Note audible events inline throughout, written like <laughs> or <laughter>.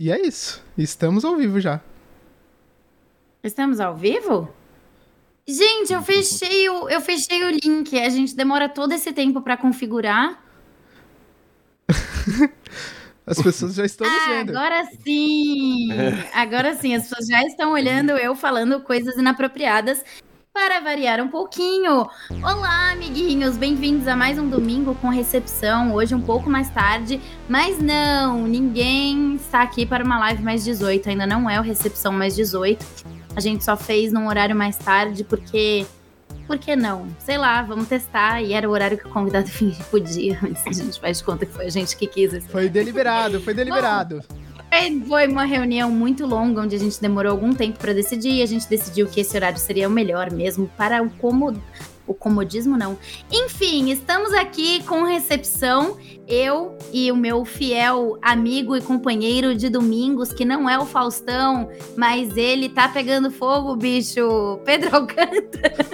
E é isso. Estamos ao vivo já. Estamos ao vivo? Gente, eu fechei o, eu fechei o link. A gente demora todo esse tempo para configurar. <laughs> As pessoas já estão ah, vendo. Agora sim! <laughs> Agora sim, as pessoas já estão olhando eu falando coisas inapropriadas para variar um pouquinho. Olá, amiguinhos, bem-vindos a mais um domingo com recepção. Hoje um pouco mais tarde, mas não, ninguém está aqui para uma live mais 18. Ainda não é o recepção mais 18. A gente só fez num horário mais tarde porque por que não? Sei lá, vamos testar. E era o horário que o convidado <laughs> podia, mas a gente faz de conta que foi a gente que quis. Foi deliberado, foi deliberado. Bom, foi uma reunião muito longa, onde a gente demorou algum tempo para decidir. E a gente decidiu que esse horário seria o melhor mesmo para o como o comodismo não. Enfim, estamos aqui com recepção, eu e o meu fiel amigo e companheiro de domingos, que não é o Faustão, mas ele tá pegando fogo, bicho. Pedro Alcântara.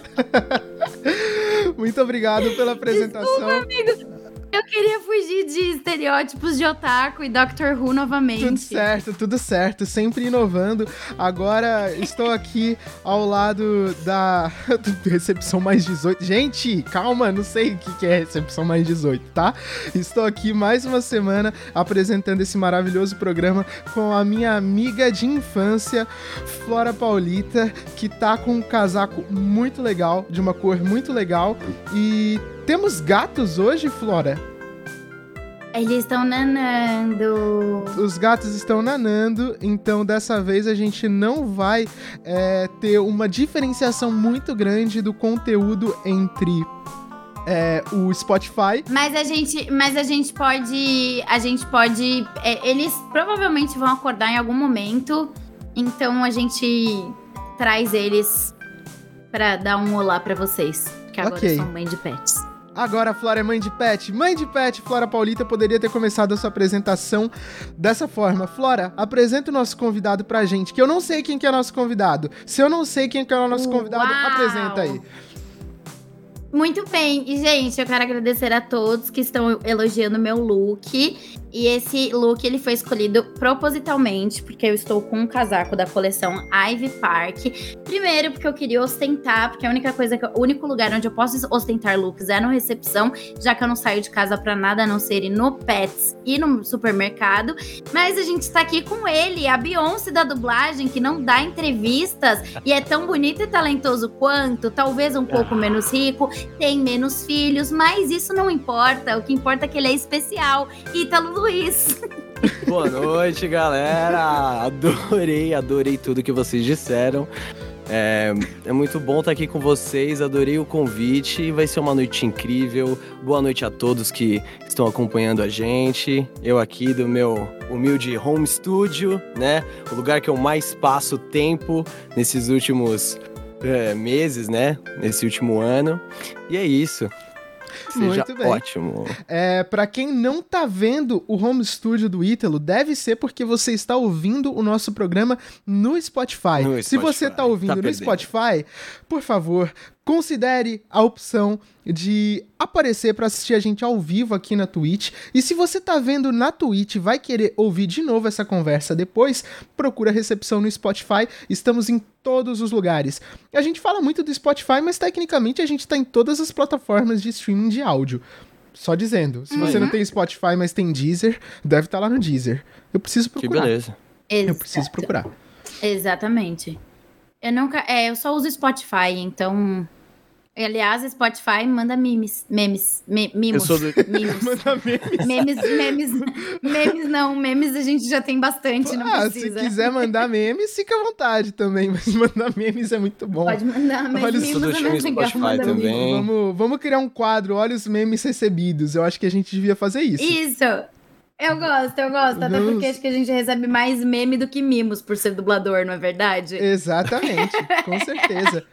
<laughs> Muito obrigado pela apresentação. Desculpa, amigo. Eu queria fugir de estereótipos de otaku e Doctor Who novamente. Tudo certo, tudo certo, sempre inovando. Agora estou aqui ao lado da <laughs> recepção mais 18. Gente, calma, não sei o que é recepção mais 18, tá? Estou aqui mais uma semana apresentando esse maravilhoso programa com a minha amiga de infância, Flora Paulita, que tá com um casaco muito legal, de uma cor muito legal e temos gatos hoje, Flora? Eles estão nanando. Os gatos estão nanando, então dessa vez a gente não vai é, ter uma diferenciação muito grande do conteúdo entre é, o Spotify. Mas a gente, mas a gente pode, a gente pode, é, eles provavelmente vão acordar em algum momento, então a gente traz eles para dar um olá para vocês, que agora okay. são mãe de pets. Agora a Flora é mãe de pet. Mãe de pet, Flora Paulita poderia ter começado a sua apresentação dessa forma. Flora, apresenta o nosso convidado pra gente, que eu não sei quem que é nosso convidado. Se eu não sei quem que é o nosso convidado, Uau. apresenta aí. Muito bem. E, gente, eu quero agradecer a todos que estão elogiando meu look. E esse look ele foi escolhido propositalmente porque eu estou com um casaco da coleção Ivy Park. Primeiro porque eu queria ostentar, porque a única coisa que o único lugar onde eu posso ostentar looks é no recepção, já que eu não saio de casa para nada a não ser ir no Pets e no supermercado. Mas a gente está aqui com ele, a Beyoncé da dublagem, que não dá entrevistas e é tão bonito e talentoso quanto, talvez um pouco menos rico, tem menos filhos, mas isso não importa. O que importa é que ele é especial. Ítalo Luiz. <laughs> Boa noite, galera. Adorei, adorei tudo que vocês disseram. É, é, muito bom estar aqui com vocês, adorei o convite, vai ser uma noite incrível. Boa noite a todos que estão acompanhando a gente. Eu aqui do meu humilde home studio, né? O lugar que eu mais passo tempo nesses últimos é, meses, né? Nesse último ano. E é isso. Seja Muito bem. ótimo. É, para quem não tá vendo o home studio do Ítalo, deve ser porque você está ouvindo o nosso programa no Spotify. No Se você tá ouvindo tá no Spotify, por favor, considere a opção de aparecer para assistir a gente ao vivo aqui na Twitch. E se você tá vendo na Twitch e vai querer ouvir de novo essa conversa depois, procura a recepção no Spotify. Estamos em todos os lugares. A gente fala muito do Spotify, mas tecnicamente a gente tá em todas as plataformas de streaming de áudio. Só dizendo, se você uhum. não tem Spotify, mas tem Deezer, deve estar tá lá no Deezer. Eu preciso procurar. Que beleza. Eu preciso procurar. Exatamente. Eu nunca. É, eu só uso Spotify, então Aliás, Spotify manda memes. Memes. Me, mimos. Eu sou do... <laughs> Mimos. <laughs> manda memes. Memes, memes. Memes não. Memes a gente já tem bastante, não ah, precisa. Se quiser mandar memes, fica à vontade também. Mas <laughs> mandar memes é muito bom. Pode mandar, mas Olha, memes é mais legal. Spotify também. Vamos, vamos criar um quadro, olha os memes recebidos. Eu acho que a gente devia fazer isso. Isso. Eu gosto, eu gosto. Até porque acho que a gente recebe mais meme do que mimos por ser dublador, não é verdade? Exatamente, com certeza.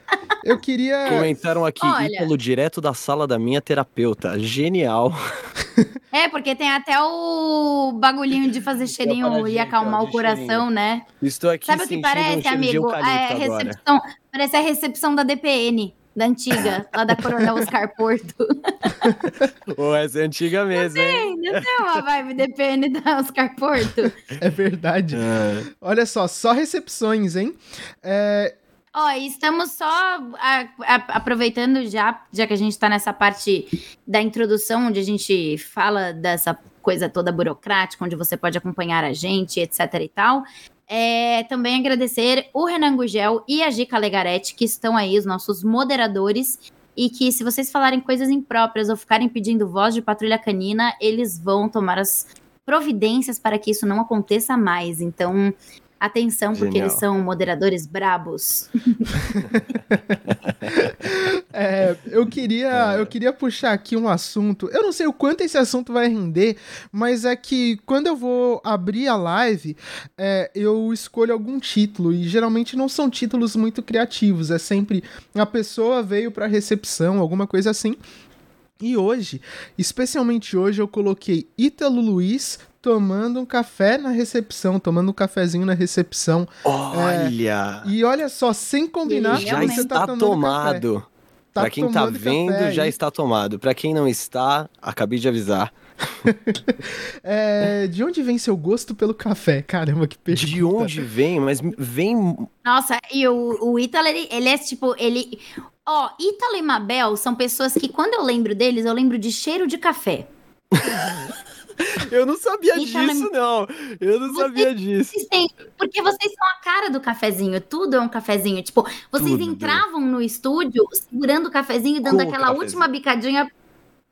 Eu queria. Comentaram aqui, Olha... Ítalo, direto da sala da minha terapeuta. Genial. <laughs> É, porque tem até o bagulhinho de fazer cheirinho e acalmar o coração, cheirinho. né? Estou aqui Sabe o que parece, amigo? É a recepção, parece a recepção da DPN. Da antiga, lá da Coronel Oscar Porto. <laughs> Pô, essa é antiga mesmo, não tem, hein? Não tem uma vibe DPN da Oscar Porto. É verdade. É. Olha só, só recepções, hein? É, Ó, estamos só a, a, aproveitando já, já que a gente está nessa parte da introdução, onde a gente fala dessa coisa toda burocrática, onde você pode acompanhar a gente, etc e tal. É, também agradecer o Renan Gugel e a Gica Legaretti, que estão aí, os nossos moderadores, e que se vocês falarem coisas impróprias ou ficarem pedindo voz de patrulha canina, eles vão tomar as providências para que isso não aconteça mais. Então, Atenção, porque Genial. eles são moderadores brabos. <laughs> é, eu queria, eu queria puxar aqui um assunto. Eu não sei o quanto esse assunto vai render, mas é que quando eu vou abrir a live, é, eu escolho algum título e geralmente não são títulos muito criativos. É sempre a pessoa veio para recepção, alguma coisa assim. E hoje, especialmente hoje, eu coloquei Ítalo Luiz tomando um café na recepção, tomando um cafezinho na recepção. Olha! É, e olha só, sem combinar, já tá está tá tomado. Tá para quem tá vendo, café, já está tomado. Para quem não está, acabei de avisar. <laughs> é, de onde vem seu gosto pelo café? Caramba, que pergunta. De onde vem? Mas vem. Nossa, e o, o Ítalo, ele, ele é tipo. Ele. Ó, Ítalo e Mabel são pessoas que, quando eu lembro deles, eu lembro de cheiro de café. <laughs> <laughs> Eu não sabia disso, não. Eu não vocês sabia disso. porque vocês são a cara do cafezinho. Tudo é um cafezinho. Tipo, vocês Tudo. entravam no estúdio segurando o cafezinho, dando Com aquela última bicadinha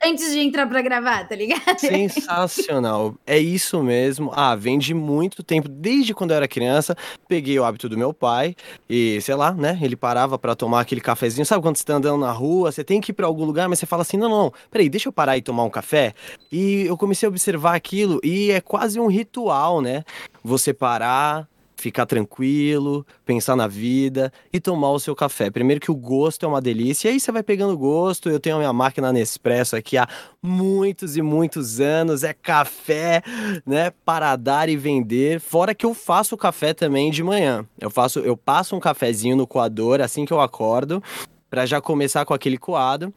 antes de entrar para gravar, tá ligado? Sensacional. é isso mesmo. Ah, vem de muito tempo, desde quando eu era criança, peguei o hábito do meu pai e, sei lá, né, ele parava para tomar aquele cafezinho. Sabe quando você tá andando na rua, você tem que ir para algum lugar, mas você fala assim: "Não, não, peraí, deixa eu parar e tomar um café". E eu comecei a observar aquilo e é quase um ritual, né? Você parar, ficar tranquilo, pensar na vida e tomar o seu café. Primeiro que o gosto é uma delícia, e aí você vai pegando gosto. Eu tenho a minha máquina Nespresso aqui há muitos e muitos anos, é café, né, para dar e vender. Fora que eu faço café também de manhã. Eu faço, eu passo um cafezinho no coador assim que eu acordo, para já começar com aquele coado.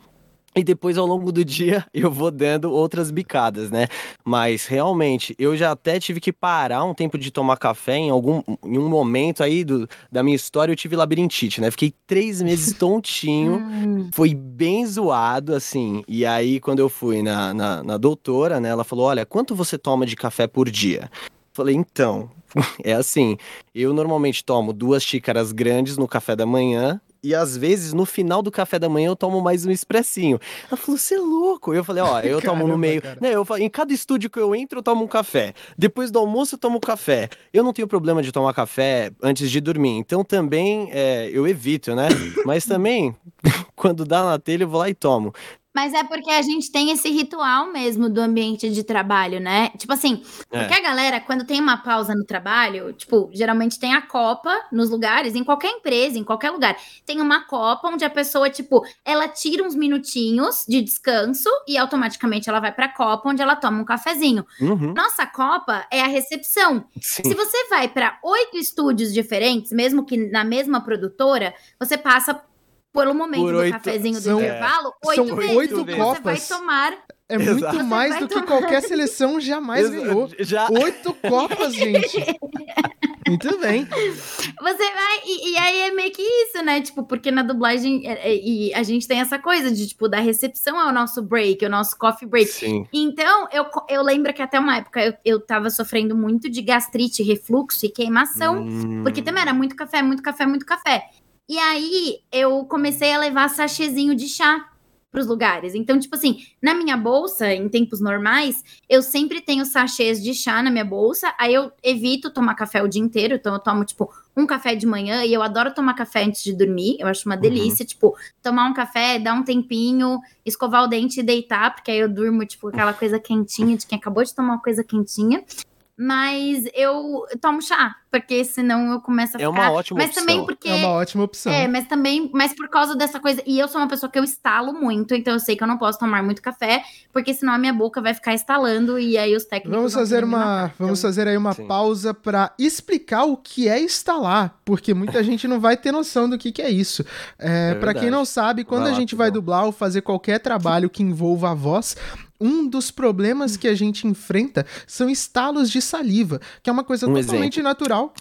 E depois, ao longo do dia, <laughs> eu vou dando outras bicadas, né? Mas realmente, eu já até tive que parar um tempo de tomar café em algum em um momento aí do, da minha história, eu tive labirintite, né? Fiquei três meses <laughs> tontinho, hum. foi bem zoado, assim. E aí, quando eu fui na, na, na doutora, né? Ela falou: Olha, quanto você toma de café por dia? Falei, então, <laughs> é assim, eu normalmente tomo duas xícaras grandes no café da manhã e às vezes, no final do café da manhã, eu tomo mais um expressinho. Ela falou, você é louco. Eu falei, ó, eu tomo Caramba, no meio. Né, eu, em cada estúdio que eu entro, eu tomo um café. Depois do almoço, eu tomo café. Eu não tenho problema de tomar café antes de dormir. Então também é, eu evito, né? Mas também, <laughs> quando dá na telha, eu vou lá e tomo. Mas é porque a gente tem esse ritual mesmo do ambiente de trabalho, né? Tipo assim, é. porque a galera, quando tem uma pausa no trabalho, tipo, geralmente tem a copa nos lugares, em qualquer empresa, em qualquer lugar. Tem uma copa onde a pessoa, tipo, ela tira uns minutinhos de descanso e automaticamente ela vai pra copa onde ela toma um cafezinho. Uhum. Nossa copa é a recepção. Sim. Se você vai para oito estúdios diferentes, mesmo que na mesma produtora, você passa pelo momento Por oito, do cafezinho do intervalo, oito são vezes. Oito copas. Você vai tomar. É muito Exato. mais do que qualquer seleção jamais ganhou. Já... Oito copas, gente. <laughs> Muito bem. Você vai. E, e, aí é meio que isso, né? Tipo, porque na dublagem é, é, e a gente tem essa coisa de, tipo, da recepção ao nosso break, o nosso coffee break. Sim. Então, eu, eu lembro que até uma época eu, eu tava sofrendo muito de gastrite, refluxo e queimação, hum. porque também era muito café, muito café, muito café. E aí eu comecei a levar sachêzinho de chá para os lugares. Então, tipo assim, na minha bolsa, em tempos normais, eu sempre tenho sachês de chá na minha bolsa. Aí eu evito tomar café o dia inteiro. Então, eu tomo, tipo, um café de manhã. E eu adoro tomar café antes de dormir. Eu acho uma uhum. delícia. Uhum. Tipo, tomar um café, dar um tempinho, escovar o dente e deitar. Porque aí eu durmo, tipo, aquela coisa quentinha de quem acabou de tomar uma coisa quentinha. Mas eu tomo chá, porque senão eu começo a ficar... É uma ótima mas opção. também porque É uma ótima opção. É, mas também, mas por causa dessa coisa, e eu sou uma pessoa que eu estalo muito, então eu sei que eu não posso tomar muito café, porque senão a minha boca vai ficar estalando e aí os técnicos Vamos vão fazer uma, matar, vamos então- fazer aí uma Sim. pausa para explicar o que é instalar, porque muita <laughs> gente não vai ter noção do que, que é isso. É, É para quem não sabe, quando Vai a lá, gente vai Pedrão. dublar ou fazer qualquer trabalho que envolva a voz, um dos problemas que a gente enfrenta são estalos de saliva, que é uma coisa Um totalmente natural.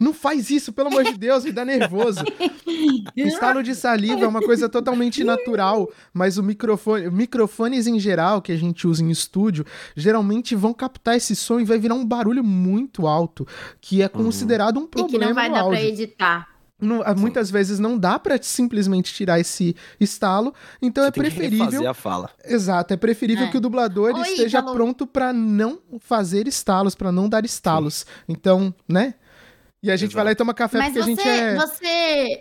Não faz isso, pelo amor de Deus, me dá nervoso. <laughs> Estalo de saliva é uma coisa totalmente natural, mas o microfone, microfones em geral que a gente usa em estúdio, geralmente vão captar esse som e vai virar um barulho muito alto, que é considerado um E que problema não vai dar pra áudio. editar. Não- ah, muitas vezes não dá pra simplesmente tirar esse estalo, então Você é tem que preferível refazer a fala. Exato, é preferível É. que o dublador Oi, esteja pronto pra não fazer estalos, pra não dar estalos. Então, né? E a gente Exato. vai lá e toma café Mas porque você, a gente é. você...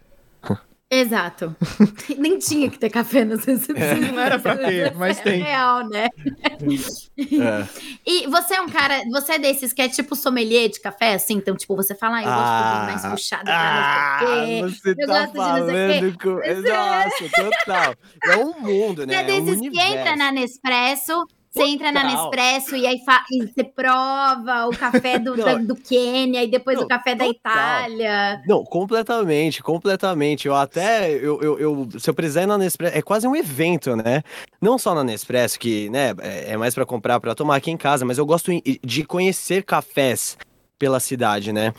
Exato. <laughs> Nem tinha que ter café nas recepções. Não era pra ter, mas tem. É real, né? É. <laughs> E você é um cara, você é desses que é tipo sommelier de café, assim? Então, tipo, você fala, ah, eu gosto de mais puxado ah, não sei o quê. você eu tá gosto de não sei o quê. falando com... <laughs> Nossa, total. É um mundo, né? Você é É um desses que universo. entra na Nespresso, você entra na. Nespresso e aí e você prova o café do, <laughs> da- do Quênia e depois Não, o café da total. Itália. Não, completamente, completamente. Eu até, eu, eu, eu- se eu precisar ir na Nespresso, é quase um evento, né? Não só na Nespresso, que, né, é é mais pra comprar, pra tomar aqui em casa, mas eu gosto de conhecer cafés pela cidade, né?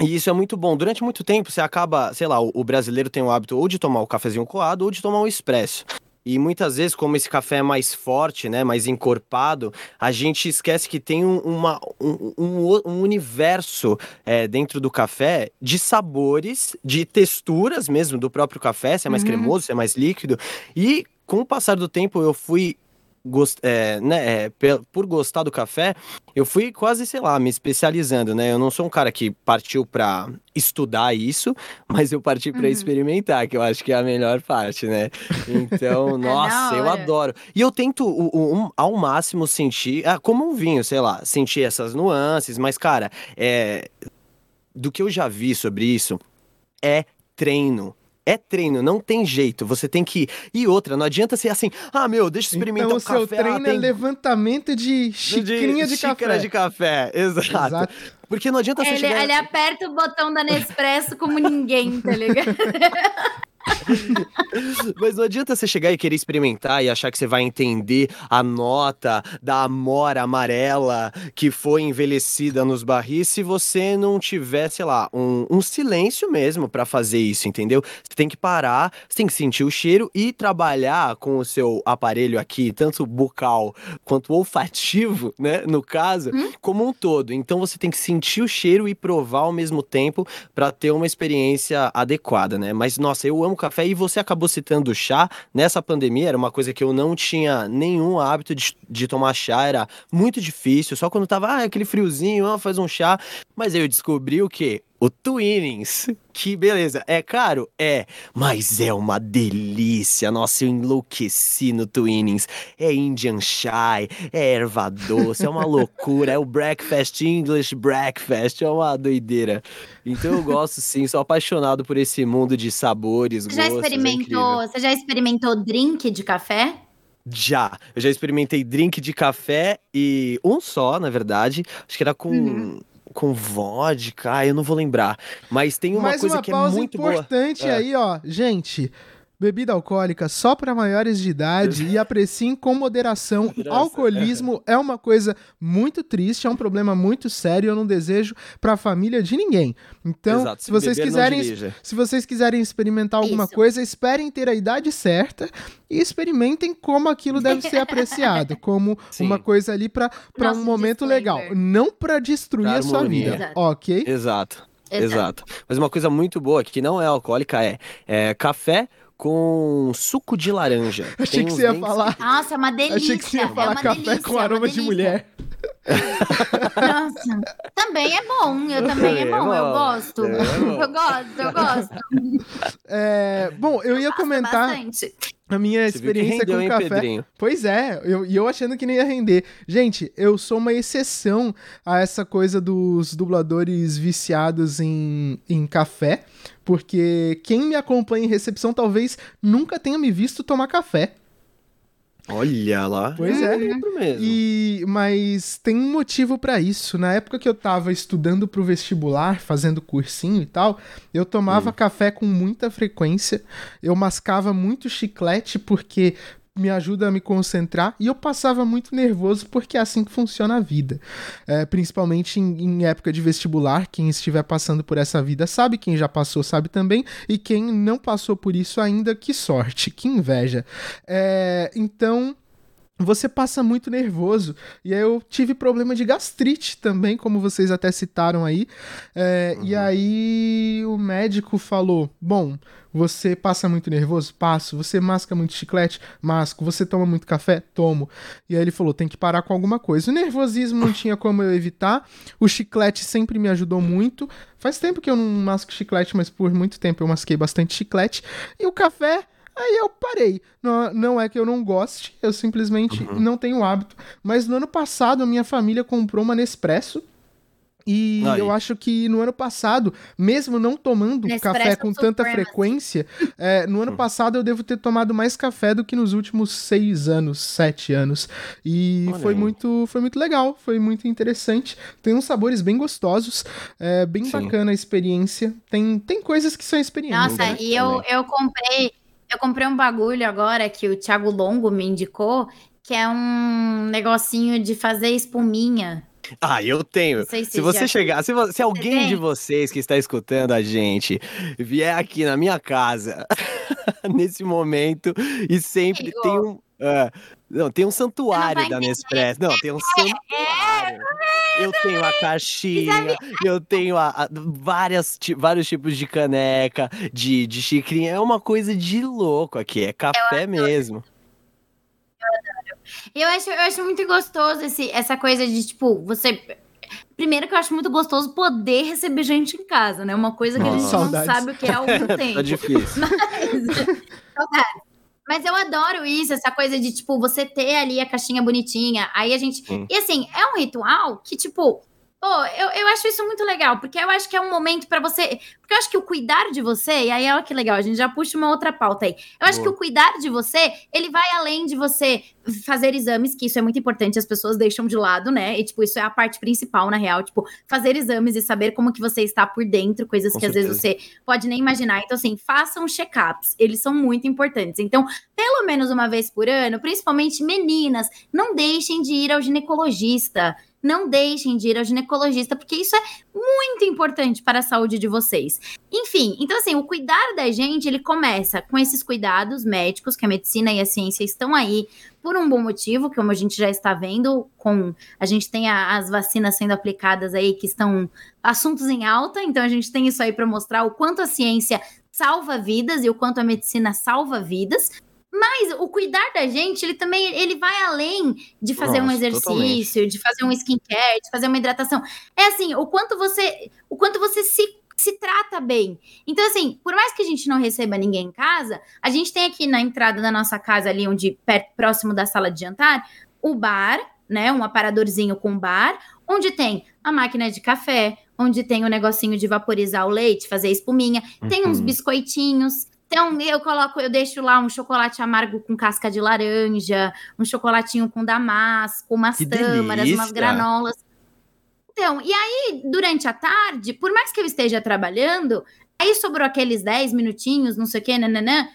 E isso é muito bom. Durante muito tempo, você acaba, sei lá, o, o brasileiro tem o hábito ou de tomar o cafezinho coado ou de tomar o expresso. E muitas vezes, como esse café é mais forte, né, mais encorpado, a gente esquece que tem um, uma, um, um um universo é, dentro do café de sabores, de texturas mesmo do próprio café, se é mais Uhum. cremoso, se é mais líquido. E com o passar do tempo, eu fui. Gost- é, né, é, por gostar do café, eu fui quase, sei lá, me especializando, né? Eu não sou um cara que partiu pra estudar isso, <laughs> mas eu parti pra Uhum. experimentar, que eu acho que é a melhor parte, né? Então, <laughs> nossa, eu adoro. E eu tento o- o- um- ao máximo sentir, ah, como um vinho, sei lá, sentir essas nuances, mas, cara, é, do que eu já vi sobre isso, é treino. É treino, não tem jeito. Você tem que. E outra, não adianta ser assim, ah, meu, deixa eu experimentar Então um o seu café. ah, treino é tem- levantamento de xicrinha de, xícara café. de café, <laughs> exato. Exato. Porque não adianta você Ele, chegar... ele aperta o botão da Nespresso como ninguém, tá ligado? <laughs> <laughs> Mas não adianta você chegar e querer experimentar e achar que você vai entender a nota da amora amarela que foi envelhecida nos barris se você não tiver, sei lá, um, um silêncio mesmo pra fazer isso, entendeu? Você tem que parar, você tem que sentir o cheiro e trabalhar com o seu aparelho aqui, tanto bucal quanto olfativo, né? No caso, como um todo. Então você tem que sentir o cheiro e provar ao mesmo tempo pra ter uma experiência adequada, né? Mas nossa, eu amo café e você acabou citando o chá. Nessa pandemia era uma coisa que eu não tinha nenhum hábito de, de tomar chá, era muito difícil. Só quando tava ah, aquele friozinho, ah, faz um chá. Mas aí eu descobri o quê? O Twinings. Que beleza. É caro? É. Mas é uma delícia. Nossa, eu enlouqueci no Twinings. É Indian Chai, é erva doce, é uma <laughs> loucura. É o Breakfast English Breakfast. É uma doideira. Então eu gosto sim, sou apaixonado por esse mundo de sabores, Você já gostos. é incrível. experimentou, você já experimentou drink de café? Já. Eu já experimentei drink de café e um só, na verdade. Acho que era com. Uhum. Com vodka, ah, eu não vou lembrar. Mas tem uma Mais coisa uma que é muito boa. importante É. aí, ó. Gente, bebida alcoólica só para maiores de idade e apreciem com moderação. <laughs> Alcoolismo é uma coisa muito triste, é um problema muito sério, eu não desejo para a família de ninguém. Então, Exato, se vocês beber, não quiserem se vocês quiserem experimentar alguma Isso. coisa, esperem ter a idade certa e experimentem como aquilo deve ser <laughs> apreciado, como Sim. uma coisa ali para um momento legal, não para destruir Pra a sua vida, Exato. ok? Exato, Exato. exato. Mas uma coisa muito boa que não é alcoólica é, é café com suco de laranja. Achei Tem que você ia falar. Nossa, é uma delícia. Achei que você ia é falar uma café delícia, com é uma aroma de delícia. mulher. Nossa, também é bom, eu também é, é bom, eu gosto. É eu gosto, eu gosto. É, bom, eu ia comentar bastante. a minha Você experiência rendeu, com hein, café. Pedrinho? Pois é, e eu, eu achando que nem ia render. Gente, eu sou uma exceção a essa coisa dos dubladores viciados em, em café, porque quem me acompanha em recepção talvez nunca tenha me visto tomar café. Olha lá. Pois é. é. Mesmo. E, mas tem um motivo para isso. Na época que eu tava estudando pro vestibular, fazendo cursinho e tal, eu tomava hum. café com muita frequência. Eu mascava muito chiclete porque me ajuda a me concentrar e eu passava muito nervoso porque é assim que funciona a vida. É, principalmente em, em, época de vestibular, quem estiver passando por essa vida sabe, quem já passou sabe também, e quem não passou por isso ainda, que sorte, que inveja. É, então você passa muito nervoso. E aí eu tive problema de gastrite também, como vocês até citaram aí. É, uhum. E aí o médico falou: Bom, você passa muito nervoso? Passo. Você masca muito chiclete? Masco. Você toma muito café? Tomo. E aí ele falou: tem que parar com alguma coisa. O nervosismo não <laughs> tinha como eu evitar. O chiclete sempre me ajudou muito. Faz tempo que eu não masco chiclete, mas por muito tempo eu masquei bastante chiclete. E o café Aí eu parei. Não, não é que eu não goste, eu simplesmente uhum. não tenho hábito. Mas no ano passado a minha família comprou uma Nespresso. E Aí. eu acho que no ano passado, mesmo não tomando Nespresso café com tanta frequência, é, no ano hum. passado eu devo ter tomado mais café do que nos últimos seis anos, sete anos. E foi muito, foi muito legal, foi muito interessante. Tem uns sabores bem gostosos, é bem Sim. bacana a experiência. Tem, tem coisas que são experiências. Nossa, né? e eu, eu comprei eu comprei um bagulho agora que o Thiago Longo me indicou, que é um negocinho de fazer espuminha. Ah, eu tenho. Se, se, você chegar, se, se alguém você de vocês que está escutando a gente vier aqui na minha casa <laughs> nesse momento e sempre tem um, uh, não, tem um santuário da Nespresso. Não, tem um santuário. Eu tenho a caixinha, eu tenho a, a, várias, vários tipos de caneca, de, de xicrinha. É uma coisa de louco aqui, é café mesmo. Eu acho, eu acho muito gostoso esse, essa coisa de, tipo, você. Primeiro que eu acho muito gostoso poder receber gente em casa, né? Uma coisa que Nossa, a gente saudades. não sabe o que é há <laughs> algum tempo. tá difícil. <laughs> Mas, <laughs> mas eu adoro isso, essa coisa de, tipo, você ter ali a caixinha bonitinha. Aí a gente. Hum. E assim, é um ritual que, tipo, Pô, eu, eu acho isso muito legal, porque eu acho que é um momento para você. Porque eu acho que o cuidar de você, e aí olha que legal, a gente já puxa uma outra pauta aí. Eu acho Boa. que o cuidar de você, ele vai além de você fazer exames, que isso é muito importante, as pessoas deixam de lado, né? E, tipo, isso é a parte principal, na real. Tipo, fazer exames e saber como que você está por dentro, coisas Com que certeza. às vezes você pode nem imaginar. Então, assim, façam check-ups, eles são muito importantes. Então, pelo menos uma vez por ano, principalmente meninas, não deixem de ir ao ginecologista não deixem de ir ao ginecologista, porque isso é muito importante para a saúde de vocês. Enfim, então assim, o cuidar da gente, ele começa com esses cuidados médicos, que a medicina e a ciência estão aí por um bom motivo, como a gente já está vendo, com a gente tem a, as vacinas sendo aplicadas aí que estão assuntos em alta, então a gente tem isso aí para mostrar o quanto a ciência salva vidas e o quanto a medicina salva vidas. Mas o cuidar da gente, ele também ele vai além de fazer Nossa, um exercício, totalmente. de fazer um skincare, de fazer uma hidratação. É assim, o quanto você, o quanto você se se trata bem. Então, assim, por mais que a gente não receba ninguém em casa, a gente tem aqui na entrada da nossa casa, ali onde perto, próximo da sala de jantar, o bar, né? Um aparadorzinho com bar, onde tem a máquina de café, onde tem o negocinho de vaporizar o leite, fazer espuminha, uhum. tem uns uhum. biscoitinhos, então, eu coloco, eu deixo lá um chocolate amargo com casca de laranja, um chocolatinho com damasco, umas que tâmaras, delícia. umas granolas. Então, e aí, durante a tarde, por mais que eu esteja trabalhando, aí sobrou aqueles 10 minutinhos, não sei o que, nananã,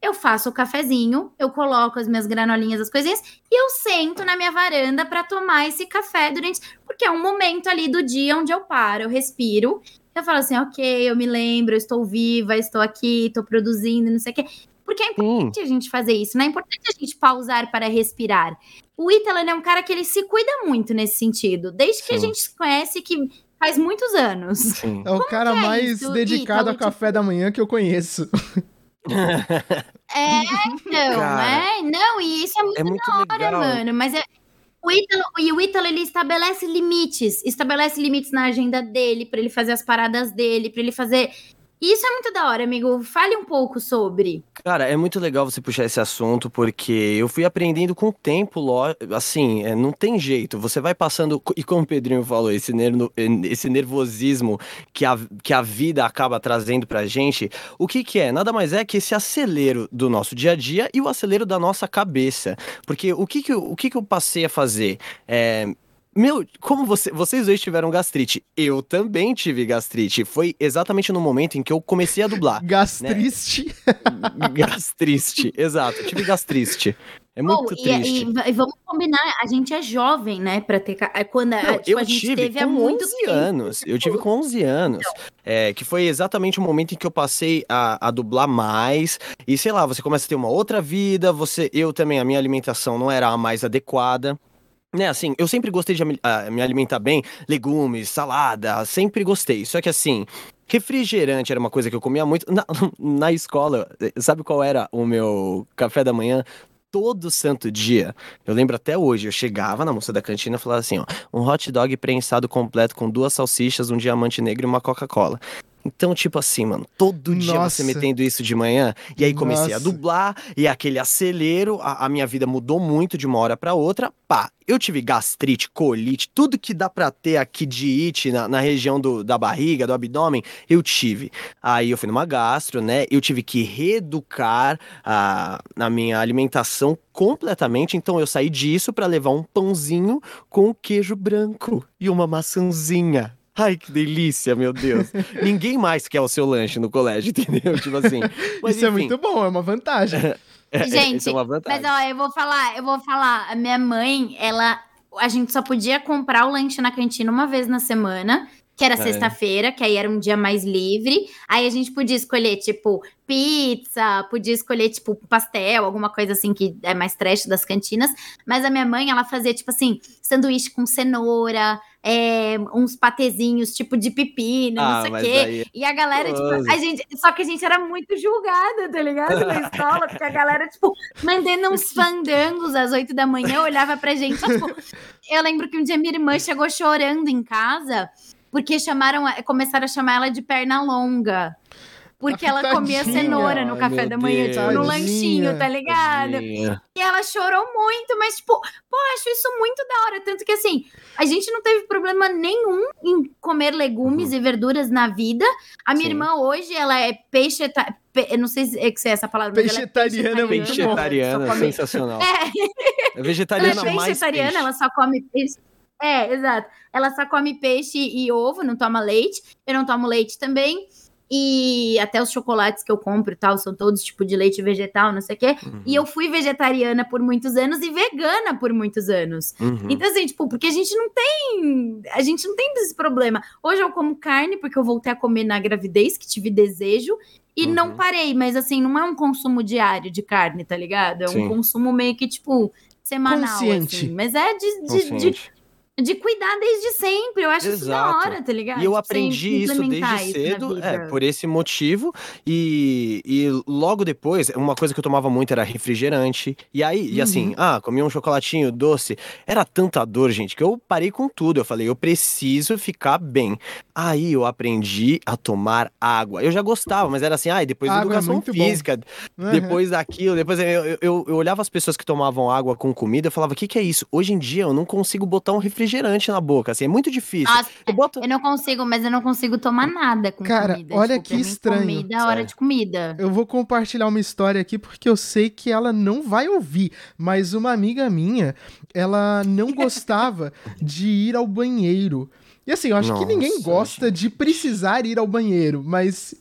eu faço o cafezinho, eu coloco as minhas granolinhas, as coisinhas, e eu sento na minha varanda para tomar esse café durante. Porque é um momento ali do dia onde eu paro, eu respiro eu falo assim, ok, eu me lembro, eu estou viva, estou aqui, estou produzindo, não sei o quê. Porque é importante Sim. a gente fazer isso, não é importante a gente pausar para respirar. O Ítalo é um cara que ele se cuida muito nesse sentido, desde Sim. que a gente se conhece que faz muitos anos. Sim. É o cara é mais isso, dedicado Ítalo, ao café tipo... da manhã que eu conheço. É, não, é, não, e isso é muito, é muito da hora, legal. mano, mas é, o Ítalo, e o Ítalo, ele estabelece limites, estabelece limites na agenda dele, para ele fazer as paradas dele, para ele fazer isso é muito da hora, amigo. Fale um pouco sobre. Cara, é muito legal você puxar esse assunto, porque eu fui aprendendo com o tempo, assim, é, não tem jeito. Você vai passando, e como o Pedrinho falou, esse, nervo, esse nervosismo que a, que a vida acaba trazendo pra gente, o que que é? Nada mais é que esse acelero do nosso dia a dia e o acelero da nossa cabeça. Porque o que que, o que, que eu passei a fazer? É, meu, como você, vocês dois tiveram gastrite, eu também tive gastrite. Foi exatamente no momento em que eu comecei a dublar. Gastriste? Né? gastriste, <laughs> exato. Tive gastrite. É muito oh, triste. E, e, vamos combinar, a gente é jovem, né, pra ter... É quando Não, tipo, eu a gente tive teve com há muito 11 tempo. anos. Eu tive com 11 anos. Então. É, que foi exatamente o momento em que eu passei a, a dublar mais. E sei lá, você começa a ter uma outra vida, você... Eu também, a minha alimentação não era a mais adequada né, assim, eu sempre gostei de uh, me alimentar bem, legumes, salada, sempre gostei. Só que assim, refrigerante era uma coisa que eu comia muito. Na, <laughs> na escola, sabe qual era o meu café da manhã? todo santo dia. Eu lembro até hoje, eu chegava na moça da cantina e falava assim, ó, um hot dog prensado completo com duas salsichas, um diamante negro e uma Coca-Cola. Então, tipo assim, mano, todo dia Nossa. você metendo isso de manhã, e aí comecei Nossa. a dublar, e aquele acelero, a, a, minha vida mudou muito de uma hora para outra. Pá, eu tive gastrite, colite, tudo que dá pra ter aqui de it na, na região do, da barriga, do abdômen, eu tive. Aí eu fui numa gastro, né? Eu tive que reeducar a, a minha alimentação completamente. Então eu saí disso para levar um pãozinho com queijo branco e uma maçãzinha Ai, que delícia, meu Deus. <laughs> Ninguém mais quer o seu lanche no colégio, entendeu? Tipo assim. <laughs> Mas, isso é enfim. é muito bom, é uma vantagem. <laughs> É, Gente, é vantagem. mas ó, eu vou falar, eu vou falar. A minha mãe, ela. A gente só podia comprar o lanche na cantina uma vez na semana que era é. sexta-feira, que aí era um dia mais livre. Aí a gente podia escolher, tipo, pizza, podia escolher, tipo, pastel, alguma coisa assim que é mais trash das cantinas. Mas a minha mãe, ela fazia, tipo assim, sanduíche com cenoura, é, uns patezinhos, tipo, de pepino, ah, não sei o quê. Aí... E a galera, tipo, a gente. Só que a gente era muito julgada, tá ligado? Na <laughs> escola, porque a galera, tipo, mandando uns fandangos às oito da manhã, olhava pra gente. Tipo, eu lembro que um dia minha irmã chegou chorando em casa porque chamaram, começaram a chamar ela de perna longa. Porque ela comia cenoura no café da manhã, Deus, tipo, no lanchinho, tá ligado? Tadinha. E ela chorou muito, mas, tipo, pô, acho isso muito da hora. Tanto que, assim, a gente não teve problema nenhum em comer legumes uhum. e verduras na vida. A minha Sim. irmã hoje, ela é peixe. Eu não sei se é, é essa palavra. Peixetariana, mas é Peixetariana, come... sensacional. É. é vegetariana, ela é vegetariana, ela só come peixe. É, exato. Ela só come peixe e ovo, não toma leite. Eu não tomo leite também. E até os chocolates que eu compro e tal, são todos tipo de leite vegetal, não sei o quê. Uhum. E eu fui vegetariana por muitos anos e vegana por muitos anos. Uhum. Então, assim, tipo, porque a gente não tem. A gente não tem esse problema. Hoje eu como carne, porque eu voltei a comer na gravidez, que tive desejo. E uhum. não parei, mas assim, não é um consumo diário de carne, tá ligado? É um Sim. consumo meio que, tipo, semanal. Consciente. Assim. Mas é de, de, de de cuidar desde sempre. Eu acho Exato. isso da hora, tá ligado? E eu aprendi isso desde cedo, é, por esse motivo. E, e logo depois, uma coisa que eu tomava muito era refrigerante. E aí, uhum. e assim, uhum. ah, comia um chocolatinho doce. Era tanta dor, gente, que eu parei com tudo. Eu falei, eu preciso ficar bem. Aí eu aprendi a tomar água. Eu já gostava, mas era assim, ah, depois da é educação é física, uhum. depois daquilo, depois eu, eu, eu, eu, olhava as pessoas que tomavam água com comida, eu falava, o que, que é isso? Hoje em dia eu não consigo botar um refrigerante refrigerante na boca, assim, é muito difícil. Nossa, eu, boto... eu não consigo, mas eu não consigo tomar nada com Cara, comida. olha tipo, que estranho. Comida é hora de comida. Eu vou compartilhar uma história aqui porque eu sei que ela não vai ouvir, mas uma amiga minha, ela não <laughs> gostava de ir ao banheiro. E assim, eu acho Nossa, que ninguém gosta de precisar ir ao banheiro, mas.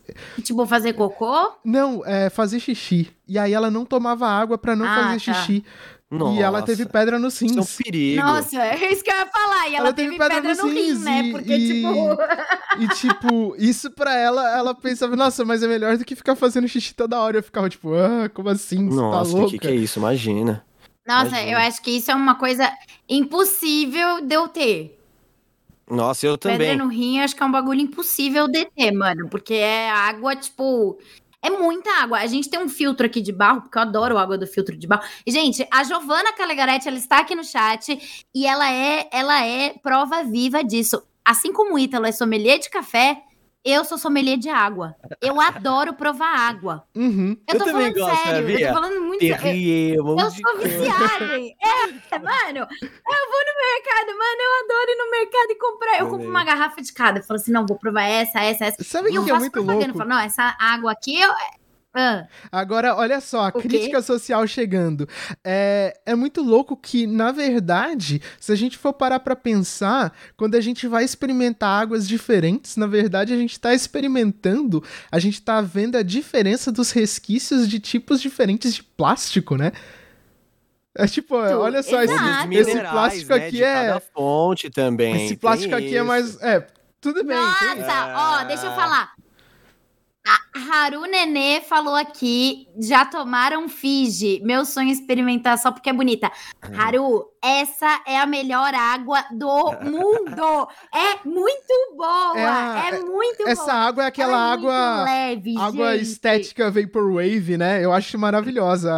Tipo, fazer cocô? Não, é fazer xixi. E aí ela não tomava água para não ah, fazer tá. xixi. Nossa. E ela teve pedra no rins. Isso é um perigo. Nossa, é isso que eu ia falar. E ela, ela teve, teve, pedra, pedra no, no rim, né? Porque, e, tipo. e, tipo, isso pra ela, ela pensava, nossa, mas é melhor do que ficar fazendo xixi toda hora. Eu ficava, tipo, ah, como assim? Você tá nossa, tá louca? que que é isso? Imagina. Nossa, Imagina. eu acho que isso é uma coisa impossível de eu ter. Nossa, eu também. Pedra no rim, acho que é um bagulho impossível de ter, mano. Porque é água, tipo É muita água. A gente tem um filtro aqui de barro, porque eu adoro a água do filtro de barro. Gente, a Giovana Calegaretti, ela está aqui no chat e ela é, ela é prova viva disso. Assim como o Ítalo é sommelier de café, eu sou sommelier de água. Eu adoro provar água. Uhum. Eu, tô eu falando gosto, sério. Sabia? Eu tô falando muito sério. Eu, eu sou viciada. é, mano, eu vou no mercado, mano. Eu adoro ir no mercado e comprar. Eu compro uma garrafa de cada. Eu falo assim: não, vou provar essa, essa, essa. Sabe o que, que é muito louco? Eu falo, não, essa água aqui eu, ah. Agora, olha só, a crítica social chegando. É, é muito louco que, na verdade, se a gente for parar pra pensar, quando a gente vai experimentar águas diferentes, na verdade a gente tá experimentando, a gente tá vendo a diferença dos resquícios de tipos diferentes de plástico, né? É tipo, olha só, esse, esse, plástico né, aqui é. fonte também. Esse plástico aqui é isso. é mais. É, tudo bem. Nossa, ó, deixa eu falar. A Haru Nenê falou aqui: já tomaram Fiji. Meu sonho é experimentar só porque é bonita. Haru, essa é a melhor água do <laughs> mundo. É muito boa. É, é muito essa boa. água é aquela é água. leve, água gente. estética Vaporwave, né? Eu acho maravilhosa.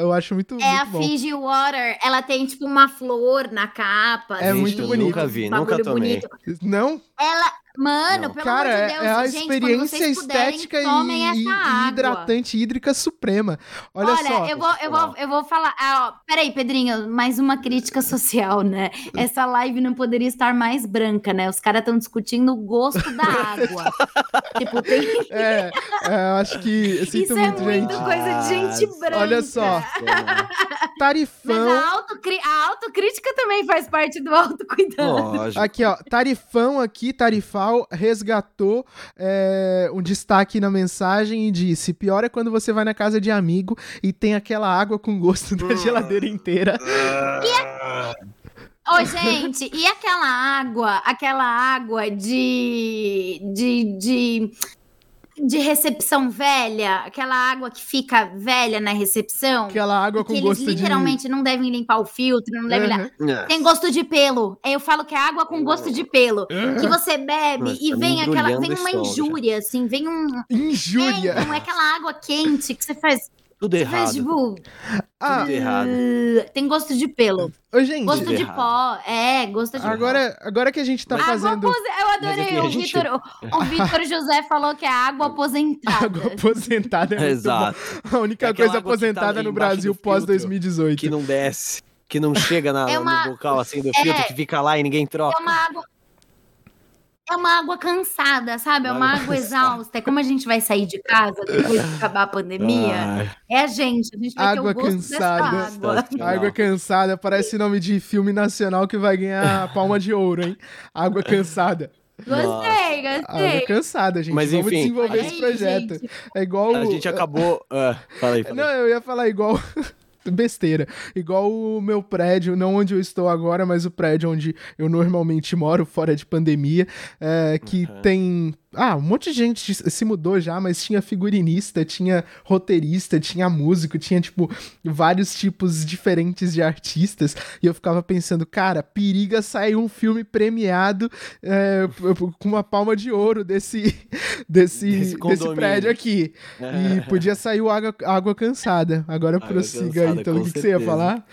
Eu acho muito. É muito a bom. Fiji Water. Ela tem tipo uma flor na capa. É assim, muito bonito. Nunca vi, nunca tomei. Bonito. Não? Ela, Mano, não. pelo Cara, amor de Deus, é a gente, experiência estética e, e, hidratante hídrica suprema. Olha, Olha só. eu vou, eu vou, eu vou falar. Ah, ó, peraí, Pedrinho, mais uma crítica social, né? <laughs> Essa live não poderia estar mais branca, né? Os caras estão discutindo o gosto da <laughs> água. tipo, tem. <laughs> É, é, eu acho que. Isso é muito, muito coisa de gente branca. Olha só. Tarifão. Mas a, autocri... a autocrítica também faz parte do autocuidado. Lógico. Aqui, ó. Tarifão aqui, resgatou é, um destaque na mensagem e disse: pior é quando você vai na casa de amigo e tem aquela água com gosto da geladeira inteira. Ô, oh, gente, e aquela água, aquela água de, de, de de recepção velha, aquela água que fica velha na recepção. Aquela água com que gosto eles literalmente de... não devem limpar o filtro, não devem. Uhum. Tem gosto de pelo. Eu falo que é água com gosto de pelo. Uhum. Que você bebe e tá vem aquela. Vem uma injúria, assim, vem um. Injúria! É, não é aquela água quente que você faz. Tudo errado. Faz, tipo, ah, tudo errado. Tem gosto de pelo. Ô, gente. Gosto de errado. pó. É, gosto de agora, pó. Agora que a gente tá água fazendo. Eu adorei. o, gente... Vitor, o Vitor José falou que é água <laughs> aposentada. Água aposentada é Exato. Bom. A única é coisa aposentada tá no Brasil pós 2018. Que não desce. Que não chega na, é uma... no bocal assim do filtro, é... que fica lá e ninguém troca. É uma água é uma água cansada, sabe? É uma água exausta. É como a gente vai sair de casa depois de acabar a pandemia. Ai. É a gente. A gente vai água ter o gosto cansada. água. Água cansada parece nome de filme nacional que vai ganhar a palma de ouro, hein? Água cansada. Gostei, gostei. Água cansada, gente. Mas, Vamos enfim, desenvolver esse projeto. Gente. É igual. A gente acabou. Uh, fala aí, fala aí. Não, eu ia falar igual. <laughs> <laughs> besteira. Igual o meu prédio, não onde eu estou agora, mas o prédio onde eu normalmente moro, fora de pandemia, é, que uhum. tem ah, um monte de gente se mudou já, mas tinha figurinista, tinha roteirista, tinha músico, tinha, tipo, vários tipos diferentes de artistas. E eu ficava pensando, cara, periga sair um filme premiado é, com uma palma de ouro desse, <laughs> desse, desse prédio aqui. E <laughs> podia sair o Água, água Cansada. Agora água prossiga cansada, aí, então, o que, que, você ia falar?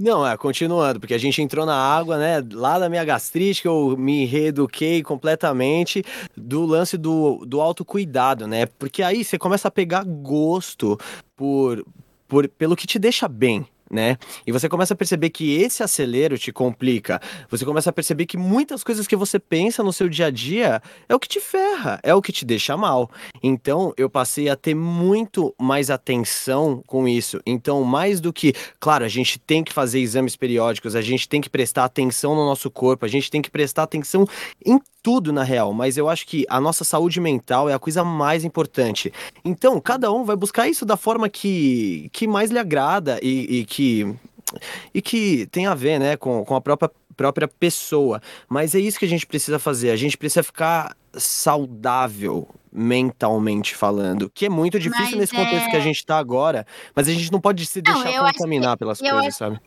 Não, é, continuando, porque a gente entrou na água, né, lá da minha gastrite, que eu me reeduquei completamente do lance do, do autocuidado, né? Porque aí você começa a pegar gosto por, por pelo que te deixa bem, né? E você começa a perceber que esse acelero te complica. Você começa a perceber que muitas coisas que você pensa no seu dia a dia é o que te ferra, é o que te deixa mal. Então, eu passei a ter muito mais atenção com isso. Então, mais do que, claro, a gente tem que fazer exames periódicos, a gente tem que prestar atenção no nosso corpo, a gente tem que prestar atenção em tudo na real, mas eu acho que a nossa saúde mental é a coisa mais importante. Então, cada um vai buscar isso da forma que, que mais lhe agrada e, e que e que tem a ver, né, com, com a própria própria pessoa. Mas é isso que a gente precisa fazer. A gente precisa ficar saudável mentalmente falando, que é muito difícil mas nesse é... contexto que a gente tá agora, mas a gente não pode se deixar não, contaminar que, pelas coisas, acho... sabe?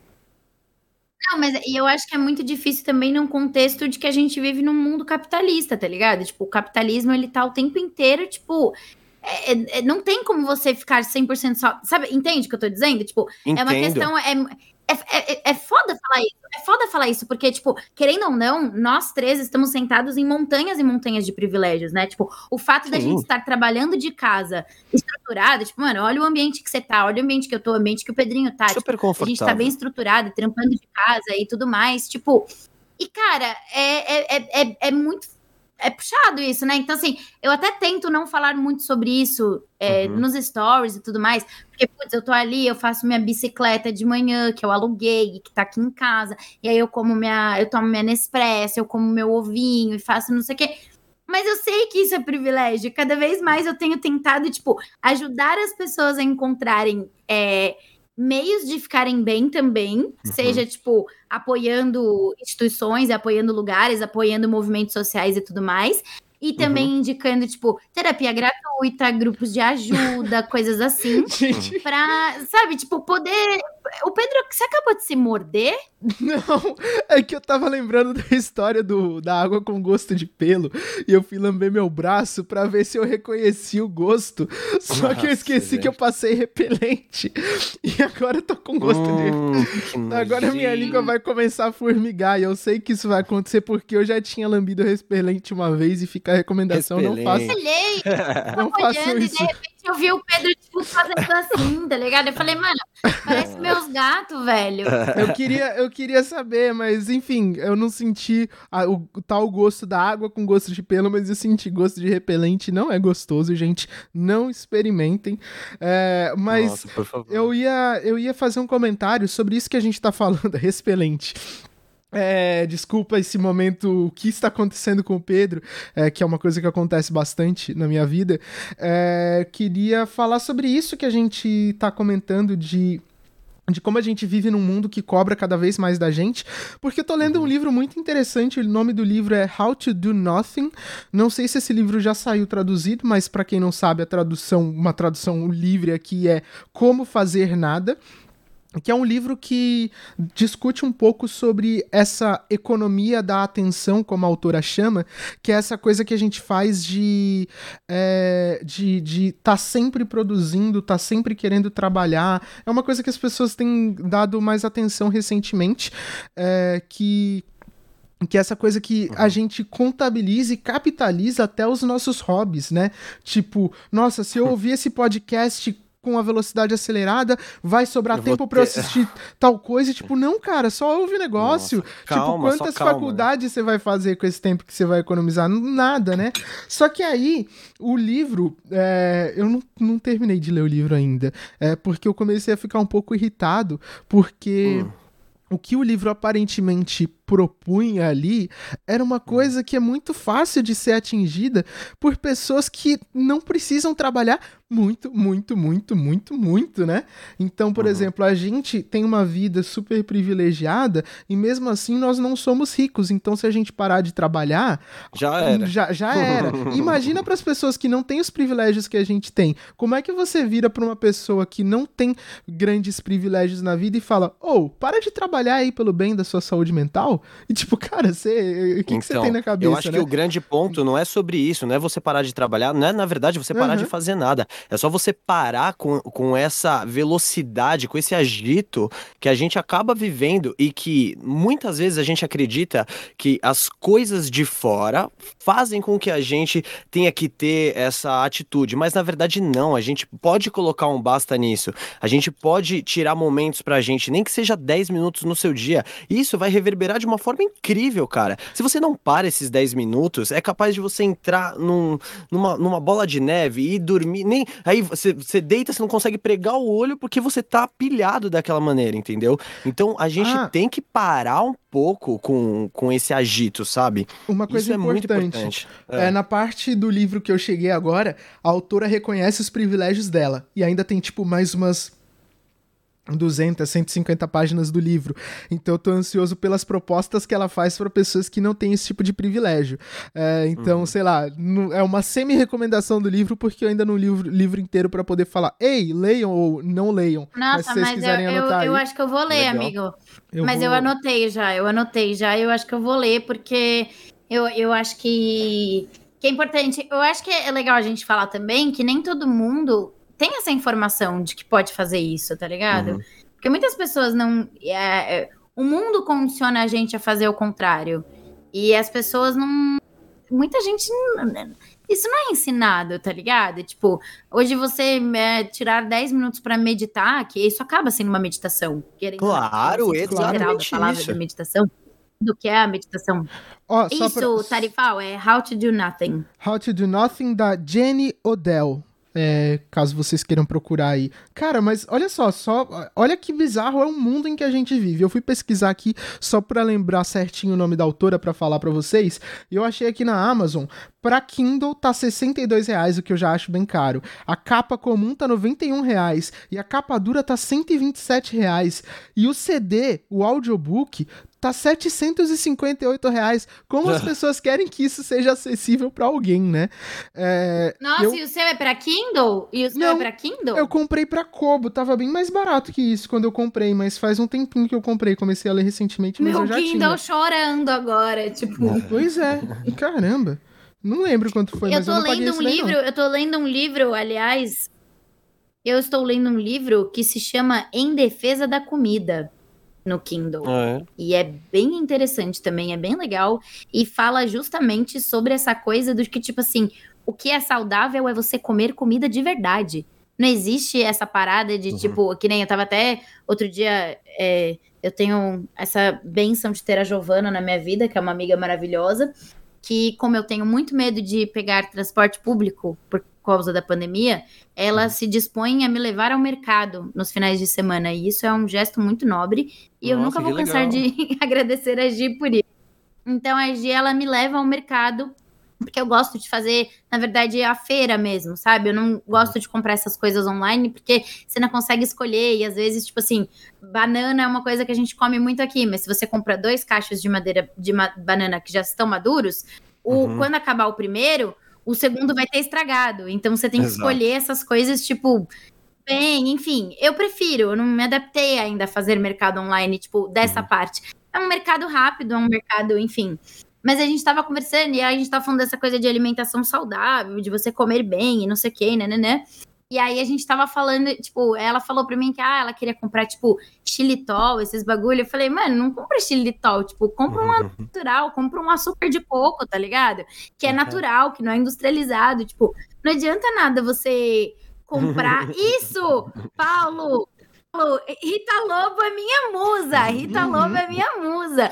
Não, mas eu acho que é muito difícil também num contexto de que a gente vive num mundo capitalista, tá ligado? Tipo, o capitalismo, ele tá o tempo inteiro, tipo, é, é, é, não tem como você ficar 100% só. Sabe, entende o que eu tô dizendo? Tipo, Entendo. é uma questão. É, é, é, é foda falar isso. É foda falar isso, porque, tipo, querendo ou não, nós três estamos sentados em montanhas e montanhas de privilégios, né? Tipo, o fato Sim. da gente estar trabalhando de casa estruturado, tipo, mano, olha o ambiente que você tá, olha o ambiente que eu tô, o ambiente que o Pedrinho tá. Super tipo, confortável. A gente tá bem estruturado, trampando de casa e tudo mais. Tipo, e, cara, é, é, é, é muito é puxado isso, né? Então, assim, eu até tento não falar muito sobre isso é, uhum. nos stories e tudo mais, porque, putz, eu tô ali, eu faço minha bicicleta de manhã, que eu aluguei, que tá aqui em casa, e aí eu como minha, eu tomo minha Nespresso, eu como meu ovinho e faço não sei o quê. Mas eu sei que isso é privilégio. Cada vez mais eu tenho tentado, tipo, ajudar as pessoas a encontrarem é, meios de ficarem bem também, uhum. seja, tipo, apoiando instituições, apoiando lugares, apoiando movimentos sociais e tudo mais. E também uhum. indicando, tipo, terapia gratuita, grupos de ajuda, <laughs> coisas assim. Gente. Pra, sabe, tipo, poder. O Pedro, você acabou de se morder? Não, é que eu tava lembrando da história do, da água com gosto de pelo. E eu fui lamber meu braço pra ver se eu reconheci o gosto. Só Nossa, que eu esqueci gente. que eu passei repelente. E agora eu tô com gosto hum, de. Agora minha língua vai começar a formigar. E eu sei que isso vai acontecer porque eu já tinha lambido repelente uma vez e fica a recomendação, não faça. não faça isso. E de repente eu vi o Pedro, tipo, fazendo assim, tá ligado? Eu falei, mano, parece <laughs> meus gatos, velho. Eu queria, eu queria saber, mas enfim, eu não senti a, o, o tal gosto da água com gosto de pelo, mas eu senti gosto de repelente. Não é gostoso, gente. Não experimentem. É, mas Nossa, eu, ia, eu ia fazer um comentário sobre isso que a gente tá falando, <laughs> repelente. É, desculpa esse momento, o que está acontecendo com o Pedro, é, que é uma coisa que acontece bastante na minha vida. É, queria falar sobre isso que a gente está comentando de de como a gente vive num mundo que cobra cada vez mais da gente, porque eu tô lendo um uhum. livro muito interessante, o nome do livro é How to Do Nothing. Não sei se esse livro já saiu traduzido, mas para quem não sabe, a tradução, uma tradução livre aqui é Como Fazer Nada que é um livro que discute um pouco sobre essa economia da atenção, como a autora chama, que é essa coisa que a gente faz de é, de estar tá sempre produzindo, tá sempre querendo trabalhar. É uma coisa que as pessoas têm dado mais atenção recentemente, é, que que é essa coisa que uhum. a gente contabiliza e capitaliza até os nossos hobbies, né? Tipo, nossa, se eu <laughs> ouvir esse podcast com a velocidade acelerada, vai sobrar eu tempo para eu assistir tal coisa. E, tipo, não, cara, só ouve negócio. Nossa, tipo, calma, tipo, quantas faculdades você vai fazer com esse tempo que você vai economizar? Nada, né? Só que aí, o livro, é, eu não, não terminei de ler o livro ainda, é, porque eu comecei a ficar um pouco irritado, porque. Hum o que o livro aparentemente propunha ali era uma coisa que é muito fácil de ser atingida por pessoas que não precisam trabalhar muito, muito, muito, muito, muito, né? Então, por uhum. exemplo, a gente tem uma vida super privilegiada e mesmo assim nós não somos ricos. Então, se a gente parar de trabalhar, já era. Já, já era. <laughs> Imagina para as pessoas que não têm os privilégios que a gente tem. Como é que você vira para uma pessoa que não tem grandes privilégios na vida e fala: "Ô, oh, para de trabalhar aí pelo bem da sua saúde mental"? E tipo, cara, você, o que, então, que você então, tem na cabeça, Eu acho né? que o grande ponto não é sobre isso, não é você parar de trabalhar, não é na verdade você parar uhum. de fazer nada. É só você parar com, com essa velocidade, com esse agito que a gente acaba vivendo e que muitas vezes a gente acredita que as coisas de fora fazem com que a gente tenha que ter essa atitude, mas na verdade não. A gente pode colocar um basta nisso. A gente pode tirar momentos pra gente, nem que seja 10 minutos no seu dia. Isso vai reverberar de uma forma incrível, cara. Se você não para esses 10 minutos, é capaz de você entrar num, numa, numa bola de neve e dormir. Nem aí você, você deita, você não consegue pregar o olho porque você tá pilhado daquela maneira, entendeu? Então a gente ah. tem que parar um pouco com, com esse agito, sabe? Uma coisa Isso importante, é muito importante. É. é. na parte do livro que eu cheguei agora, a autora reconhece os privilégios dela. E ainda tem, tipo, mais umas 200, 150 páginas do livro. Então eu tô ansioso pelas propostas que ela faz para pessoas que não têm esse tipo de privilégio. É, então, uhum. sei lá, é uma semi-recomendação do livro, porque eu ainda não li o livro inteiro para poder falar, ei, leiam ou não leiam. Nossa, mas se vocês mas quiserem eu, anotar. Eu, eu acho que eu vou ler, Legal. amigo. Eu mas vou... eu anotei já, eu anotei já, eu acho que eu vou ler, porque eu, eu acho que que é importante. Eu acho que é legal a gente falar também que nem todo mundo tem essa informação de que pode fazer isso, tá ligado? Uhum. Porque muitas pessoas não. É, é, o mundo condiciona a gente a fazer o contrário. E as pessoas não. Muita gente. Isso não é ensinado, tá ligado? Tipo, hoje você é, tirar 10 minutos para meditar, que isso acaba sendo uma meditação. Claro, exatamente. Da palavra isso. meditação do que é a meditação. Oh, Isso, pra... Tarifal, é How to Do Nothing. How to Do Nothing, da Jenny Odell. É, caso vocês queiram procurar aí. Cara, mas olha só, só olha que bizarro é o mundo em que a gente vive. Eu fui pesquisar aqui só para lembrar certinho o nome da autora para falar para vocês. E eu achei aqui na Amazon, para Kindle tá 62 reais, o que eu já acho bem caro. A capa comum tá 91 reais e a capa dura tá 127 reais. E o CD, o audiobook, tá 758 reais. Como as <laughs> pessoas querem que isso seja acessível para alguém, né? É, Nossa, eu... e o seu é para Kindle? E o seu é Não, é para Kindle? Eu comprei para Kobo, tava bem mais barato que isso quando eu comprei, mas faz um tempinho que eu comprei, comecei a ler recentemente, mas Meu eu já Kindle tinha. chorando agora, tipo. Pois é, caramba. Não lembro quanto foi, eu mas eu não lendo um livro, eu tô lendo um livro, aliás, eu estou lendo um livro que se chama Em Defesa da Comida no Kindle. Ah, é? E é bem interessante também, é bem legal. E fala justamente sobre essa coisa do que, tipo assim, o que é saudável é você comer comida de verdade. Não existe essa parada de, uhum. tipo, que nem eu tava até outro dia. É, eu tenho essa benção de ter a Giovana na minha vida, que é uma amiga maravilhosa. Que, como eu tenho muito medo de pegar transporte público por causa da pandemia, ela uhum. se dispõe a me levar ao mercado nos finais de semana. E isso é um gesto muito nobre. E Nossa, eu nunca vou cansar de <laughs> agradecer a Gi por isso. Então a Gi, ela me leva ao mercado porque eu gosto de fazer, na verdade, a feira mesmo, sabe? Eu não gosto de comprar essas coisas online, porque você não consegue escolher, e às vezes, tipo assim, banana é uma coisa que a gente come muito aqui, mas se você compra dois cachos de madeira de ma banana que já estão maduros, o, uhum. quando acabar o primeiro, o segundo vai ter estragado. Então você tem que Exato. escolher essas coisas, tipo, bem, enfim. Eu prefiro, eu não me adaptei ainda a fazer mercado online, tipo, dessa uhum. parte. É um mercado rápido, é um mercado, enfim. Mas a gente tava conversando e a gente tava falando dessa coisa de alimentação saudável, de você comer bem e não sei o que, né, né, né. E aí a gente tava falando, tipo, ela falou pra mim que ah, ela queria comprar, tipo, xilitol, esses bagulho. Eu falei, mano, não compra xilitol, tipo, compra um natural, compra um açúcar de coco, tá ligado? Que é natural, que não é industrializado. Tipo, não adianta nada você comprar. <laughs> Isso! Paulo! Paulo, Rita Lobo é minha musa! Rita Lobo é minha musa!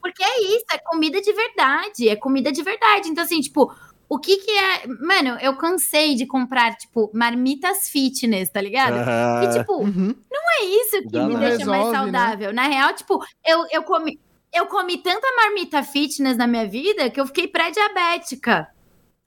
Porque é isso, é comida de verdade, é comida de verdade. Então, assim, tipo, o que que é. Mano, eu cansei de comprar, tipo, marmitas fitness, tá ligado? Uhum. E, tipo, uhum. não é isso que me deixa resolve, mais né? saudável. Né? Na real, tipo, eu, eu comi. Eu comi tanta marmita fitness na minha vida que eu fiquei pré-diabética.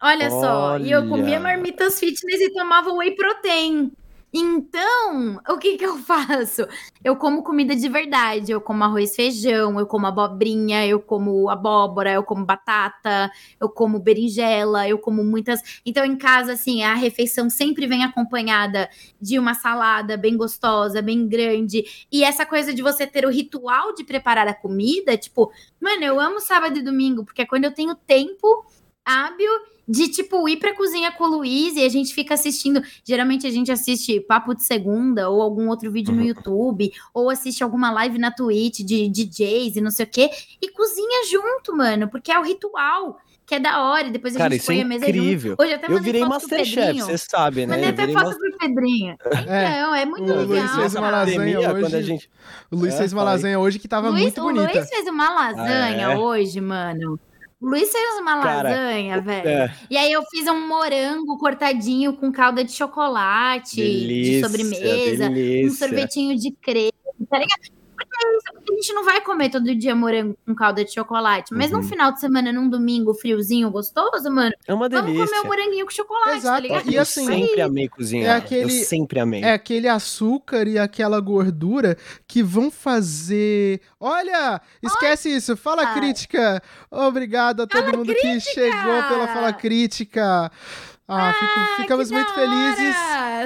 Olha, Olha, só. E eu comia marmitas fitness e tomava whey protein. Então, o que que eu faço? Eu como comida de verdade, eu como arroz feijão, eu como abobrinha, eu como abóbora, eu como batata, eu como berinjela, eu como muitas. Então, em casa, assim, a refeição sempre vem acompanhada de uma salada bem gostosa, bem grande. E essa coisa de você ter o ritual de preparar a comida, tipo, mano, eu amo sábado e domingo, porque é quando eu tenho tempo hábil de, tipo, ir pra cozinha com o Luiz e a gente fica assistindo. Geralmente a gente assiste Papo de Segunda ou algum outro vídeo no uhum. YouTube, ou assiste alguma live na Twitch de DJs e não sei o quê, e cozinha junto, mano, porque é o ritual. Que é da hora, e depois a Cara, gente põe é a mesa incrível. Hoje até eu virei Masterchef, você sabe, né? Mandei até foto master... pro Pedrinho. <laughs> É. Então, é muito o legal. Luiz fez uma lasanha hoje. Quando a gente... O Luiz é, fez uma lasanha hoje que tava Luiz, muito bonita. O Luiz fez uma lasanha ah, é? hoje, mano. Luiz fez uma Cara, lasanha, velho. É. E aí eu fiz um morango cortadinho com calda de chocolate, delícia, de sobremesa, delícia. um sorvetinho de creme, tá ligado? Porque a gente não vai comer todo dia morango com calda de chocolate. Mas uhum. num final de semana, num domingo friozinho, gostoso, mano. É uma delícia. Vamos comer um moranguinho com chocolate, tá Exato. tá ligado? E assim, eu sempre amei cozinhar. É aquele, eu sempre amei. É aquele açúcar e aquela gordura que vão fazer. Olha! Esquece Olha. isso. Fala crítica. Obrigado a todo Fala mundo crítica. que chegou pela Fala Crítica. Ah, ah fico, ficamos muito felizes.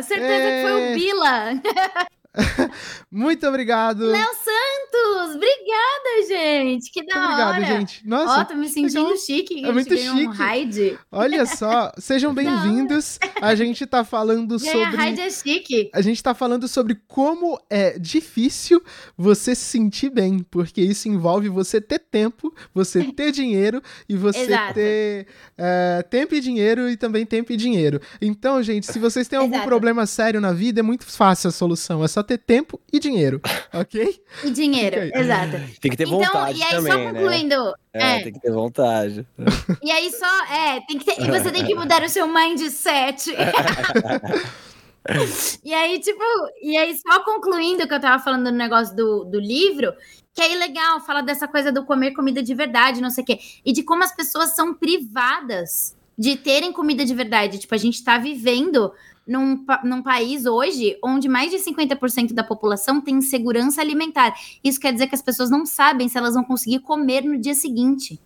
Certeza é... que foi o é. Bila. <laughs> <laughs> Muito obrigado. Léo Santos! Obrigada, gente! Que da Muito hora! Obrigado, gente. Nossa, Ó, tô me sentindo legal. chique. É muito chique. Um raid. Olha só, sejam <laughs> bem-vindos. A gente tá falando sobre... Raid é chique. A gente tá falando sobre como é difícil você se sentir bem, porque isso envolve você ter tempo, você <laughs> ter dinheiro e você Exato. ter é, tempo e dinheiro e também tempo e dinheiro. Então, gente, se vocês têm algum Exato. problema sério na vida, é muito fácil a solução. É só ter tempo e dinheiro, <laughs> ok? E dinheiro, exato. Tem que ter então, vontade e aí, também, só né? concluindo... Né? É, é, tem que ter vontade. E aí só, é, tem que ter, e você tem que mudar o seu mindset. <laughs> e aí, tipo, e aí só concluindo que eu tava falando do negócio do, do livro, que aí legal, fala dessa coisa do comer comida de verdade, não sei o quê, e de como as pessoas são privadas de terem comida de verdade. Tipo, a gente tá vivendo num, num país hoje onde mais de 50% da população tem insegurança alimentar. Isso quer dizer que as pessoas não sabem se elas vão conseguir comer no dia seguinte.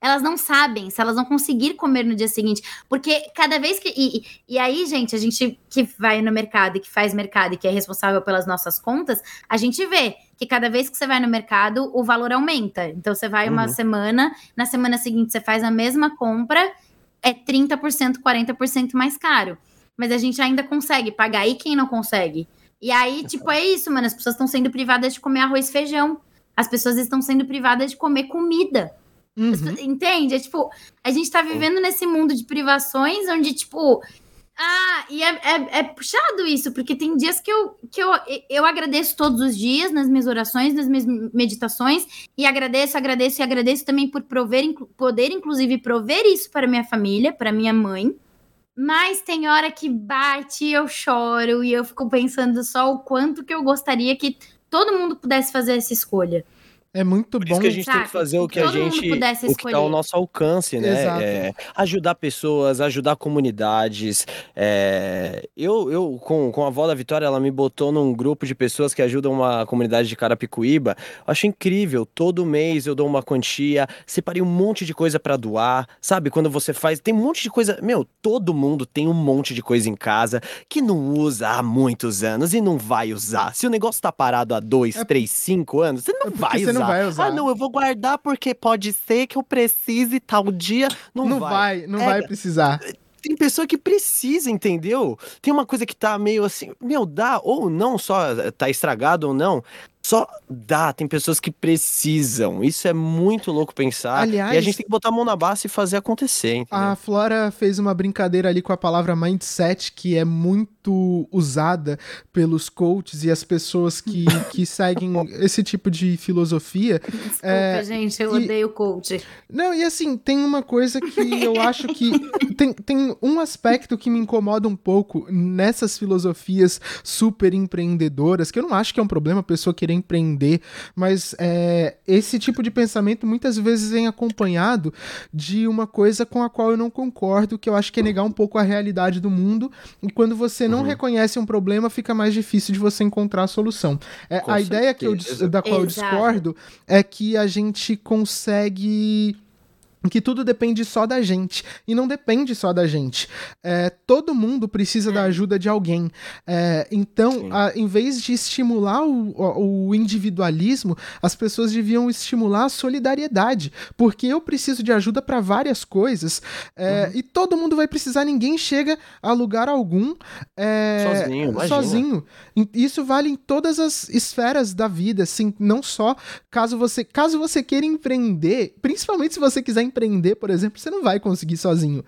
Elas não sabem se elas vão conseguir comer no dia seguinte. Porque cada vez que. E, e aí, gente, a gente que vai no mercado e que faz mercado e que é responsável pelas nossas contas, a gente vê que cada vez que você vai no mercado, o valor aumenta. Então, você vai uma uhum. semana, na semana seguinte, você faz a mesma compra, é 30%, 40% mais caro mas a gente ainda consegue pagar. E quem não consegue? E aí, tipo, é isso, mano. As pessoas estão sendo privadas de comer arroz e feijão. As pessoas estão sendo privadas de comer comida. Uhum. entende? É tipo, a gente tá vivendo nesse mundo de privações onde, tipo. Ah, e é, é, é, puxado isso, porque tem dias que, eu, que eu, eu agradeço todos os dias nas minhas orações, nas minhas meditações, e agradeço, agradeço e agradeço também por prover, poder, inclusive, prover isso para minha família, para minha mãe. Mas tem hora que bate e eu choro e eu fico pensando só o quanto que eu gostaria que todo mundo pudesse fazer essa escolha. É muito Por bom. Isso que a gente Sabe? tem que fazer o que a gente, o que está ao nosso alcance, né? É, ajudar pessoas, ajudar comunidades. É, eu, eu com, com a avó da Vitória, ela me botou num grupo de pessoas que ajudam uma comunidade de Carapicuíba. Eu acho incrível. Todo mês eu dou uma quantia, separei um monte de coisa para doar. Sabe? Quando você faz, tem um monte de coisa. Meu, todo mundo tem um monte de coisa em casa que não usa há muitos anos e não vai usar. Se o negócio tá parado há dois, é... três, cinco anos, você não é vai usar não vai usar. Ah, não, eu vou guardar porque pode ser que eu precise tal dia. Não, não vai. vai não é, vai precisar. Tem pessoa que precisa, entendeu? Tem uma coisa que tá meio assim, meu, dá ou não só tá estragado ou não, só dá, tem pessoas que precisam. Isso é muito louco pensar. Aliás, e a gente tem que botar a mão na base e fazer acontecer. Entendeu? A Flora fez uma brincadeira ali com a palavra mindset, que é muito usada pelos coaches e as pessoas que, <laughs> que seguem esse tipo de filosofia. Desculpa, é, gente, eu e... odeio coach. Não, e assim, tem uma coisa que eu acho que. tem, tem um aspecto que me incomoda um pouco nessas filosofias super empreendedoras, que eu não acho que é um problema a pessoa querer querer empreender, mas é, esse tipo de pensamento muitas vezes vem acompanhado de uma coisa com a qual eu não concordo, que eu acho que é negar um pouco a realidade do mundo, e quando você não uhum. reconhece um problema, fica mais difícil de você encontrar a solução. É, a certeza. ideia que eu, da qual Exato. eu discordo é que a gente consegue que tudo depende só da gente. E não depende só da gente. É, todo mundo precisa é. da ajuda de alguém. É, então, a, em vez de estimular o, o, individualismo, as pessoas deviam estimular a solidariedade. Porque eu preciso de ajuda para várias coisas. É, uhum. E todo mundo vai precisar, ninguém chega a lugar algum é, sozinho. sozinho. Isso vale em todas as esferas da vida, assim, não só caso você, caso você queira empreender, principalmente se você quiser empreender, por exemplo, você não vai conseguir sozinho.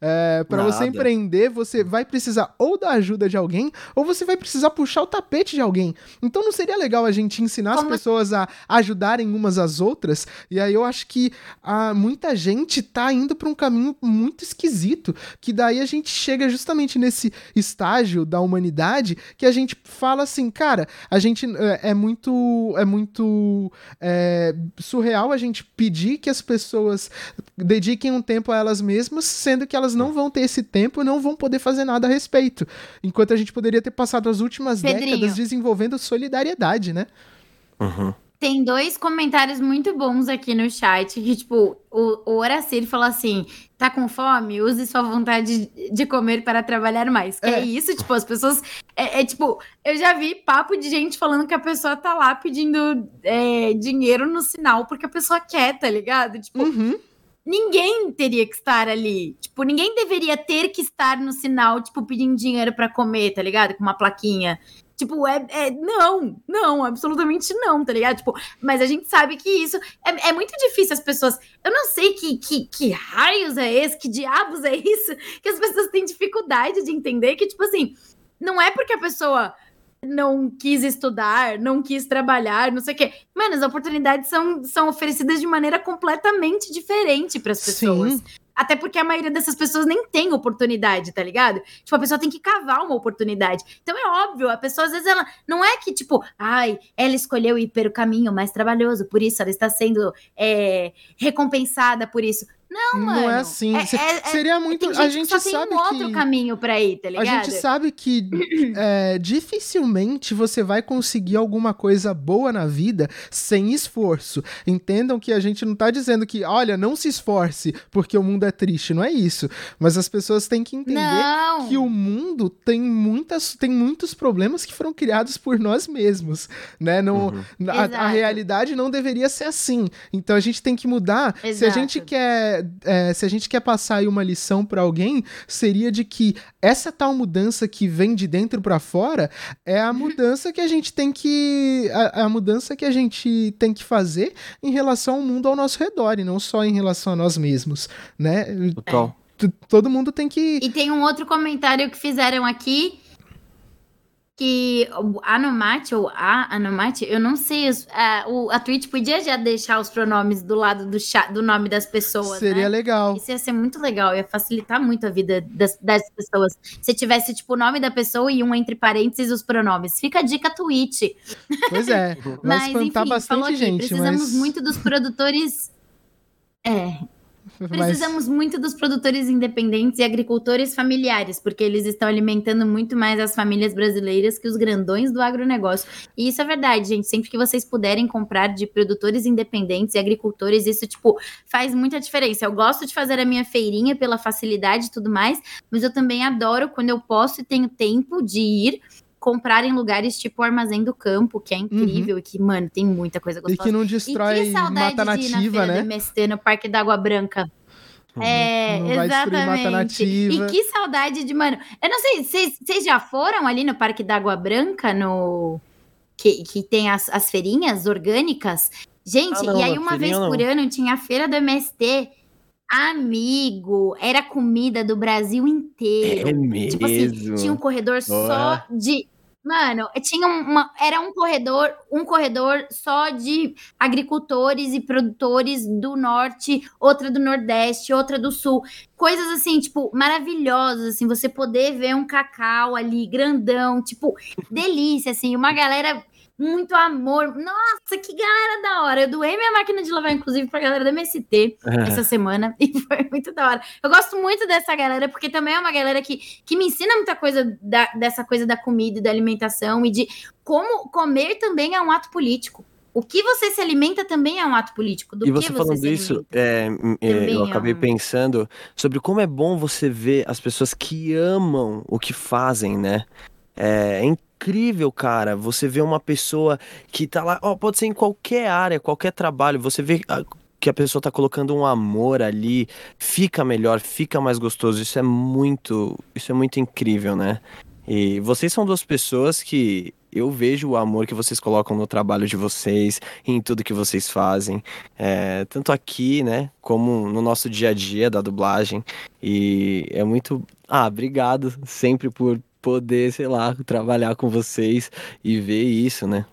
É, para você empreender, você vai precisar ou da ajuda de alguém, ou você vai precisar puxar o tapete de alguém. Então não seria legal a gente ensinar Como... as pessoas a ajudarem umas às outras? E aí eu acho que a, muita gente tá indo para um caminho muito esquisito, que daí a gente chega justamente nesse estágio da humanidade que a gente fala assim, cara, a gente é, é muito é muito é, surreal a gente pedir que as pessoas dediquem um tempo a elas mesmas, sendo que elas não vão ter esse tempo e não vão poder fazer nada a respeito. Enquanto a gente poderia ter passado as últimas Pedrinho. décadas desenvolvendo solidariedade, né? Uhum. Tem dois comentários muito bons aqui no chat, que, tipo, o, o Horacir falou assim, tá com fome? Use sua vontade de comer para trabalhar mais. É, é isso, tipo, as pessoas É, é, tipo, eu já vi papo de gente falando que a pessoa tá lá pedindo é, dinheiro no sinal porque a pessoa quer, tá ligado? Tipo, uhum. Ninguém teria que estar ali. Tipo, ninguém deveria ter que estar no sinal, tipo, pedindo dinheiro para comer, tá ligado? Com uma plaquinha. Tipo, é, é, Não, não, absolutamente não, tá ligado? Tipo, mas a gente sabe que isso é, é muito difícil as pessoas. Eu não sei que, que, que raios é esse, que diabos é isso, que as pessoas têm dificuldade de entender que, tipo assim, não é porque a pessoa não quis estudar, não quis trabalhar, não sei o quê. Mano, as oportunidades são, são oferecidas de maneira completamente diferente para as pessoas. Sim. Até porque a maioria dessas pessoas nem tem oportunidade, tá ligado? Tipo, a pessoa tem que cavar uma oportunidade. Então é óbvio, a pessoa às vezes ela não é que, tipo, ai, ela escolheu ir pelo caminho mais trabalhoso, por isso ela está sendo é, recompensada por isso. Não, mano. Não é assim. É, é, Seria muito. Gente a gente sabe tem um outro que, caminho para ir, tá ligado? A gente sabe que <clears throat> é, dificilmente você vai conseguir alguma coisa boa na vida sem esforço. Entendam que a gente não tá dizendo que, olha, não se esforce porque o mundo é triste. Não é isso. Mas as pessoas têm que entender não. que o mundo tem muitas, tem muitos problemas que foram criados por nós mesmos, né? Não, uhum. a, a, realidade não deveria ser assim. Então a gente tem que mudar. Exato. Se a gente quer é, se a gente quer passar aí uma lição para alguém, seria de que essa tal mudança que vem de dentro para fora é a mudança que a gente tem que a, a, mudança que a gente tem que fazer em relação ao mundo ao nosso redor e não só em relação a nós mesmos, né? Total. Todo mundo tem que E tem um outro comentário que fizeram aqui que Anomate ou a Anomate, eu não sei, a, o, a Twitch podia já deixar os pronomes do lado do, chat, do nome das pessoas, Seria né? legal. Isso ia ser muito legal, ia facilitar muito a vida das, das pessoas. Se tivesse, tipo, o nome da pessoa e um entre parênteses os pronomes. Fica a dica Twitch. Pois é, <laughs> vai mas, espantar enfim, bastante aqui, gente, precisamos mas... muito dos produtores... É, Precisamos Mas... muito dos produtores independentes e agricultores familiares, porque eles estão alimentando muito mais as famílias brasileiras que os grandões do agronegócio. E isso é verdade, gente. Sempre que vocês puderem comprar de produtores independentes e agricultores, isso, tipo, faz muita diferença. Eu gosto de fazer a minha feirinha pela facilidade e tudo mais, mas eu também adoro quando eu posso e tenho tempo de ir comprar em lugares tipo o Armazém do Campo, que é incrível uhum. e que, mano, tem muita coisa gostosa. E que não destrói e que mata nativa, né? De no Parque da Água Branca. Uhum. É, não exatamente. E que saudade de, mano. Eu não sei, vocês já foram ali no Parque da Água Branca, no. Que, que tem as, as feirinhas orgânicas? Gente, ah, não, e aí uma vez por ano tinha a feira do MST. Amigo, era comida do Brasil inteiro. É mesmo? Tipo assim, tinha um corredor só de Mano, tinha uma. Era um corredor, um corredor só de agricultores e produtores do norte, outra do nordeste, outra do sul. Coisas assim, tipo, maravilhosas, assim, você poder ver um cacau ali, grandão, tipo, delícia, assim, uma galera muito amor. Nossa, que galera da hora. Eu doei minha máquina de lavar, inclusive, pra galera da MST uhum. essa semana. <laughs> E foi muito da hora. Eu gosto muito dessa galera, porque também é uma galera que, que me ensina muita coisa da, dessa coisa da comida e da alimentação e de como comer também é um ato político. O que você se alimenta também é um ato político. Do e você, você falando isso, é, é, eu acabei é um... pensando sobre como é bom você ver as pessoas que amam o que fazem, né? É, é incrível, cara. Você vê uma pessoa que tá lá, ó, pode ser em qualquer área, qualquer trabalho, você vê que a pessoa tá colocando um amor ali, fica melhor, fica mais gostoso. Isso é muito, isso é muito incrível, né? E vocês são duas pessoas que eu vejo o amor que vocês colocam no trabalho de vocês, em tudo que vocês fazem, é, tanto aqui, né, como no nosso dia a dia da dublagem. E é muito. Ah, obrigado sempre por poder, sei lá, trabalhar com vocês e ver isso, né?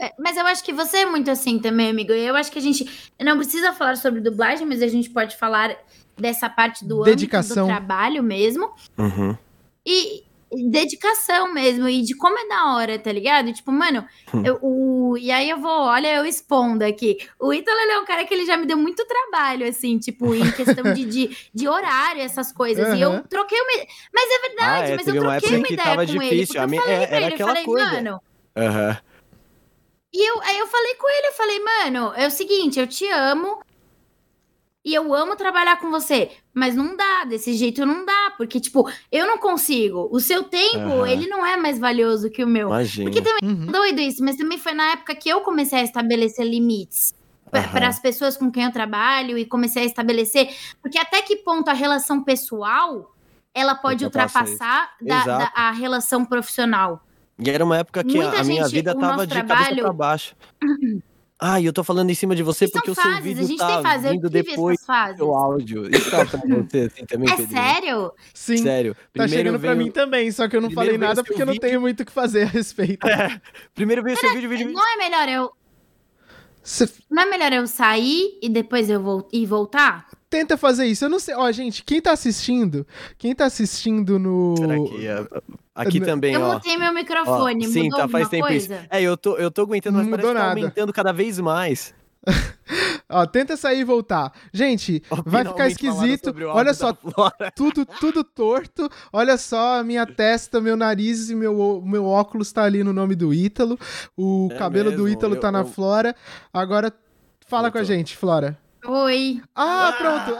É, mas eu acho que você é muito assim também, amigo. Eu acho que a gente não precisa falar sobre dublagem, mas a gente pode falar dessa parte do Dedicação. do trabalho mesmo. Uhum. E, dedicação mesmo e de como é da hora, tá ligado? Tipo, mano, hum. eu, o, e aí eu vou, olha, eu expondo aqui. O Ítalo, é um cara que ele já me deu muito trabalho, assim, tipo, em questão de, de, de horário, essas coisas. Uhum. E eu troquei uma. Mas é verdade, ah, é, mas eu troquei uma, ideia com difícil. ele. Porque eu falei é, pra ele, eu falei, coisa. mano. Uhum. E eu, aí eu falei com ele, eu falei, mano, é o seguinte, eu te amo, e eu amo trabalhar com você, mas não dá, desse jeito não dá, porque, tipo, eu não consigo. O seu tempo, uhum. ele não é mais valioso que o meu. Imagina. Porque também, uhum. doido isso, mas também foi na época que eu comecei a estabelecer limites para as pessoas com quem eu trabalho e comecei a estabelecer, porque até que ponto a relação pessoal ela pode ultrapassar da, da, a relação profissional. E era uma época que a, a minha vida tava de trabalho... cabeça para baixo. <laughs> Ah, eu tô falando em cima de você porque o seu vídeo a gente tá tem fase, vindo depois do áudio. Isso tá pra <laughs> você assim também, É Pedrinho? sério? Sim. Sério. Tá Primeiro tá chegando veio... pra mim também, só que eu não Primeiro falei nada porque eu não tenho muito o que fazer a respeito. É. <laughs> Primeiro veio Será, seu vídeo, vídeo... Não é melhor eu... Cê... Não é melhor eu sair e depois eu vou... e voltar? Tenta fazer isso. Eu não sei. Ó, gente, quem tá assistindo, quem tá assistindo no. Será que é... Aqui também, eu ó. Eu mutei meu microfone, ó, sim, tá, faz tempo coisa? isso. É, eu tô, eu tô aguentando, mas parece que tá aumentando cada vez mais. <laughs> Ó, tenta sair e voltar. Gente, vai ficar esquisito. Olha só, tudo, tudo torto. Olha só a minha testa, meu nariz e meu, meu óculos tá ali no nome do Ítalo. O é cabelo mesmo? do Ítalo tá na eu... Flora. Agora, fala com a gente, Flora. Oi. Ah, pronto.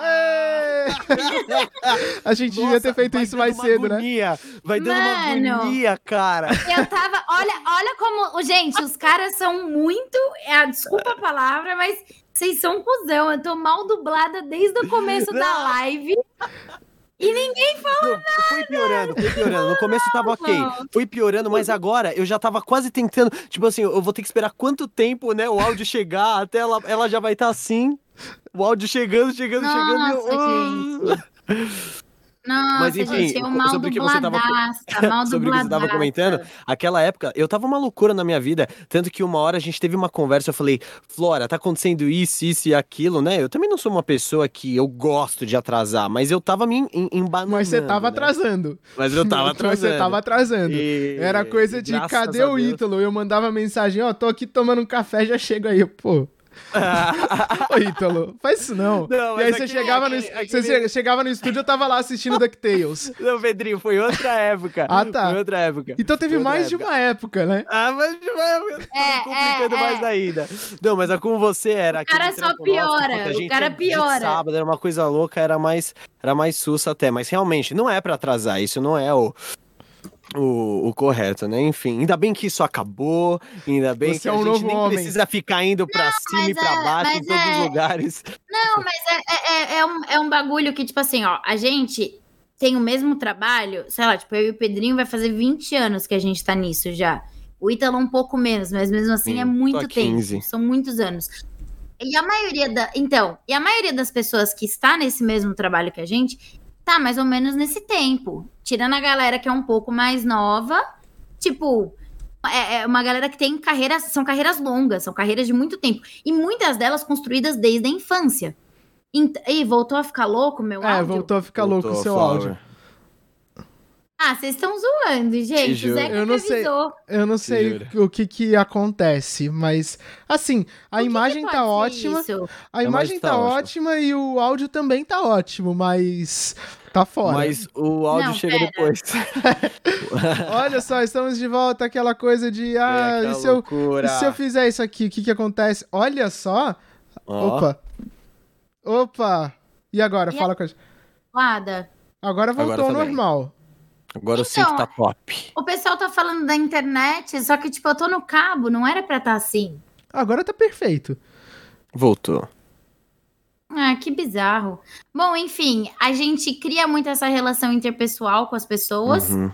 A gente Nossa, devia ter feito isso mais cedo, né? agonia. né? Vai dando Mano, uma agonia, cara. Eu tava. Olha, olha como. Gente, os caras são muito. É, desculpa a palavra, mas vocês são cuzão. Eu tô mal dublada desde o começo Não. da live. E ninguém falou nada. Foi piorando, foi piorando. No começo tava ok. Foi piorando, mas agora eu já tava quase tentando. Tipo assim, eu vou ter que esperar quanto tempo, né? O áudio chegar até ela, ela já vai estar tá assim. O áudio chegando, chegando, Nossa, chegando. Gente. Nossa, Mas enfim, gente, mal sobre o que você tava sobre o que você tava comentando, aquela época eu tava uma loucura na minha vida, tanto que uma hora a gente teve uma conversa, eu falei: "Flora, tá acontecendo isso, isso e aquilo, né? Eu também não sou uma pessoa que eu gosto de atrasar, mas eu tava me embanando. Mas você tava né? atrasando. Mas eu tava atrasando. <laughs> mas você tava atrasando. E... Era coisa de cadê o Ítalo? Eu mandava mensagem, ó, oh, tô aqui tomando um café, já chego aí, pô. <laughs> Ô, Ítalo, faz isso não. não e aí você chegava, aquele, no, aquele... você chegava no estúdio, eu tava lá assistindo DuckTales. <laughs> Não, Pedrinho, foi outra época. Ah, tá. Foi outra época. Então teve mais época. de uma época, né? Ah, mais de uma época. É, complicando é, mais é. ainda. Não, mas a com você era... O cara só piora, o cara piora. Sábado era uma coisa louca, era mais, era mais sussa até. Mas realmente, não é pra atrasar, isso não é o o, o, correto, né? Enfim, ainda bem que isso acabou, ainda bem Você que é um a gente nem homem. precisa ficar indo pra não, cima e pra é, baixo em todos é... os lugares. Não, mas é, é, é, é, um, é um bagulho que, tipo assim, ó, a gente tem o mesmo trabalho, sei lá, tipo, eu e o Pedrinho vai fazer 20 anos que a gente tá nisso já. O Ítalo um pouco menos, mas mesmo assim Sim, é muito tempo. São muitos anos. E a maioria da. Então, e a maioria das pessoas que está nesse mesmo trabalho que a gente tá mais ou menos nesse tempo. Tirando a galera que é um pouco mais nova, tipo, é, é uma galera que tem carreiras, são carreiras longas, são carreiras de muito tempo. E muitas delas construídas desde a infância. E, voltou a ficar louco, meu é, áudio? É, voltou a ficar voltou louco o seu áudio. Ah, vocês estão zoando, gente. O Zé eu não sei, eu não sei o que que acontece, mas assim, a imagem que que tá ótima. Isso? A imagem tá, tá ótima e o áudio também tá ótimo, mas tá fora. Mas o áudio não, chega pera. depois. <laughs> Olha só, estamos de volta aquela coisa de ah, é, e, se eu, e se eu fizer isso aqui, o que que acontece? Olha só. Oh. Opa. Opa. E agora? E Fala a... com a gente. Nada. Agora voltou agora tá ao normal. Agora então, eu sei que tá top. O pessoal tá falando da internet, só que, tipo, eu tô no cabo, não era pra estar tá assim. Agora tá perfeito. Voltou. Ah, que bizarro. Bom, enfim, a gente cria muito essa relação interpessoal com as pessoas. Uhum.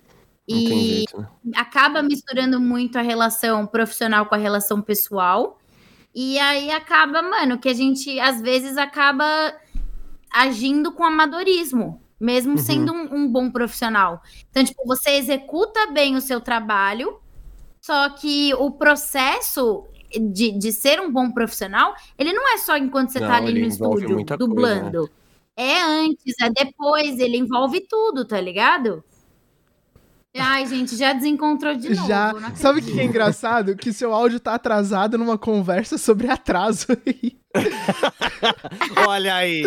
E jeito, né? acaba misturando muito a relação profissional com a relação pessoal. E aí acaba, mano, que a gente às vezes acaba agindo com amadorismo mesmo uhum. sendo um, um, bom profissional. Então, tipo, você executa bem o seu trabalho, só que o processo de, de ser um bom profissional, ele não é só enquanto você tá não, tá ali no estúdio dublando. Coisa, né? É antes, é depois, ele envolve tudo, tá ligado? Ai, gente, já desencontrou de novo. Já. Sabe o que é engraçado? Que seu áudio tá atrasado numa conversa sobre atraso <laughs> aí. Olha aí.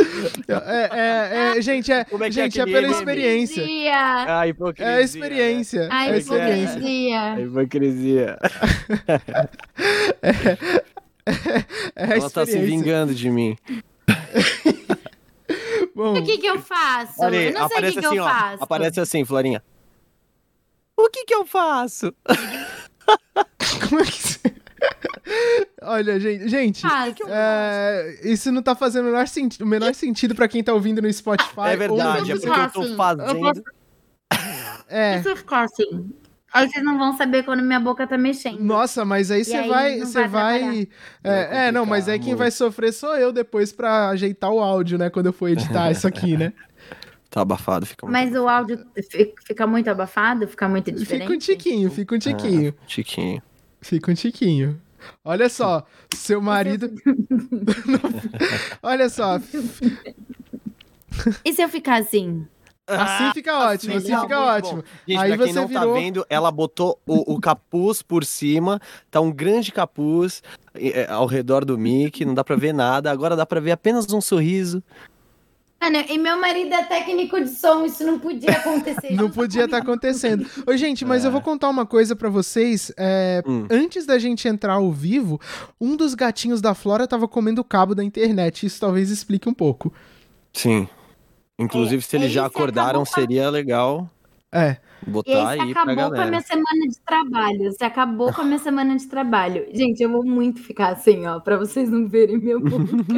É, é, é gente, é, é, é gente, é, pela experiência. A hipocrisia. É a experiência. A é hipocrisia. A <laughs> hipocrisia. É, é, é a Ela tá se vingando de mim. <laughs> Bom, o que que eu faço? Olha aí, eu não sei o que, que assim, eu ó, faço. Aparece assim, Florinha. O que que eu faço? <laughs> Como é que você... <laughs> Olha, gente, gente é, isso não tá fazendo o menor, senti o menor sentido pra quem tá ouvindo no Spotify. É verdade, é porque eu tô fazendo. Eu posso... É. Se eu ficar assim, aí vocês não vão saber quando minha boca tá mexendo. Nossa, mas aí você vai. Você vai. vai... É, é, não, mas aí quem vai sofrer sou eu depois pra ajeitar o áudio, né? Quando eu for editar isso aqui, né? <laughs> Tá abafado, fica muito Mas abafado. o áudio fica muito abafado, fica muito diferente. Fica um tiquinho, fica um tiquinho. Ah, tiquinho. Fica um tiquinho. Olha só, seu marido. <laughs> Olha só. E se eu ficar assim? Assim fica ótimo, assim fica ótimo. Gente, Aí pra quem não tá virou... tá vendo, ela botou o, o, capuz por cima, tá um grande capuz é, ao redor do Mickey, não dá pra ver nada, agora dá pra ver apenas um sorriso. Mano, e meu marido é técnico de som, isso não podia acontecer. não podia estar tá acontecendo. Ô, gente, mas é. eu vou contar uma coisa para vocês. É, hum. Antes da gente entrar ao vivo, um dos gatinhos da Flora tava comendo o cabo da internet. Isso talvez explique um pouco. Sim. Inclusive, é, se eles já acordaram, seria legal. É. Botar e aí acabou pra galera. com a minha semana de trabalho. Você acabou com a minha semana de trabalho. <laughs> Gente, eu vou muito ficar assim, ó, pra vocês não verem boca.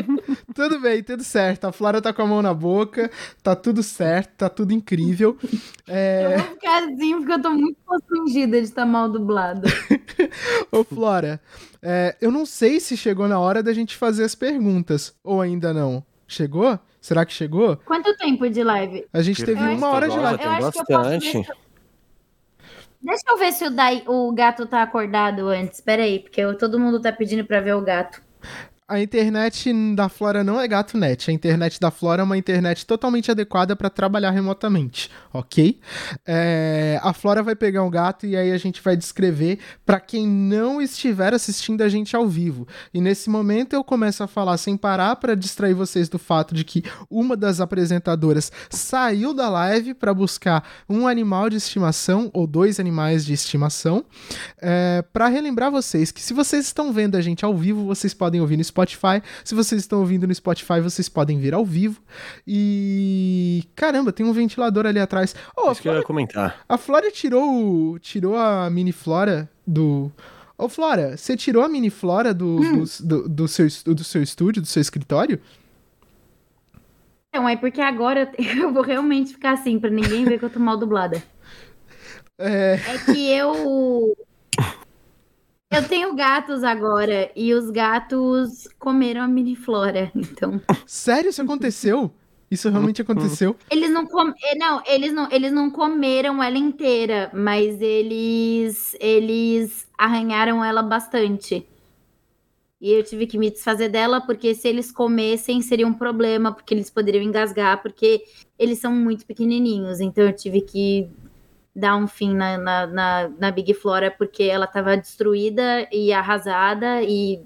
<laughs> tudo bem, tudo certo. A Flora tá com a mão na boca, tá tudo certo, tá tudo incrível. É... <laughs> Eu vou ficar assim porque eu tô muito constrangida de estar mal dublada. Ô, Flora, é, eu não sei se chegou na hora da gente fazer as perguntas, ou ainda não. Chegou? Será que chegou? Quanto tempo de live? A gente teve eu uma hora de live. Tem bastante. Deixa eu ver se o, Dai, o gato tá acordado antes. Pera aí, porque eu, todo mundo tá pedindo pra ver o gato a internet da Flora não é gato net. A internet da Flora é uma internet totalmente adequada para trabalhar remotamente, ok? É, a Flora vai pegar um gato e aí a gente vai descrever para quem não estiver assistindo a gente ao vivo. E nesse momento eu começo a falar sem parar para distrair vocês do fato de que uma das apresentadoras saiu da live para buscar um animal de estimação ou dois animais de estimação. É, para relembrar vocês que se vocês estão vendo a gente ao vivo, vocês podem ouvir no Spotify. Se vocês estão ouvindo no Spotify, vocês podem vir ao vivo. E caramba, tem um ventilador ali atrás. Oh, Isso Flora... que eu ia comentar. A Flora tirou, tirou a mini Flora do Ô, oh, Flora, você tirou a mini Flora do, hum. do, do, do, seu, do seu estúdio, do seu escritório? Não, é porque agora <laughs> eu vou realmente ficar assim, pra ninguém ver que eu tô mal dublada. É, é que eu. Eu tenho gatos agora e os gatos comeram a mini flora, <laughs> então. Sério, isso aconteceu? Isso realmente aconteceu? Eles não com... Eh, não, eles não, eles não comeram ela inteira, mas eles eles arranharam ela bastante. E eu tive que me desfazer dela porque se eles comessem seria um problema, porque eles poderiam engasgar, porque eles são muito pequenininhos. Então eu tive que dar um fim na, na, na, na Big Flora porque ela estava destruída e arrasada e,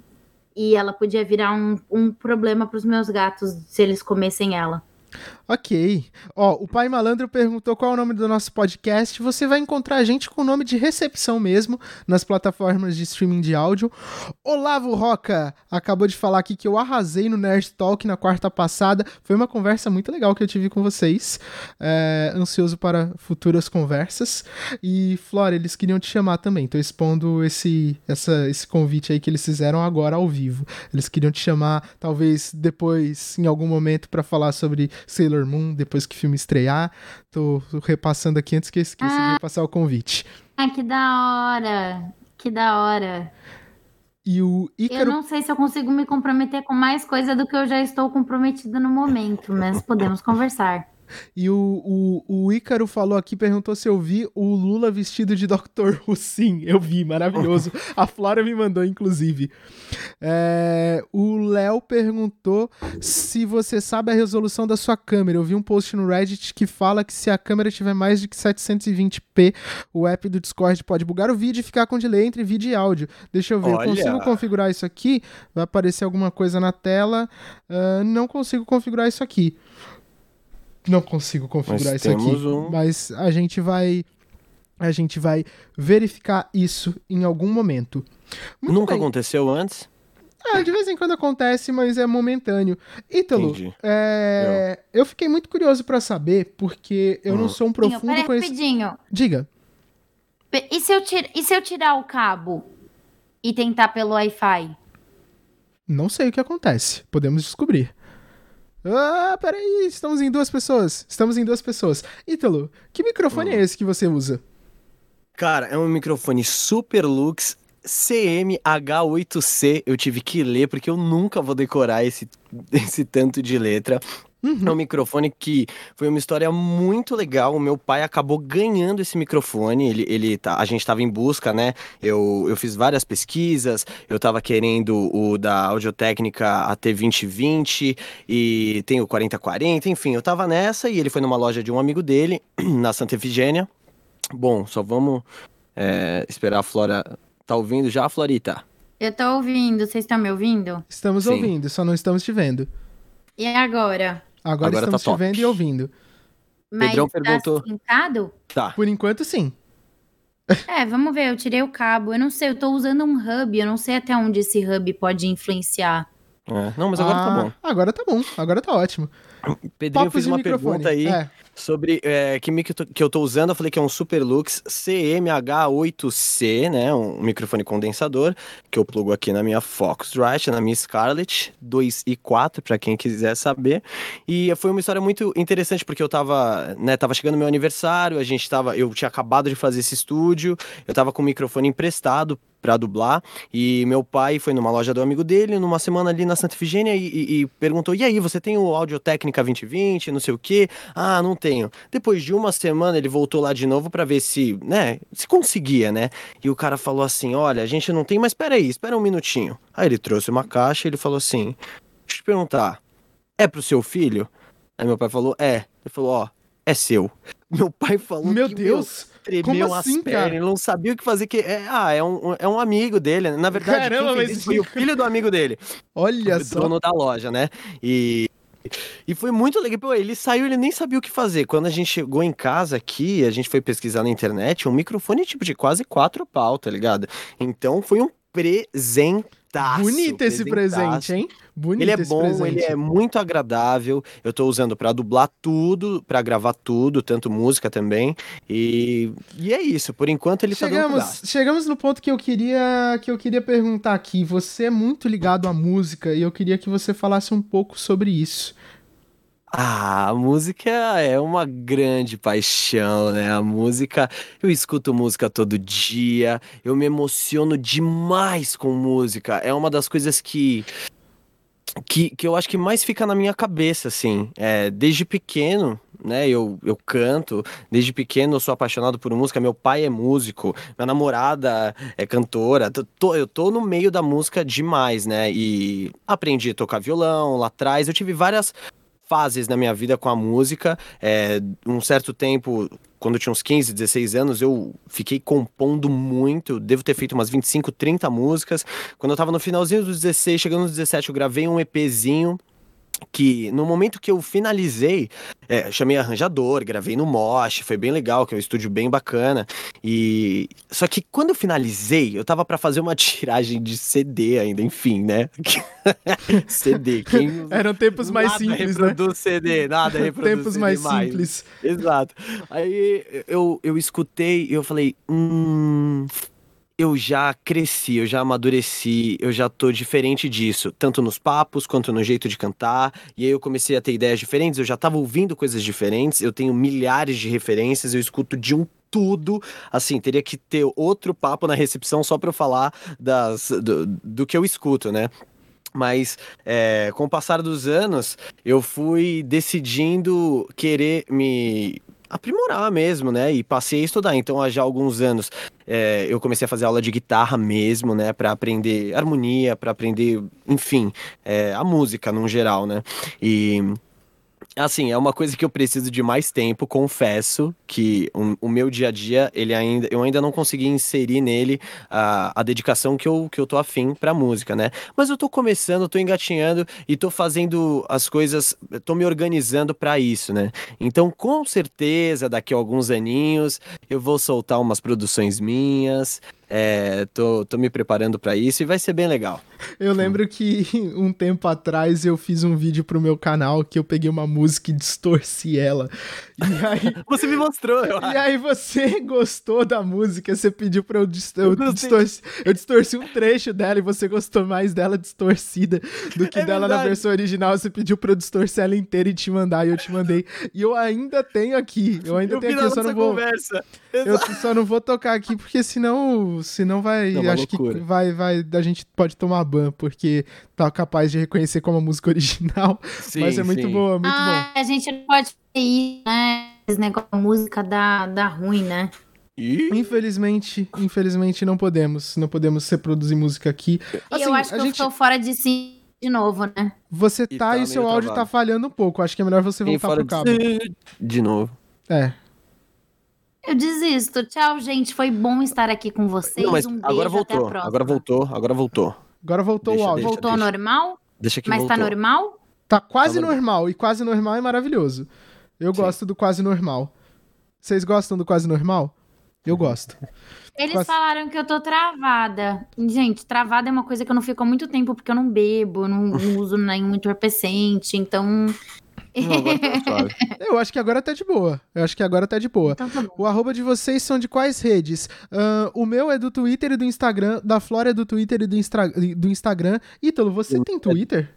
e ela podia virar um, um problema para os meus gatos se eles comessem ela. Ok. Ó, o Pai Malandro perguntou qual é o nome do nosso podcast. Você vai encontrar a gente com o nome de recepção mesmo nas plataformas de streaming de áudio. Olavo Roca acabou de falar aqui que eu arrasei no Nerd Talk na quarta passada. Foi uma conversa muito legal que eu tive com vocês. É, ansioso para futuras conversas. E, Flora, eles queriam te chamar também. Tô expondo esse, essa, esse convite aí que eles fizeram agora ao vivo. Eles queriam te chamar, talvez depois, em algum momento, para falar sobre Sailor Moon depois que o filme estrear. Tô, repassando aqui antes que eu esqueça ah, de passar o convite. Ah, que da hora! Que da hora! E o Ícaro... Eu não sei se eu consigo me comprometer com mais coisa do que eu já estou comprometida no momento, mas podemos conversar. E o, o, o Ícaro falou aqui, perguntou se eu vi o Lula vestido de Dr. Who. Sim, eu vi, maravilhoso. A Flora me mandou, inclusive. É, o Léo perguntou se você sabe a resolução da sua câmera. Eu vi um post no Reddit que fala que se a câmera tiver mais de 720p, o app do Discord pode bugar o vídeo e ficar com delay entre vídeo e áudio. Deixa eu ver, Olha. eu consigo configurar isso aqui? Vai aparecer alguma coisa na tela. Uh, não consigo configurar isso aqui não consigo configurar mas isso aqui. Um... Mas a gente vai. A gente vai verificar isso em algum momento. Muito Nunca bem. aconteceu antes? Ah, de vez em quando acontece, mas é momentâneo. Ítalo, é... eu. eu fiquei muito curioso para saber, porque eu hum. não sou um profundo conhecedor. Diga. E se, eu tir... e se eu tirar o cabo e tentar pelo Wi-Fi? Não sei o que acontece. Podemos descobrir. Ah, peraí, estamos em duas pessoas. Estamos em duas pessoas. Ítalo, que microfone hum. é esse que você usa? Cara, é um microfone Super Lux CMH8C. Eu tive que ler porque eu nunca vou decorar esse, <laughs> esse tanto de letra. Uhum. É um microfone que foi uma história muito legal. O meu pai acabou ganhando esse microfone. Ele, ele tá, a gente estava em busca, né? Eu, eu fiz várias pesquisas. Eu estava querendo o da Audiotécnica AT2020 e tem o 4040. Enfim, eu estava nessa e ele foi numa loja de um amigo dele, <clears throat> na Santa Efigênia. Bom, só vamos é, esperar a Flora. Tá ouvindo já, Florita? Eu tô ouvindo. Vocês estão me ouvindo? Estamos Sim. ouvindo, só não estamos te vendo. E agora? Agora, Agora estamos tá te vendo e ouvindo. Mas Pedrão tá perguntou. Sincado? Tá. Por enquanto, sim. É, vamos ver. Eu tirei o cabo. Eu não sei, eu tô usando um hub. Eu não sei até onde esse hub pode influenciar. É, não, mas agora tá ah, tá bom. Agora tá bom. Agora tá ótimo. Pedrinho Papos fez uma pergunta aí. É sobre é, que mic que eu tô usando. Eu falei que é um Superlux CMH8C, né? Um microfone condensador que eu plugo aqui na minha Foxrite, na minha Scarlett 2 e 4, para quem quiser saber. E foi uma história muito interessante porque eu tava, né, tava chegando meu aniversário, a gente tava, eu tinha acabado de fazer esse estúdio, eu tava com o microfone emprestado para dublar. E meu pai foi numa loja do amigo dele, numa semana ali na Santa Efigênia, e, e, e, perguntou: E aí, você tem o Audio Técnica 2020, não sei o quê? Ah, não tenho. Depois de uma semana, ele voltou lá de novo para ver se, né, se conseguia, né? E o cara falou assim: Olha, a gente não tem, mas espera aí, espera um minutinho. Aí ele trouxe uma caixa e ele falou assim: Deixa eu te perguntar, é pro seu filho? Aí meu pai falou: É. Ele falou: Ó, é seu. <laughs> Meu pai falou: Meu Deus! Tremeu Como assim, as pernas, cara? ele não sabia o que fazer, que é, ah, é um, é um amigo dele, na verdade, Caramba, mas... foi o filho do amigo dele. Olha o só. dono da loja, né? E e foi muito legal. Pô, ele saiu, ele nem sabia o que fazer. Quando a gente chegou em casa aqui, a gente foi pesquisar na internet, um microfone tipo de quase quatro pau, tá ligado? Então foi um presente Bonito esse presente, hein? Bonito ele é bom, presente. ele é muito agradável. Eu tô usando para dublar tudo, para gravar tudo, tanto música também. E, e é isso. Por enquanto ele chegamos, tá dando Chegamos no ponto que eu queria que eu queria perguntar aqui. Você é muito ligado à música e eu queria que você falasse um pouco sobre isso. Ah, a música é uma grande paixão, né? A música, eu escuto música todo dia, eu me emociono demais com música. É uma das coisas que que, que eu acho que mais fica na minha cabeça, assim. É, desde pequeno, né, eu, eu canto, desde pequeno eu sou apaixonado por música, meu pai é músico, minha namorada é cantora, tô, eu tô no meio da música demais, né, e aprendi a tocar violão lá atrás, eu tive várias fases na minha vida com a música. É, um certo tempo, quando eu tinha uns 15, 16 anos, eu fiquei compondo muito. Devo ter feito umas 25, 30 músicas. Quando eu tava no finalzinho dos 16, chegando nos 17, eu gravei um EPzinho que no momento que eu finalizei, é, chamei arranjador, gravei no Mosh, foi bem legal, que é um estúdio bem bacana. E só que quando eu finalizei, eu tava para fazer uma <laughs> tiragem de CD ainda, enfim, né? <laughs> CD, quem <laughs> eram tempos mais simples, né? Do CD, nada reproduz tempos mais, mais simples. Exato. Aí eu eu escutei e eu falei, hum, eu já cresci, eu já amadureci, eu já tô diferente disso, tanto nos papos quanto no jeito de cantar. E aí eu comecei a ter ideias diferentes, eu já tava ouvindo coisas diferentes, eu tenho milhares de referências, eu escuto de um tudo. Assim, teria que ter outro papo na recepção só para eu falar das, do, do que eu escuto, né? Mas é, com o passar dos anos, eu fui decidindo querer me aprimorar mesmo, né? E passei a estudar. Então, há já alguns anos, é, eu comecei a fazer aula de guitarra mesmo, né? Para aprender harmonia, para aprender, enfim, é, a música no geral, né? E Assim, é uma coisa que eu preciso de mais tempo, confesso que o, o, meu dia a dia, ele ainda, eu ainda não consegui inserir nele a, a dedicação que eu, que eu tô afim pra música, né? Mas eu tô começando, tô engatinhando e tô fazendo as coisas, tô me organizando para isso, né? Então, com certeza, daqui a alguns aninhos, eu vou soltar umas produções minhas, É, tô, tô me preparando para isso e vai ser bem legal. Eu lembro que <laughs> um tempo atrás eu fiz um vídeo pro meu canal que eu peguei uma música e distorci ela. E <laughs> aí. você me mostrou, eu E aí você <laughs> gostou da música, você pediu pra eu, eu, distorci, eu distorci um trecho dela e você gostou mais dela distorcida do que é dela verdade. na versão original. Você pediu pra eu distorcer ela inteira e te mandar, e eu te mandei. E eu ainda tenho aqui. Eu ainda eu tenho aqui, eu só não vou. Conversa. Eu só não vou tocar aqui, porque senão, senão vai. Não, acho loucura. que vai, vai. A gente pode tomar ban, porque tá capaz de reconhecer como a música original. Sim, mas é muito sim. boa, muito ah, bom. A gente não pode ir, né? Esse negócio, a música dá, dá ruim, né? Infelizmente, infelizmente não podemos. Não podemos reproduzir música aqui. Assim, e eu acho que gente... eu estou fora de si de novo, né? Você tá e, tá, e seu áudio travado. tá falhando um pouco. Acho que é melhor você voltar pro cabo. De... de novo. É. Eu desisto. Tchau, gente. Foi bom estar aqui com vocês. Não, mas um agora voltou. Agora voltou. Agora voltou. Agora voltou deixa, o áudio. Voltou deixa, normal? Deixa que Mas voltou. tá normal? Tá quase tá normal. E quase normal é maravilhoso. Eu Sim. gosto do quase normal. Vocês gostam do quase normal? Eu gosto. Eles quase... falaram que eu tô travada. Gente, travada é uma coisa que eu não fico há muito tempo porque eu não bebo, não, não uso nenhum entorpecente, então Tá <laughs> eu acho que agora tá de boa. Eu acho que agora tá de boa. Então tá o arroba de vocês são de quais redes? Uh, o meu é do Twitter e do Instagram. Da Flora é do Twitter e do, Instra do Instagram. Ítalo, você tem Twitter?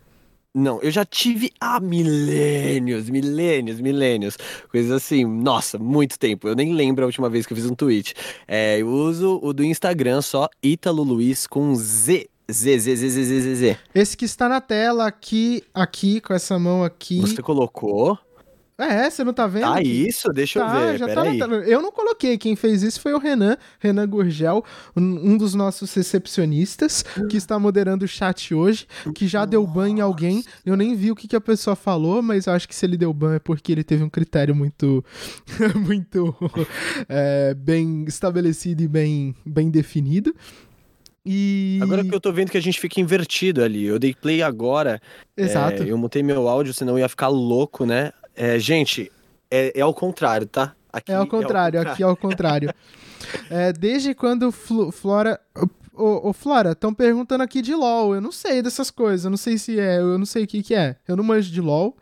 Não, eu já tive há milênios, milênios, milênios. Coisas assim, nossa, muito tempo. Eu nem lembro a última vez que eu fiz um tweet. É, eu uso o do Instagram só, Ítalo Luiz com Z Z, Z, Z, Z, Z, Z. Esse que está na tela aqui, aqui, com essa mão aqui. Você colocou? É, você não tá vendo? Ah, isso? Deixa tá, eu ver. Já tá aí. Eu não coloquei. Quem fez isso foi o Renan, Renan Gurgel, um dos nossos recepcionistas, que está moderando o chat hoje, que já deu ban em alguém. Eu nem vi o que, que a pessoa falou, mas acho que se ele deu ban é porque ele teve um critério muito, <laughs> muito é, bem estabelecido e bem, bem definido. E... Agora que eu tô vendo que a gente fica invertido ali. Eu dei play agora. Exato. É, eu mutei meu áudio, senão eu ia ficar louco, né? É, gente, é, é ao contrário, tá? Aqui é ao contrário, é ao contrário. aqui é ao contrário. <laughs> é, desde quando Fl Flora. Ô, ô Flora, estão perguntando aqui de LOL. Eu não sei dessas coisas. Eu não sei se é. Eu não sei o que, que é. Eu não manjo de LOL.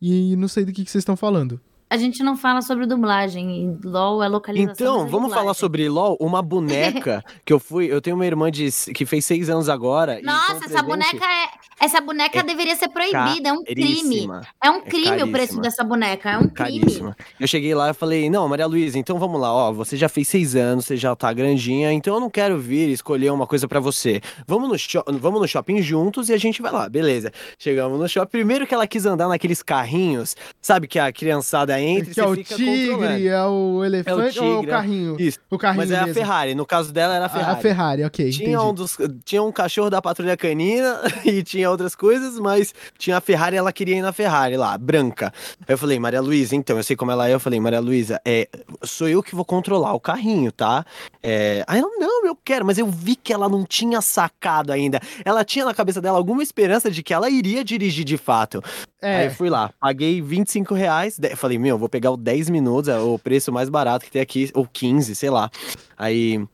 E não sei do que, que vocês estão falando a gente não fala sobre dublagem. LOL é localização. Então, vamos dublagem. falar sobre LOL. Uma boneca <laughs> que eu fui. Eu tenho uma irmã de, que fez seis anos agora. Nossa, essa boneca é. Essa boneca é deveria ser proibida, é um crime. É um é crime é o preço dessa boneca, é um crime. Eu cheguei lá e falei: Não, Maria Luísa, então vamos lá, ó. Você já fez seis anos, você já tá grandinha, então eu não quero vir escolher uma coisa para você. Vamos no, vamos no shopping juntos e a gente vai lá, beleza. Chegamos no shopping. Primeiro que ela quis andar naqueles carrinhos, sabe que a criançada entra que é o tigre, é o elefante é o tigre, ou é o carrinho? Isso. O carrinho Mas é mesmo. a Ferrari, no caso dela era a Ferrari. A Ferrari, ok. Tinha um, dos, tinha um cachorro da patrulha canina <laughs> e tinha outras coisas, mas tinha a Ferrari ela queria ir na Ferrari lá, branca. Aí eu falei, Maria Luísa, então, eu sei como ela é, eu falei, Maria Luísa, é, sou eu que vou controlar o carrinho, tá? É... Aí ela, não, eu quero, mas eu vi que ela não tinha sacado ainda. Ela tinha na cabeça dela alguma esperança de que ela iria dirigir de fato. É. Aí eu fui lá, paguei 25 reais, falei, meu, vou pegar o 10 minutos, é o preço mais barato que tem aqui, ou 15, sei lá. Aí.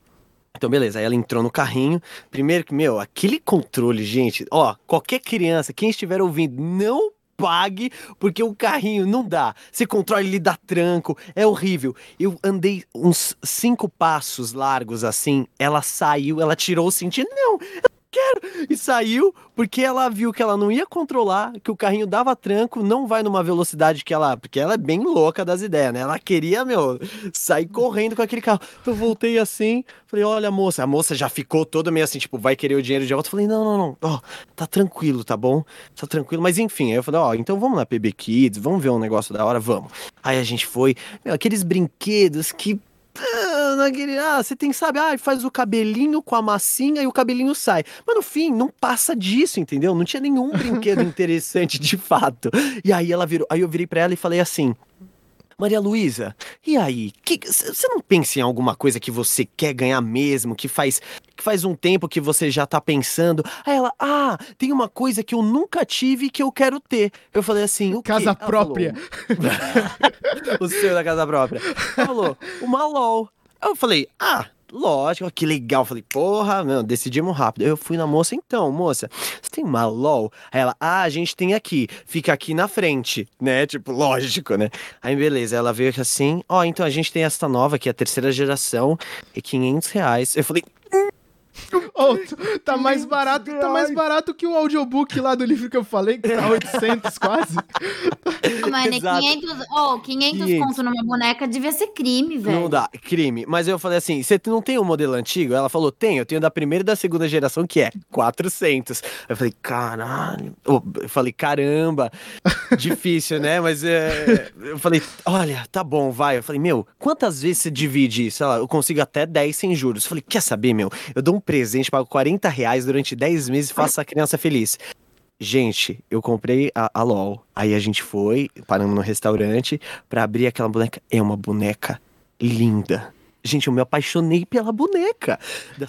Então, beleza, aí ela entrou no carrinho. Primeiro que, meu, aquele controle, gente, ó, qualquer criança, quem estiver ouvindo, não pague, porque o carrinho não dá. Você controla, ele dá tranco, é horrível. Eu andei uns cinco passos largos assim, ela saiu, ela tirou o cinto. Não, quero! E saiu porque ela viu que ela não ia controlar, que o carrinho dava tranco, não vai numa velocidade que ela. Porque ela é bem louca das ideias, né? Ela queria, meu, sair correndo com aquele carro. Eu voltei assim, falei, olha, moça. A moça já ficou toda meio assim, tipo, vai querer o dinheiro de volta. Eu falei, não, não, não, ó, tá tranquilo, tá bom? Tá tranquilo. Mas enfim, aí eu falei, ó, então vamos na PB Kids, vamos ver um negócio da hora, vamos. Aí a gente foi, meu, aqueles brinquedos que ah, naquele, ah, você tem, sabe, ah, faz o cabelinho com a massinha e o cabelinho sai. Mas no fim, não passa disso, entendeu? Não tinha nenhum brinquedo <laughs> interessante de fato. E aí ela virou, aí eu virei para ela e falei assim: Maria Luísa, e aí? Você não pensa em alguma coisa que você quer ganhar mesmo, que faz, que faz um tempo que você já tá pensando? Aí ela, ah, tem uma coisa que eu nunca tive e que eu quero ter. Eu falei assim, o Casa quê? própria. o seu da casa própria. Ela falou, uma LOL. Eu falei, ah, lógico, que legal. Falei, porra, meu, decidimos rápido. Eu fui na moça, então, moça, você tem uma LOL? Aí ela, ah, a gente tem aqui, fica aqui na frente, né? Tipo, <laughs> lógico, né? Aí beleza, ela veio assim, ó, oh, então a gente tem essa nova aqui, a terceira geração, e 500 reais. Eu falei, Oh, tá mais barato, tá mais barato que o audiobook lá do livro que eu falei, que tá 800 quase. Mano, é 500, oh, 500, 500 conto numa boneca devia ser crime, velho. Não dá, crime. Mas eu falei assim, você não tem um modelo antigo? Ela falou, tem, eu tenho da primeira e da segunda geração, que é 400. Eu falei, caralho. Eu falei, caramba. Difícil, né? Mas é... eu falei, olha, tá bom, vai. Eu falei, meu, quantas vezes você divide isso? Eu consigo até 10 sem juros. Eu falei, quer saber, meu? Eu dou um presente, pago 40 reais durante 10 meses e faço a criança feliz. Gente, eu comprei a, a LOL. Aí a gente foi, paramos no restaurante para abrir aquela boneca. É uma boneca linda. Gente, eu me apaixonei pela boneca.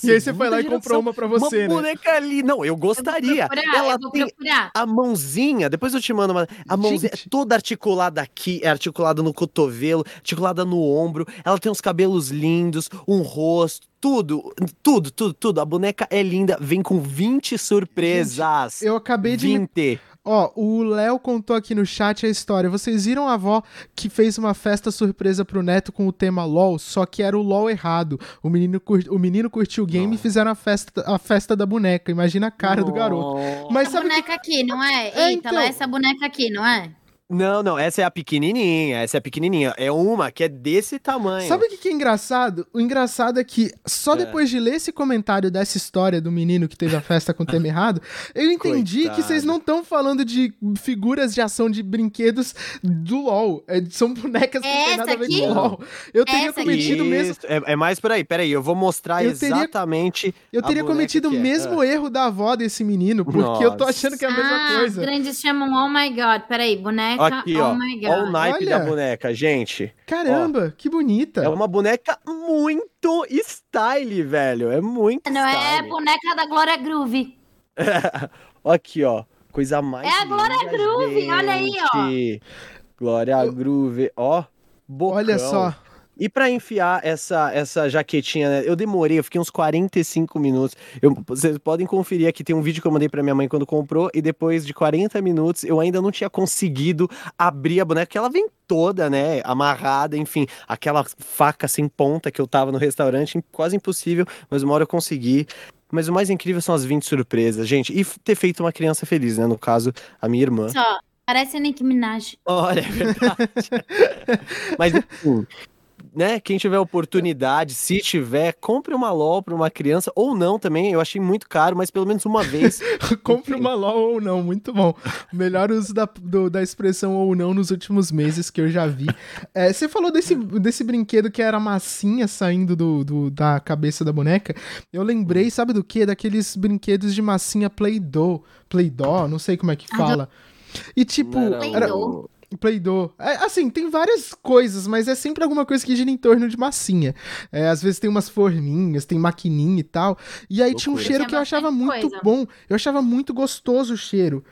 E aí você foi lá geração. e comprou uma pra você, uma né? boneca ali. Não, eu gostaria. Eu procurar, Ela eu tem procurar. a mãozinha, depois eu te mando uma. A mãozinha é toda articulada aqui, é articulada no cotovelo, articulada no ombro. Ela tem uns cabelos lindos, um rosto, tudo, tudo, tudo, tudo. A boneca é linda, vem com 20 surpresas. Gente, eu acabei de. 20. Ó, o Léo contou aqui no chat a história. Vocês viram a avó que fez uma festa surpresa pro neto com o tema LOL, só que era o LOL errado. O menino, cur... o menino curtiu o game e fizeram a festa, a festa da boneca. Imagina a cara do garoto. Mas essa boneca que... aqui, não é? é Eita, então... essa boneca aqui, não é? Não, não, essa é a pequenininha, essa é a pequenininha. É uma que é desse tamanho. Sabe o que, que é engraçado? O engraçado é que só é. depois de ler esse comentário dessa história do menino que teve a festa com o tema <laughs> errado, eu entendi Coitado. que vocês não estão falando de figuras de ação de brinquedos do LoL. É, são bonecas que não tem nada a ver com o LoL. Eu teria essa cometido aqui? mesmo. É, é, mais por aí, peraí, eu vou mostrar eu exatamente. Teria, eu teria cometido o é. mesmo é. erro da avó desse menino, porque Nossa. eu tô achando que é a mesma ah, coisa. Os grandes chamam Oh my God. Peraí, boneca. Aqui, oh ó. Olha o naipe Olha. da boneca, gente. Caramba, ó, que bonita. É uma boneca muito style, velho. É muito Não style. é boneca da Glória Groove. <laughs> Aqui, ó. Coisa mais. É a Glória Groove, gente. olha aí, ó. Glória Groove, ó. Bocão. Olha só. E para enfiar essa, essa jaquetinha, né? Eu demorei, eu fiquei uns 45 minutos. Eu, vocês podem conferir aqui, tem um vídeo que eu mandei para minha mãe quando comprou, e depois de 40 minutos eu ainda não tinha conseguido abrir a boneca, que ela vem toda, né? Amarrada, enfim, aquela faca sem ponta que eu tava no restaurante, quase impossível, mas uma hora eu consegui. Mas o mais incrível são as 20 surpresas, gente. E ter feito uma criança feliz, né? No caso, a minha irmã. Só. Parece a Nicki Minaj. Olha, é verdade. <laughs> Mas, enfim, né, quem tiver oportunidade, se tiver, compre uma LOL para uma criança, ou não também, eu achei muito caro, mas pelo menos uma vez. <laughs> compre uma LOL ou não, muito bom. Melhor uso da, do, da expressão ou não nos últimos meses que eu já vi. É, você falou desse, desse brinquedo que era massinha saindo do, do, da cabeça da boneca. Eu lembrei, sabe do que? Daqueles brinquedos de massinha Play-Doh, Play-Doh, não sei como é que fala. E tipo, era, Play-Doh. É, assim, tem várias coisas, mas é sempre alguma coisa que gira em torno de massinha. É, às vezes tem umas forminhas, tem maquininha e tal. E aí Loucura. tinha um cheiro que eu achava muito coisa. bom. Eu achava muito gostoso o cheiro.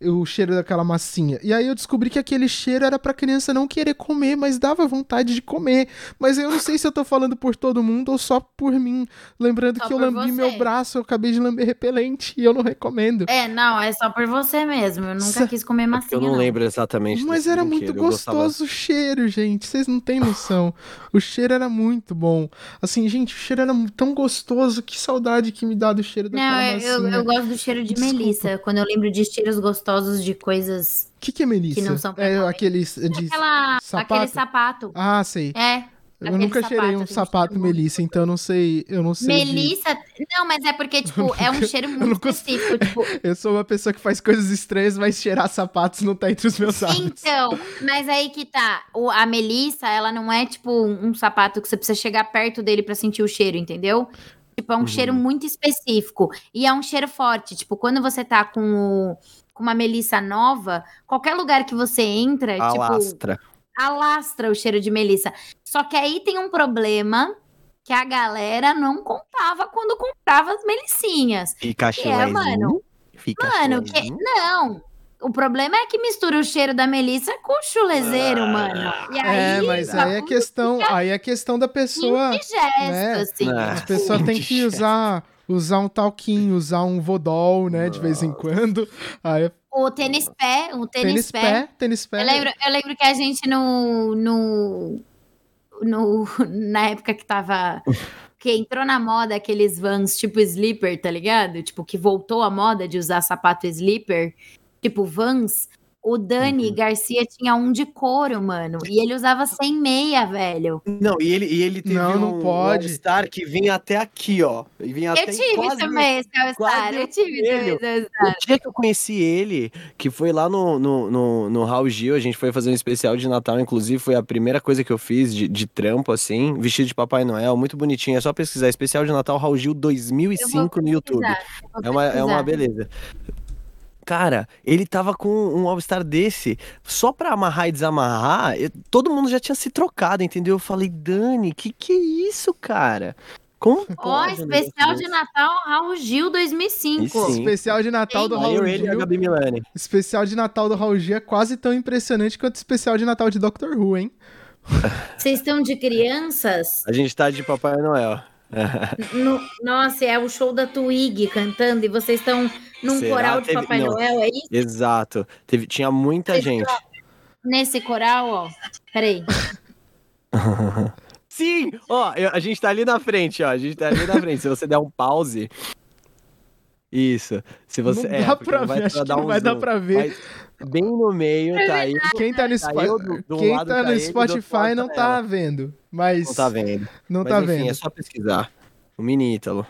O cheiro daquela massinha. E aí eu descobri que aquele cheiro era pra criança não querer comer, mas dava vontade de comer. Mas eu não sei se eu tô falando por todo mundo ou só por mim. Lembrando só que eu lambi você. meu braço, eu acabei de lamber repelente e eu não recomendo. É, não, é só por você mesmo. Eu nunca quis comer massinha. É eu não, não, lembro exatamente. Mas era muito gostoso gostava... o cheiro, gente. Vocês não têm noção. o cheiro era muito bom. Assim, gente, o cheiro era tão gostoso. Que saudade que me dá do cheiro da Não, eu, eu, gosto do cheiro de Desculpa. melissa. Quando eu lembro de cheiros gostosos de coisas. O que, que é melissa? Que não são é aqueles de Aquela, sapato? aquele sapato. Ah, sei. É. Eu nunca cheirei um sapato Melissa, então eu não sei, eu não sei. Melissa? De... Não, mas é porque, <laughs> tipo, é um cheiro <laughs> muito específico, tipo... <laughs> Eu sou uma pessoa que faz coisas estranhas, mas cheirar sapatos não tá entre os meus hábitos. Então, mas aí que tá, o, a Melissa, ela não é, tipo, um sapato que você precisa chegar perto dele para sentir o cheiro, entendeu? Tipo, é um uhum. cheiro muito específico. E é um cheiro forte. Tipo, quando você tá com, o, com uma melissa nova, qualquer lugar que você entra, Alastra. tipo alastra o cheiro de melissa. Só que aí tem um problema que a galera não contava quando comprava as melicinhas. Fica que é, mano. Fica mano, que, não. o problema é que mistura o cheiro da Melissa com o chulezeiro, ah, mano. E aí, é, mas aí é questão, aí é questão da pessoa. Indigesto, né? assim. É. As pessoas têm que usar usar um talquinho, usar um vodol, né, de vez em quando. Aí o tênis pé, o tênis, tênis pé. pé. Tênis pé. Eu lembro, eu lembro que a gente no, no, no <laughs> na época que tava que entrou na moda aqueles vans tipo sleeper, tá ligado? Tipo que voltou a moda de usar sapato sleeper, tipo vans. O Dani uhum. Garcia tinha um de couro, mano. E ele usava sem meia, velho. Não, e ele, e ele teve não, não um pode. All-Star que vinha até aqui, ó. Vinha eu tive também esse All-Star. Eu tive também esse. O dia que eu conheci ele, que foi lá no, no, no, no Raul Gil, a gente foi fazer um especial de Natal, inclusive foi a primeira coisa que eu fiz de, de trampo, assim, vestido de Papai Noel, muito bonitinho. É só pesquisar. Especial de Natal Raul Gil 2005 no YouTube. É uma, é uma beleza. Cara, ele tava com um All-Star desse, só pra amarrar e desamarrar, eu, todo mundo já tinha se trocado, entendeu? Eu falei, Dani, que que é isso, cara? Como Ó, oh, especial de Natal Raul Gil 2005. Especial de Natal do Raul Gil. Especial de Natal do Raul Gil é quase tão impressionante quanto o especial de Natal de Doctor Who, hein? Vocês estão de crianças? A gente tá de Papai Noel. No, nossa, é o show da Twig cantando e vocês estão num Será? coral de Teve... Papai Não. Noel, é isso? Exato. Teve... Tinha muita gente. Nesse coral, ó. Peraí. <laughs> Sim! Ó, a gente tá ali na frente, ó. A gente tá ali na frente. Se você der um pause. Isso. Se você. Não é, dá pra ver, acho que não vai dar pra ver. bem no meio, tá aí. Quem tá no, tá do, do Quem tá no tá Spotify não tá vendo. Mas. Não tá vendo. Não mas, tá enfim, vendo. É só pesquisar. O mini Ítalo.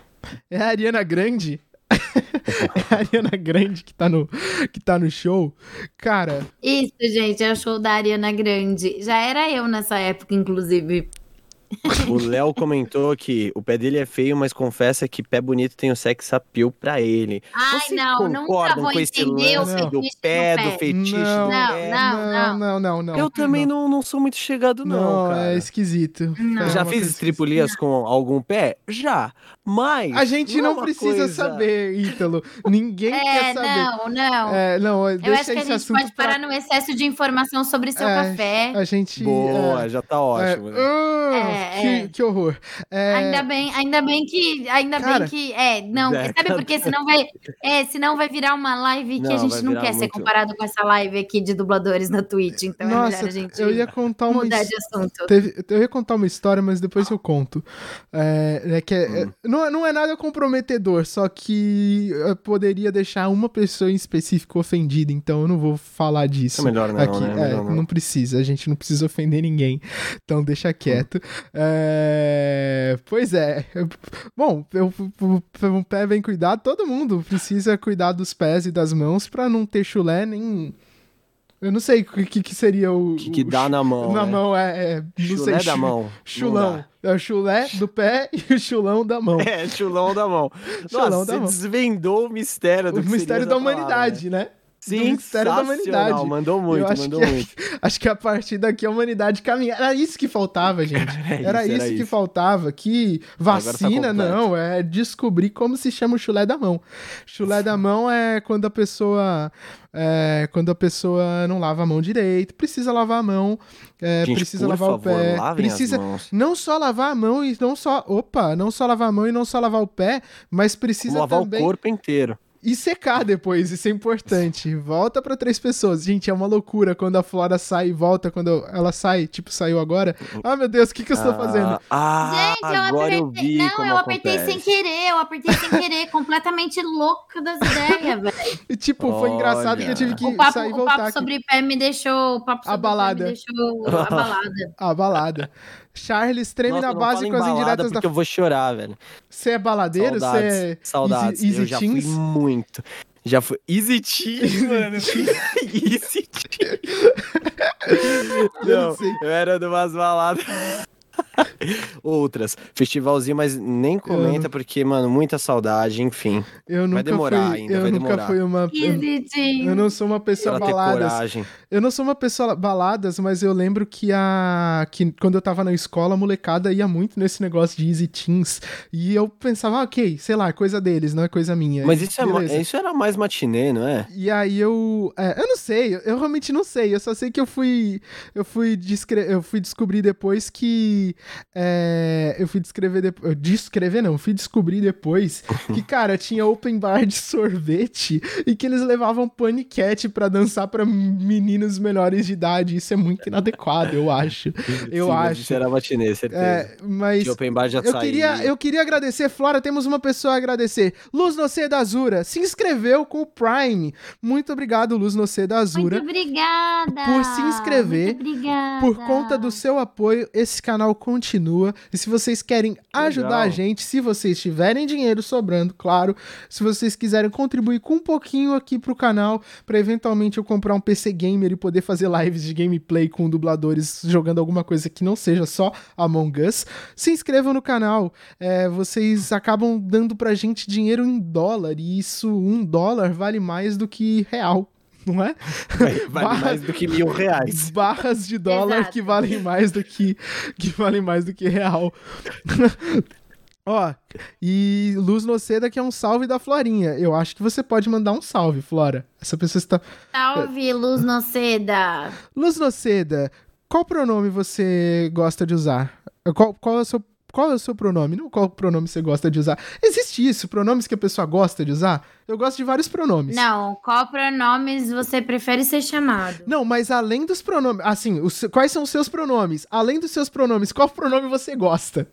É a Ariana Grande? <laughs> é a Ariana Grande que tá, no, que tá no show. Cara. Isso, gente, é o show da Ariana Grande. Já era eu nessa época, inclusive. O Léo comentou que o pé dele é feio, mas confessa que pé bonito tem o sex appeal pra ele. Ai, Vocês não, nunca vou com esse lance do pé, do fetiche não, do pé? Não, não, não, não, não. Eu também não, não sou muito chegado, não, não cara. é esquisito. Não. Já fiz estripulias com algum pé? Já. Mas. A gente não, não precisa coisa... saber, Ítalo. Ninguém é, quer saber. Não, não. É, não, Eu acho que a gente pode pra... parar no excesso de informação sobre seu é, café. A gente. Boa, é, já tá ótimo. Né? Uh, que, que, horror. Ainda bem, ainda bem que. Ainda Cara, bem que. É, não. Sabe porque senão vai. É, senão vai virar uma live que não, a gente não quer muito... ser comparado com essa live aqui de dubladores na Twitch. Então Nossa, é melhor a gente. Eu ia contar uma. Mudar de assunto. Teve, eu ia contar uma história, mas depois eu conto. É, é que é, hum. não, não é nada comprometedor, só que eu poderia deixar uma pessoa em específico ofendida, então eu não vou falar disso. É melhor não, aqui. Né? É, melhor não. não. precisa, a gente não precisa ofender ninguém, então deixa quieto. É... Pois é. Bom, eu, um pé bem cuidado, todo mundo precisa cuidar dos pés e das mãos para não ter chulé nem eu não sei o que, que seria o. O que, que dá na mão. Na né? mão, é. é não chulé sei, da mão. Chulão. É o chulé do pé <laughs> e o chulão da mão. É, chulão da mão. chulão Nossa, da você mão. desvendou o mistério do O mistério da humanidade, palavra. né? Sim, mistério da humanidade. Mandou muito, mandou muito. <laughs> acho que a partir daqui a humanidade caminha. Era isso que faltava, <laughs> gente. Era, isso, era isso, que faltava. Que tá vacina, tá não, é descobrir como se chama o chulé da mão. Chulé da mão é quando a pessoa. É, quando a pessoa não lava a mão direito, precisa lavar a mão, é, gente, precisa lavar favor, o pé, precisa não só lavar a mão e não só, opa, não só lavar a mão e não só lavar o pé, mas precisa lavar também o corpo inteiro e secar depois, isso é importante. Volta para três pessoas. Gente, é uma loucura quando a Flora sai e volta quando ela sai, tipo, saiu agora. Ah, meu Deus, o que, que eu estou ah, fazendo? Ah, Gente, eu agora apertei. Eu vi não, eu apertei acontece. sem querer, eu apertei sem querer, <laughs> completamente louca das ideias, velho. E tipo, Olha. foi engraçado que eu tive que papo, sair e voltar. O papo sobre pé me deixou. O papo sobre abalada. pé me deixou abalada. <laughs> abalada. Charles treme Nossa, na base com as indiretas da. eu vou chorar, velho. Você é baladeiro? Você é. Saudades. Easy, easy eu já fui muito. Já foi. Easy Tea, mano. Easy Tea. <laughs> Não, eu era de umas baladas. <laughs> Outras. Festivalzinho, mas nem comenta, eu... porque, mano, muita saudade, enfim. Eu nunca vai demorar fui, ainda, eu vai nunca demorar. Fui uma, eu, eu não sou uma pessoa baladas. Eu não sou uma pessoa baladas, mas eu lembro que a que quando eu tava na escola, a molecada ia muito nesse negócio de Easy Teens. E eu pensava, ah, ok, sei lá, coisa deles, não é coisa minha. Mas isso, é, isso era mais matinê, não é? E aí eu. É, eu não sei, eu, eu realmente não sei. Eu só sei que eu fui. Eu fui, descre eu fui descobrir depois que. É, eu fui descrever depois. Descrever não, fui descobrir depois <laughs> que, cara, tinha open bar de sorvete e que eles levavam paniquete para dançar para meninos menores de idade. Isso é muito inadequado, eu acho. <laughs> Eu Sim, acho. Isso era matinê, certeza. É, mas. De open bar açaí. Eu queria, eu queria agradecer, Flora, temos uma pessoa a agradecer. Luz Nocê da Azura se inscreveu com o Prime. Muito obrigado, Luz Nocê da Azura. Muito obrigada. Por se inscrever. Muito obrigada. Por conta do seu apoio, esse canal continua. E se vocês querem ajudar Legal. a gente, se vocês tiverem dinheiro sobrando, claro, se vocês quiserem contribuir com um pouquinho aqui pro canal, para eventualmente eu comprar um PC gamer e poder fazer lives de gameplay com dubladores jogando alguma coisa que não seja só Among Us, se inscrevam no canal. É, vocês acabam dando pra gente dinheiro em dólar e isso, um dólar vale mais do que real não é? Vale, vale mais do que mil reais. Barras de dólar Exato. que valem mais do que, que valem mais do que real. <laughs> Ó, e Luz Noceda que é um salve da Florinha. Eu acho que você pode mandar um salve, Flora. Essa pessoa está. Salve, Luz Noceda! Luz Noceda, qual pronome você gosta de usar? Qual, qual é o seu qual é o seu pronome? Não qual pronome você gosta de usar. Existe isso, pronomes que a pessoa gosta de usar? Eu gosto de vários pronomes. Não, qual pronomes você prefere ser chamado? Não, mas além dos pronomes, assim, os, quais são os seus pronomes? Além dos seus pronomes, qual pronome você gosta?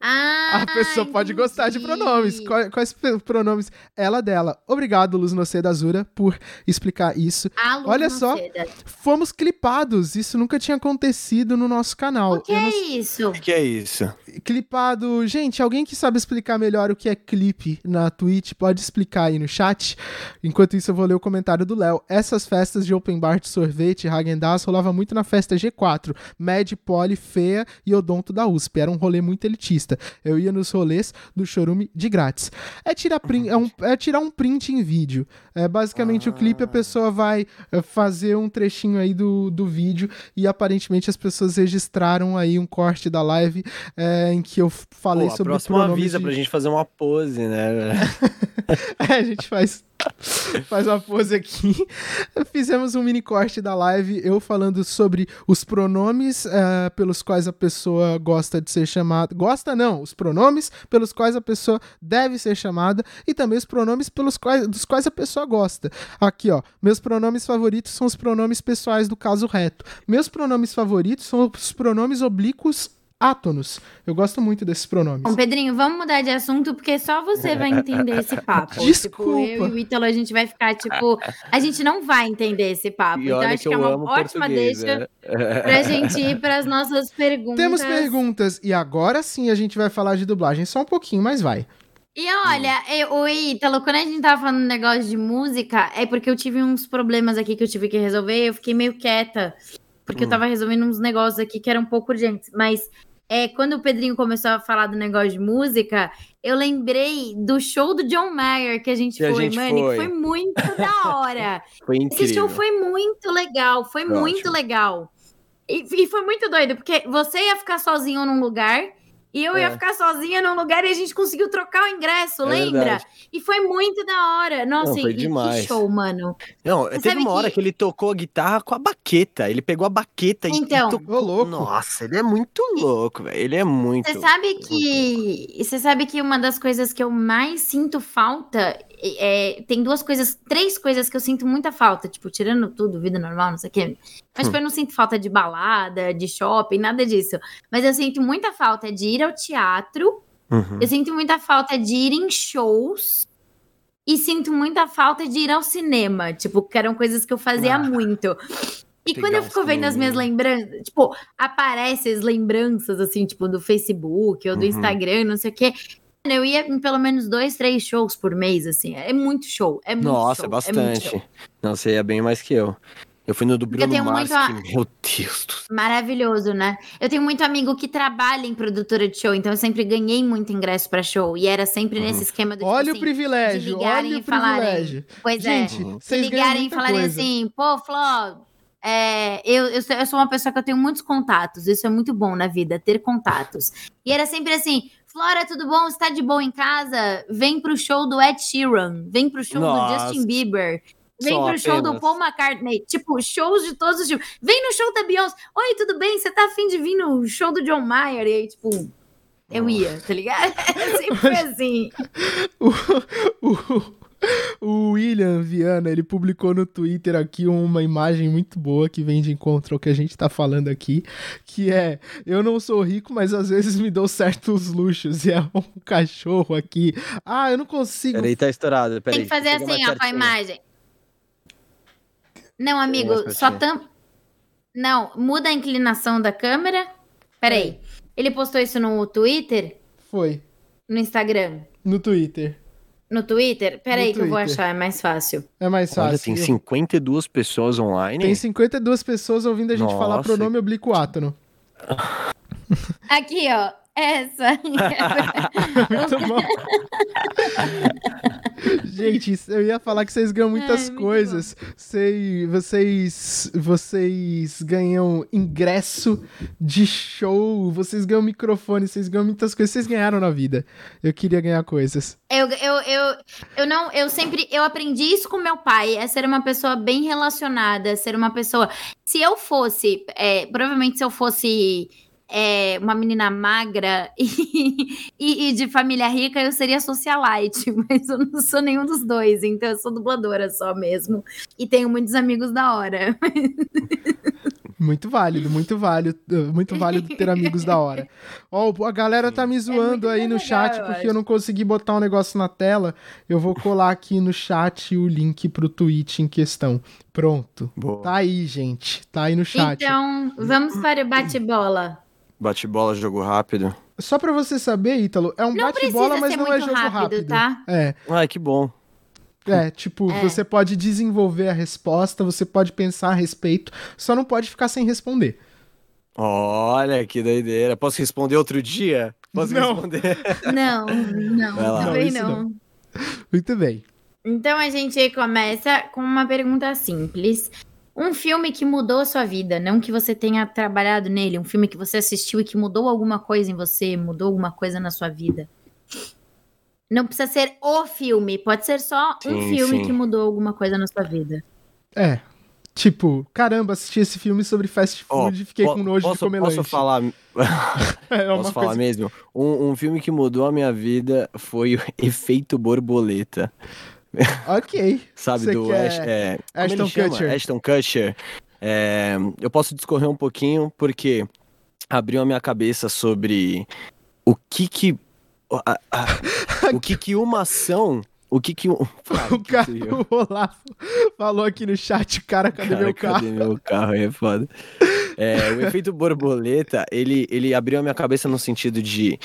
Ah, a pessoa entendi. pode gostar de pronomes. Quais, quais, pronomes? Ela dela. Obrigado, Luz Noceda Azura, por explicar isso. A Luz Olha só, fomos clipados. Isso nunca tinha acontecido no nosso canal. O que Eu é não... isso? O que é isso? Clipado. Gente, alguém que sabe explicar melhor o que é clipe na Twitch, pode explicar aí no chat. Enquanto isso, eu vou ler o comentário do Léo. Essas festas de open bar de sorvete, Hagen-Dazs, rolava muito na festa G4. Med, Poli, Feia e Odonto da USP. Era um rolê muito elitista. Eu ia nos rolês do Chorume de grátis. É tirar, print, é um, é tirar um print em vídeo. É basicamente ah. o clipe, a pessoa vai é, fazer um trechinho aí do, do vídeo e aparentemente as pessoas registraram aí um corte da live é, em que eu falei Pô, sobre o pronome. avisa de... pra gente fazer uma pose, né? <laughs> é, a gente faz Faz uma pose aqui. Fizemos um mini corte da live, eu falando sobre os pronomes uh, pelos quais a pessoa gosta de ser chamada. Gosta não, os pronomes pelos quais a pessoa deve ser chamada e também os pronomes pelos quais, dos quais a pessoa gosta. Aqui, ó. Meus pronomes favoritos são os pronomes pessoais do caso reto. Meus pronomes favoritos são os pronomes oblíquos átonos. Eu gosto muito desses pronomes. Bom, Pedrinho, vamos mudar de assunto, porque só você vai entender esse <laughs> papo. Desculpa. Tipo, eu e o Ítalo, a gente vai ficar, tipo... A gente não vai entender esse papo. E então, acho que, que é uma ótima deixa é. pra gente ir pras nossas perguntas. Temos perguntas. E agora sim a gente vai falar de dublagem. Só um pouquinho, mas vai. E olha, eu, o Ítalo, quando a gente tava falando negócio de música, é porque eu tive uns problemas aqui que eu tive que resolver, eu fiquei meio quieta, porque hum. eu tava resolvendo uns negócios aqui que eram um pouco urgentes, mas é, quando o Pedrinho começou a falar do negócio de música, eu lembrei do show do John Mayer que a gente que foi, a gente mano, foi. foi muito <laughs> da hora. foi incrível. Esse show foi muito legal, foi muito legal. E, e, foi muito doido, porque você ia ficar sozinho num lugar e eu é. ia ficar sozinha num lugar e a gente conseguiu trocar o ingresso, é lembra? Verdade. E foi muito da hora. Nossa, Não, foi demais. que show, mano. Não, Você teve uma hora que... que... ele tocou a guitarra com a baqueta. Ele pegou a baqueta então, e tocou. louco. Nossa, ele é muito louco, velho. Ele é muito. Você sabe que. Você sabe que uma das coisas que eu mais sinto falta é, tem duas coisas, três coisas que eu sinto muita falta, tipo, tirando tudo, vida normal, não sei o quê. Mas, hum. tipo, eu não sinto falta de balada, de shopping, nada disso. Mas eu sinto muita falta de ir ao teatro, uhum. eu sinto muita falta de ir em shows, e sinto muita falta de ir ao cinema, tipo, que eram coisas que eu fazia ah. muito. E quando eu fico vendo as minhas lembranças, tipo, aparecem as lembranças, assim, tipo, do Facebook ou do uhum. Instagram, não sei o quê. Eu ia em pelo menos dois, três shows por mês, assim. É muito show. É muito Nossa, show, bastante. É Não, você ia bem mais que eu. Eu fui no do Bruno Mars, a... meu Deus do céu. Maravilhoso, né? Eu tenho muito amigo que trabalha em produtora de show, então eu sempre ganhei muito ingresso para show. E era sempre uhum. nesse esquema do tipo Olha tipo, o assim, privilégio, olha o privilégio. Pois é, Gente, é, se ligarem e falarem coisa. assim, pô, Fló, é, eu, eu, sou, eu sou uma pessoa que eu tenho muitos contatos, isso é muito bom na vida, ter contatos. E era sempre assim, Flora, tudo bom? Está de boa em casa? Vem pro show do Ed Sheeran, vem pro show Nossa. do Justin Bieber, Vem Só pro apenas. show do Paul McCartney. Tipo, shows de todos os tipos. Vem no show da Beyoncé. Oi, tudo bem? Você tá afim de vir no show do John Mayer? E aí, tipo, eu ia, tá ligado? <laughs> Sempre assim. <laughs> o, o, o William Viana, ele publicou no Twitter aqui uma imagem muito boa que vem de encontro ao que a gente tá falando aqui, que é, eu não sou rico, mas às vezes me dou certos luxos, e é um cachorro aqui. Ah, eu não consigo... Peraí, tá estourado, peraí. Tem que fazer assim, ó, com a imagem. Não, amigo, só tam. Não, muda a inclinação da câmera. Peraí. Ele postou isso no Twitter? Foi. No Instagram? No Twitter. No Twitter? Peraí que eu vou achar, é mais fácil. É mais fácil. Olha, tem 52 pessoas online. Tem 52 pessoas ouvindo a gente Nossa. falar pronome oblíquo átono. Aqui, ó. <laughs> Essa. Muito bom. Gente, eu ia falar que vocês ganham muitas coisas. Sei, vocês, vocês ganham ingresso de show, vocês ganham microfone, vocês ganham muitas coisas. Vocês ganharam na vida. Eu queria ganhar coisas. Eu, eu, eu, eu não, eu sempre, eu aprendi isso com meu pai, é ser uma pessoa bem relacionada, ser uma pessoa. Se eu fosse, é, provavelmente se eu fosse é, uma menina magra <laughs> e, e, e, de família rica, eu seria socialite, <laughs> mas eu não sou nenhum dos dois, então eu sou dubladora só mesmo. E tenho muitos amigos da hora. <laughs> Muito válido, muito válido, muito válido ter amigos da hora. Ó, oh, a galera tá me é zoando é aí no legal, chat porque eu, eu não consegui botar um negócio na tela. Eu vou colar aqui no chat o link pro tweet em questão. Pronto. Boa. Tá aí, gente. Tá aí no chat. Então, vamos para o bate-bola. Bate-bola, jogo rápido. Só pra você saber, Ítalo, é um bate-bola, mas não é jogo rápido, rápido. Tá? É. Ah, que bom. É, tipo, é. você pode desenvolver a resposta, você pode pensar a respeito, só não pode ficar sem responder. Olha, que doideira. Posso responder outro dia? Posso não. responder? <laughs> Não, não, também não, não. Muito bem. Então a gente começa com uma pergunta simples. Um filme que mudou a sua vida, não que você tenha trabalhado nele, um filme que você assistiu e que mudou alguma coisa em você, mudou alguma coisa na sua vida. Não precisa ser o filme, pode ser só sim, um filme sim. que mudou alguma coisa na sua vida. É. Tipo, caramba, assisti esse filme sobre fast food e oh, fiquei com nojo posso, de comer posso lanche. Falar... <laughs> é posso falar coisa... mesmo? Um, um filme que mudou a minha vida foi o Efeito Borboleta. <laughs> Ok. Sabe, Você do. Ash, é, Ashton Kutcher. Ashton Kutcher. É, eu posso discorrer um pouquinho porque abriu a minha cabeça sobre o que que a, a, <laughs> o que que uma ação o que que. Ah, <laughs> o, cara, o Olavo falou aqui no chat, cara, cadê cara, meu carro? Cadê meu carro? É foda. É, o efeito borboleta, ele, ele abriu a minha cabeça no sentido de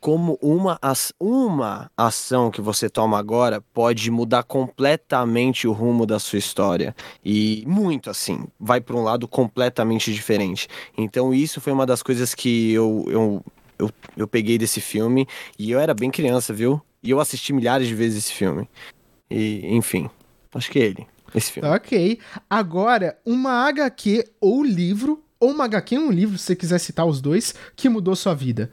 como uma, uma ação que você toma agora pode mudar completamente o rumo da sua história. E muito assim, vai para um lado completamente diferente. Então, isso foi uma das coisas que eu, eu, eu, eu peguei desse filme. E eu era bem criança, viu? E eu assisti milhares de vezes esse filme. E, enfim, acho que é ele. Esse filme. Ok. Agora, uma HQ ou livro, ou uma HQ e um livro, se você quiser citar os dois, que mudou sua vida.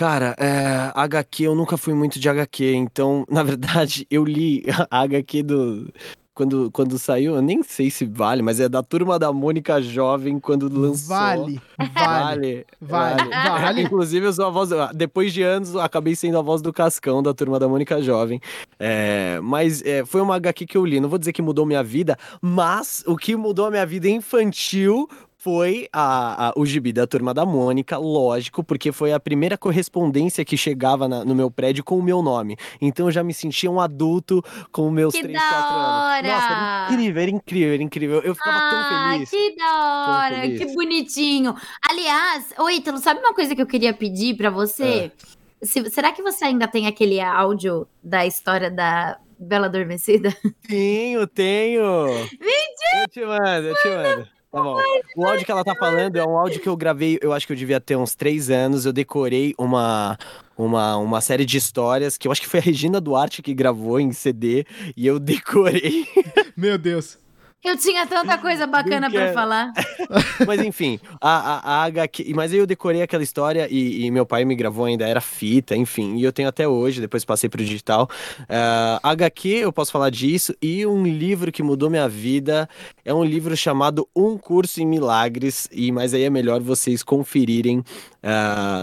Cara, é, HQ, eu nunca fui muito de HQ, então, <laughs> na verdade, eu li a HQ do. Quando, quando saiu, eu nem sei se vale, mas é da turma da Mônica Jovem quando lançou. Vale, vale, vale, vale. vale. <laughs> Inclusive, eu sou a voz. Depois de anos, acabei sendo a voz do Cascão da turma da Mônica Jovem. É, mas é, foi uma HQ que eu li. Não vou dizer que mudou minha vida, mas o que mudou a minha vida infantil foi a, a, o gibi da Turma da Mônica, lógico, porque foi a primeira correspondência que chegava na, no meu prédio com o meu nome. Então eu já me sentia um adulto com meus que 3, 4 anos. Nossa, era incrível, era incrível, era incrível. Eu ficava ah, tão feliz. Que da hora, que bonitinho. Aliás, oi, Ítalo, sabe uma coisa que eu queria pedir para você? É. Se, será que você ainda tem aquele áudio da história da Bela Adormecida? Tenho, tenho. <laughs> Mentira! Eu te mando, eu te mando. Tá bom. O áudio que ela tá falando é um áudio que eu gravei, eu acho que eu devia ter uns três anos. Eu decorei uma, uma, uma série de histórias que eu acho que foi a Regina Duarte que gravou em CD e eu decorei. <laughs> Meu Deus. Eu tinha tanta coisa bacana para falar. <laughs> mas enfim, a, a, a HQ. Mas aí eu decorei aquela história e, e, meu pai me gravou ainda, era fita, enfim. E eu tenho até hoje, depois passei pro digital. Uh, é, HQ, eu posso falar disso. E um livro que mudou minha vida é um livro chamado Um Curso em Milagres. E Mas aí é melhor vocês conferirem uh,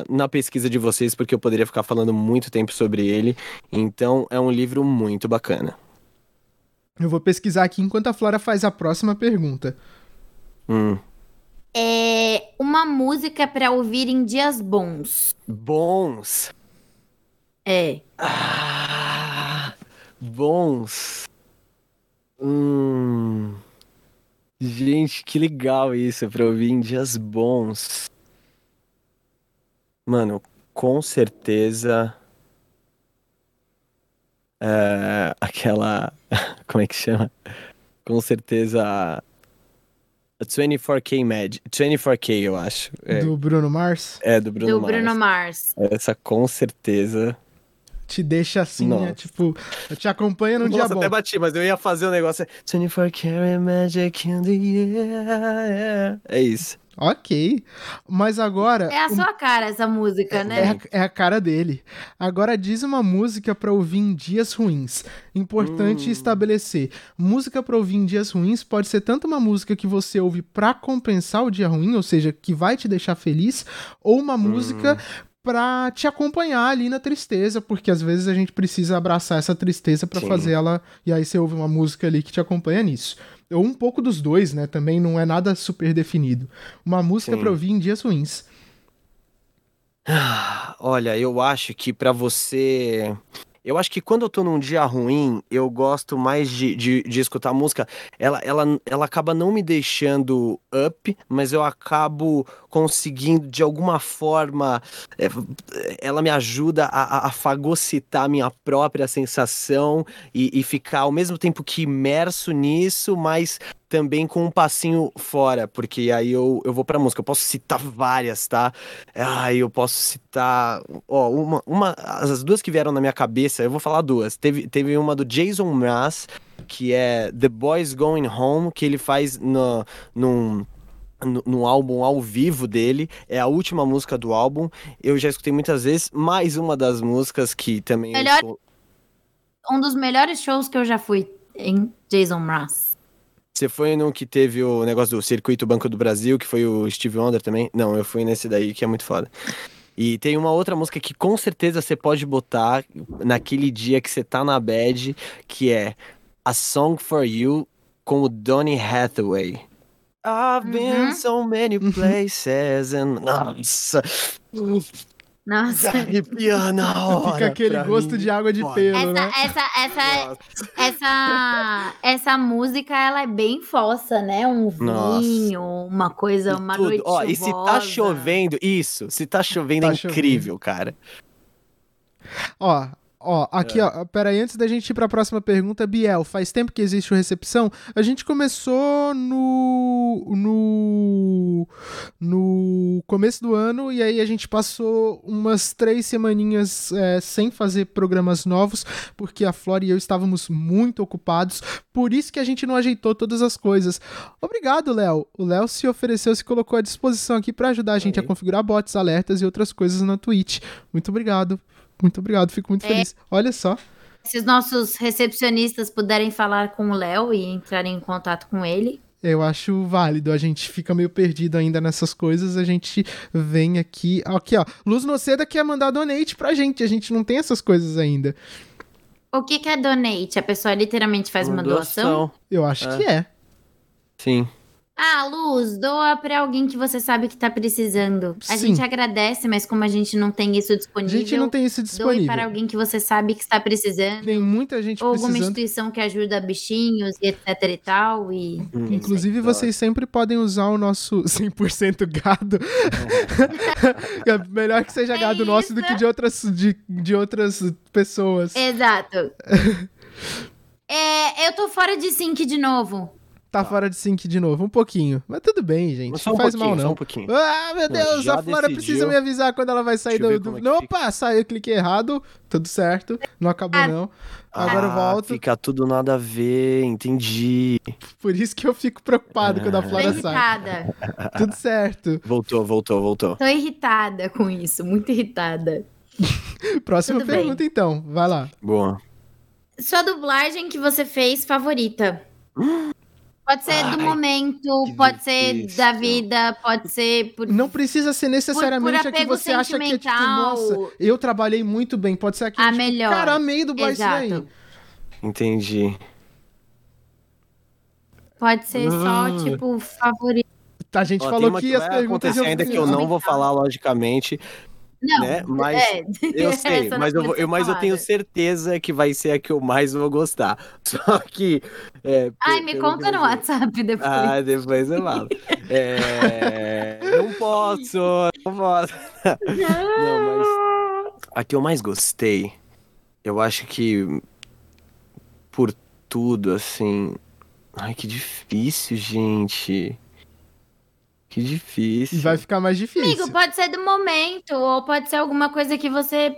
na pesquisa de vocês, porque eu poderia ficar falando muito tempo sobre ele. Então é um livro muito bacana. Eu vou pesquisar aqui enquanto a Flora faz a próxima pergunta. Hum. É uma música para ouvir em dias bons. Bons. É. Ah, bons. Hum. Gente, que legal isso para ouvir em dias bons. Mano, com certeza. É, aquela <laughs> como é que chama? Com certeza. 24K Mad. 24K, eu acho. É. Do Bruno Mars? É, do Bruno do Mars. Bruno Mars. Essa com certeza. Te deixa assim, né? Tipo, eu te acompanho num Nossa, dia bom. até bati, mas eu ia fazer o um negócio. 24K Magic in the air. É isso. Ok. Mas agora. É a sua cara essa música, né? É a, é a cara dele. Agora diz uma música para ouvir em dias ruins. Importante hum. estabelecer. Música para ouvir em dias ruins pode ser tanto uma música que você ouve para compensar o dia ruim, ou seja, que vai te deixar feliz, ou uma hum. música para te acompanhar ali na tristeza, porque às vezes a gente precisa abraçar essa tristeza para fazer ela e aí você ouve uma música ali que te acompanha nisso. Ou um pouco dos dois, né? Também não é nada super definido. Uma música para ouvir em dias ruins. <sighs> Olha, eu acho que para você eu acho que quando eu tô num dia ruim, eu gosto mais de, de, de, escutar música. Ela, ela, ela acaba não me deixando up, mas eu acabo conseguindo, de alguma forma, é, ela me ajuda a, a fagocitar minha própria sensação e, e ficar ao mesmo tempo que imerso nisso, mas também com um passinho fora, porque aí eu, eu vou pra música. Eu posso citar várias, tá? Ah, eu posso citar. Ó, uma, uma. As duas que vieram na minha cabeça, eu vou falar duas. Teve, teve uma do Jason Mraz, que é The Boys Going Home, que ele faz no, num. No, no, álbum ao vivo dele, é a última música do álbum. Eu já escutei muitas vezes. Mais uma das músicas que também. Melhor... Um dos melhores shows que eu já fui em Jason Mraz. Você foi no que teve o negócio do Circuito Banco do Brasil, que foi o Steve Wonder também? Não, eu fui nesse daí, que é muito foda. E tem uma outra música que com certeza você pode botar naquele dia que você tá na bad, que é A Song for You com o Donny Hathaway. I've been uhum. so many places and nossa. Nossa. Arrepia na hora. Fica aquele gosto mim. de água de pelo, essa, né? Essa, essa, essa, essa música, ela é bem fossa, né? Um vinho, Nossa. uma coisa, uma Tudo. noite Ó, chuvosa. E se tá chovendo, isso, se tá chovendo tá é incrível, chovendo. cara. Ó, Ó, aqui, é. ó, peraí, antes da gente ir para a próxima pergunta, Biel, faz tempo que existe o Recepção? A gente começou no, no, no começo do ano e aí a gente passou umas três semaninhas é, sem fazer programas novos, porque a Flora e eu estávamos muito ocupados, por isso que a gente não ajeitou todas as coisas. Obrigado, Léo. O Léo se ofereceu, se colocou à disposição aqui para ajudar a gente aí. a configurar bots, alertas e outras coisas na Twitch. Muito obrigado. Muito obrigado, fico muito é. feliz. Olha só. Se os nossos recepcionistas puderem falar com o Léo e entrarem em contato com ele. Eu acho válido, a gente fica meio perdido ainda nessas coisas, a gente vem aqui. Aqui, ó. Luz Noceda quer mandar donate pra gente, a gente não tem essas coisas ainda. O que, que é donate? A pessoa literalmente faz uma, uma doação? doação? Eu acho é. que é. Sim. Ah, Luz, doa para alguém que você sabe que tá precisando. A Sim. gente agradece, mas como a gente não tem isso disponível. A gente não tem isso disponível. Doe para alguém que você sabe que está precisando. Tem muita gente ou precisando. Ou alguma instituição que ajuda bichinhos e etc e tal. E hum. Inclusive, vocês sempre podem usar o nosso <laughs> 100% gado. <laughs> é melhor que seja é gado isso. nosso do que de outras, de, de outras pessoas. Exato. <laughs> É, eu tô fora de sync de novo. Tá, tá, fora de sync de novo, um pouquinho. Mas tudo bem, gente. Não um faz mal, não. Um pouquinho. Ah, meu Deus, a Flora decidiu. precisa me avisar quando ela vai sair do. do... É Opa, saiu, cliquei errado. Tudo certo. Não acabou, ah. não. Agora ah, eu volto. Fica tudo nada a ver, entendi. Por isso que eu fico preocupado quando a Flora Tô irritada. sai. <laughs> tudo certo. Voltou, voltou, voltou. Tô irritada com isso, muito irritada. <laughs> Próxima tudo pergunta, bem. então. Vai lá. Boa. Sua dublagem que você fez favorita? <gasps> Pode ser Ai, do momento, pode ser da vida, pode ser por. Não precisa ser necessariamente por, por a que você acha que é tipo, nossa, eu trabalhei muito bem. Pode ser aqui, a tipo, melhor. cara, amei dublar isso aí. Entendi. Pode ser só, ah. tipo, favorito. A gente Ó, falou que, que as perguntas. Ainda que eu não vou falar, logicamente. Não, né? Mas é, eu <laughs> sei, mas, eu, eu, mas eu tenho certeza que vai ser a que eu mais vou gostar. <laughs> Só que. É, Ai, me conta no WhatsApp <laughs> depois. Ah, depois eu falo. é, não posso, não posso. Não, mas. A que eu mais gostei, eu acho que. Por tudo, assim. Ai, que difícil, gente. Que difícil. Vai ficar mais difícil. Amigo, pode ser do momento, ou pode ser alguma coisa que você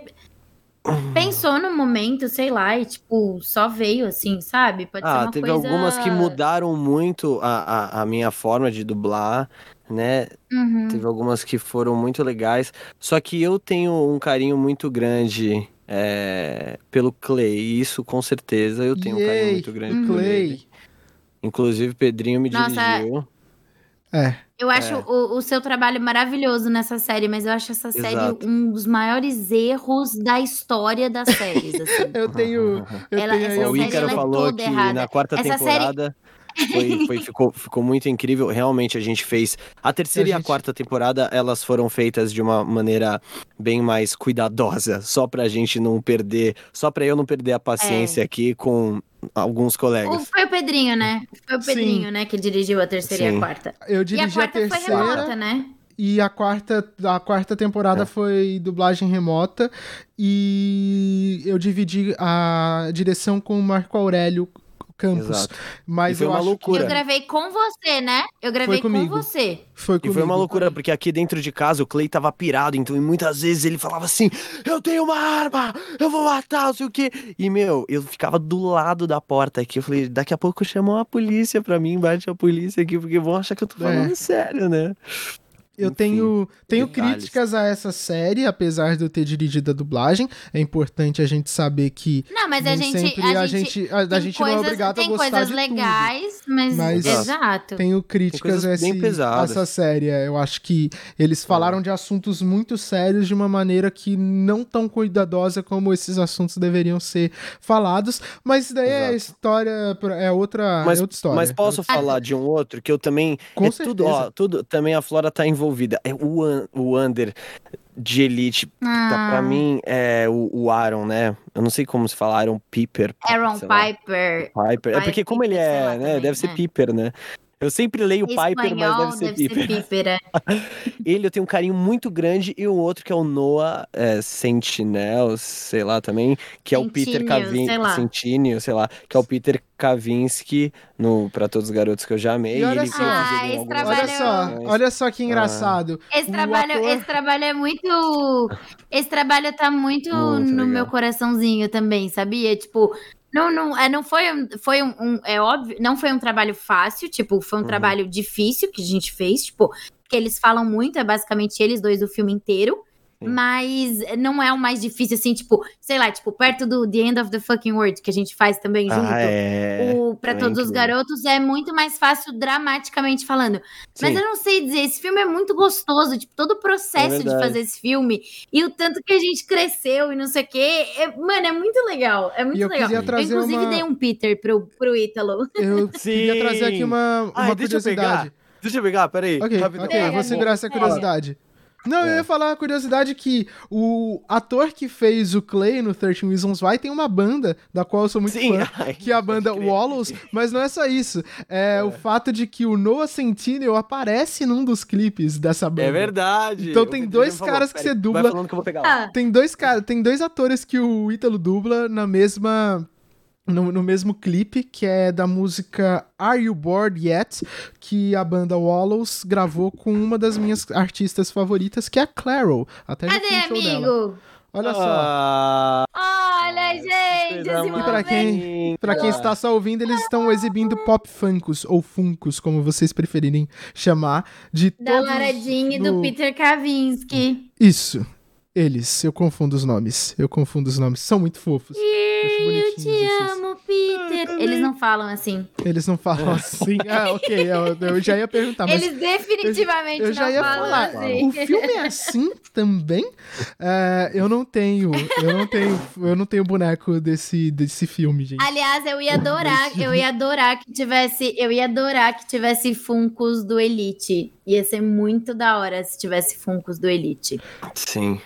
pensou no momento, sei lá, e tipo, só veio assim, sabe? Pode ah, ser uma teve coisa... algumas que mudaram muito a, a, a, minha forma de dublar, né? Uhum. Teve algumas que foram muito legais. Só que eu tenho um carinho muito grande é, pelo Clay. Isso com certeza eu tenho Yay, um carinho muito grande uhum. pelo Clay. Inclusive, Pedrinho me Nossa, dirigiu. É. Eu acho é. o, o, seu trabalho maravilhoso nessa série, mas eu acho essa Exato. série um dos maiores erros da história das <laughs> séries. Assim. eu tenho. Eu ela, tenho essa o Ícaro falou que errada. na quarta essa temporada. Série... Foi, foi, <laughs> ficou, ficou muito incrível. Realmente a gente fez. A terceira a gente... e a quarta temporada, elas foram feitas de uma maneira bem mais cuidadosa. Só pra gente não perder. Só pra eu não perder a paciência é. aqui com alguns colegas. foi o Pedrinho, né? Foi o Pedrinho, Sim. né, que dirigiu a terceira Sim. e a quarta. Eu dirigi e a, quarta a terceira. Foi remota, né? E a quarta, a quarta temporada é. foi dublagem remota. E eu dividi a direção com o Marco Aurélio Campos. Exato. Mas foi eu uma loucura. Eu gravei com você, né? Eu gravei com você. Foi comigo. E foi uma loucura, porque aqui dentro de casa o Clay tava pirado, então e muitas vezes ele falava assim: Eu tenho uma arma, eu vou matar, não sei o quê. E, meu, eu ficava do lado da porta aqui. Eu falei: daqui a pouco chamam a polícia pra mim, bate a polícia aqui, porque vão achar que eu tô falando é. sério, né? Eu Enfim, tenho, tenho críticas a essa série, apesar de eu ter dirigido a dublagem. É importante a gente saber que. Não, mas a gente. Sempre a, a gente, a, a gente coisas, não é obrigado a gostar coisas de legais, tudo. mas. mas exato. Tenho críticas a, esse, a essa série. Eu acho que eles falaram é. de assuntos muito sérios de uma maneira que não tão cuidadosa como esses assuntos deveriam ser falados. Mas isso daí é Exato. é história. É outra, mas, é outra história. Mas posso falar de um outro que eu também. Com é certeza. tudo, ó, tudo. Também a Flora tá envolvida envolvida. É o, o Under de Elite, ah. tá, pra ah. mim, é o, o, Aaron, né? Eu não sei como se fala, Aaron Piper. Aaron Piper. Piper. É porque como ele é, né? Também, deve ser né? Piper, né? Eu sempre leio Espanhol, Piper, mas deve ser deve Piper. Ser Piper é. <laughs> ele eu tenho um carinho muito grande e o outro que é o Noah é, Sentinel, sei lá também, que é o Peter Kavinsky, Sentinel, sei lá, que é o Peter Kavinsky no para todos os garotos que eu já amei. E olha só, ah, esse trabalho... olha só, olha só que engraçado. Ah. Esse trabalho, ator... esse trabalho é muito, esse trabalho tá muito, muito no legal. meu coraçãozinho também, sabia? Tipo, não, não, é, não foi, foi um, um, É óbvio, não foi um trabalho fácil, tipo, foi um uhum. trabalho difícil que a gente fez, tipo, que eles falam muito, é basicamente eles dois o filme inteiro. Mas não é o mais difícil, assim, tipo, sei lá, tipo, perto do The End of the Fucking World, que a gente faz também ah, junto. é. O Pra é Todos incrível. os Garotos é muito mais fácil dramaticamente falando. Sim. Mas eu não sei dizer, esse filme é muito gostoso, tipo, todo o processo é de fazer esse filme e o tanto que a gente cresceu e não sei o quê. É, mano, é muito legal. É muito eu legal. Eu, inclusive, uma... dei um Peter pro, pro Ítalo. Eu Sim. <laughs> queria trazer aqui uma, uma Ai, curiosidade. Deixa eu pegar, deixa eu pegar peraí. Ok, ok, eu vou segurar essa curiosidade. Não, é. eu ia falar a curiosidade que o ator que fez o Clay no 13 Reasons Why tem uma banda, da qual eu sou muito Sim, fã, <laughs> ai, que é a banda Wallows, mas não é só isso. É, é, o fato de que o Noah Centineo aparece num dos clipes dessa banda. É verdade. Então tem dois caras que você dubla. Que ah. Tem dois caras, tem dois atores que o Ítalo dubla na mesma no, no, mesmo clipe, que é da música Are You Bored Yet? Que a banda Wallows gravou com uma das minhas artistas favoritas, que é a Claro. Até Cadê, amigo? Dela. Olha só. Olha, gente, E pra quem, pra quem está só ouvindo, eles estão exibindo pop funkos, ou funkos, como vocês preferirem chamar, de Da Lara Jean e do Peter Kavinsky. Isso. Eles, eu confundo os nomes. Eu confundo os nomes. São muito fofos. Eu te amo, Peter. Eles não falam assim. Eles não falam assim. Ah, ok. Eu, eu já ia perguntar. Mas Eles definitivamente eu, eu já não ia falam falar. assim. O filme é assim também? Uh, eu não tenho. Eu não tenho. Eu não tenho boneco desse, desse filme, gente. Aliás, eu ia adorar. Eu ia adorar que tivesse. Eu ia adorar que tivesse Funcos do Elite. Ia ser muito da hora se tivesse Funcos do Elite. Sim.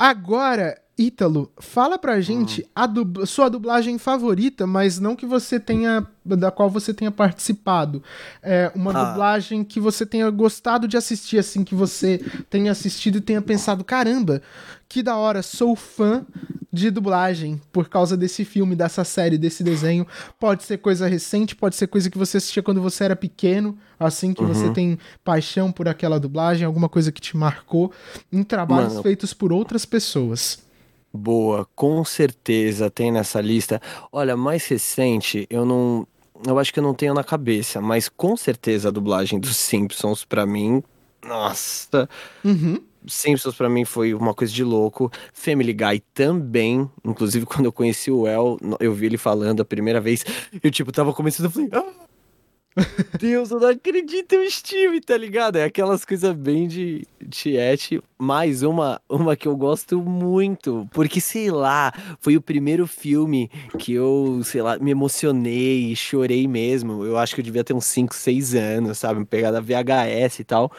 Agora, Ítalo, fala pra gente a sua dublagem favorita, mas não que você tenha. da qual você tenha participado. É uma ah. dublagem que você tenha gostado de assistir, assim, que você tenha assistido e tenha pensado: caramba, que da hora, sou fã de dublagem por causa desse filme, dessa série, desse desenho. Pode ser coisa recente, pode ser coisa que você assistia quando você era pequeno, assim que uhum. você tem paixão por aquela dublagem, alguma coisa que te marcou em trabalhos Mano. feitos por outras pessoas. Boa, com certeza tem nessa lista. Olha, mais recente, eu não. Eu acho que eu não tenho na cabeça, mas com certeza a dublagem dos Simpsons, para mim. Nossa! Uhum. Simpsons para mim foi uma coisa de louco. Family Guy também. Inclusive, <laughs> quando eu conheci o El, eu vi ele falando a primeira vez. Eu, tipo, tava começando, eu falei. Ah! <laughs> Deus, eu não acredito em Steve, tá ligado? É aquelas coisas bem de tiete. Mais uma, uma que eu gosto muito, porque sei lá, foi o primeiro filme que eu, sei lá, me emocionei, chorei mesmo. Eu acho que eu devia ter uns 5, 6 anos, sabe? Pegar da VHS e tal.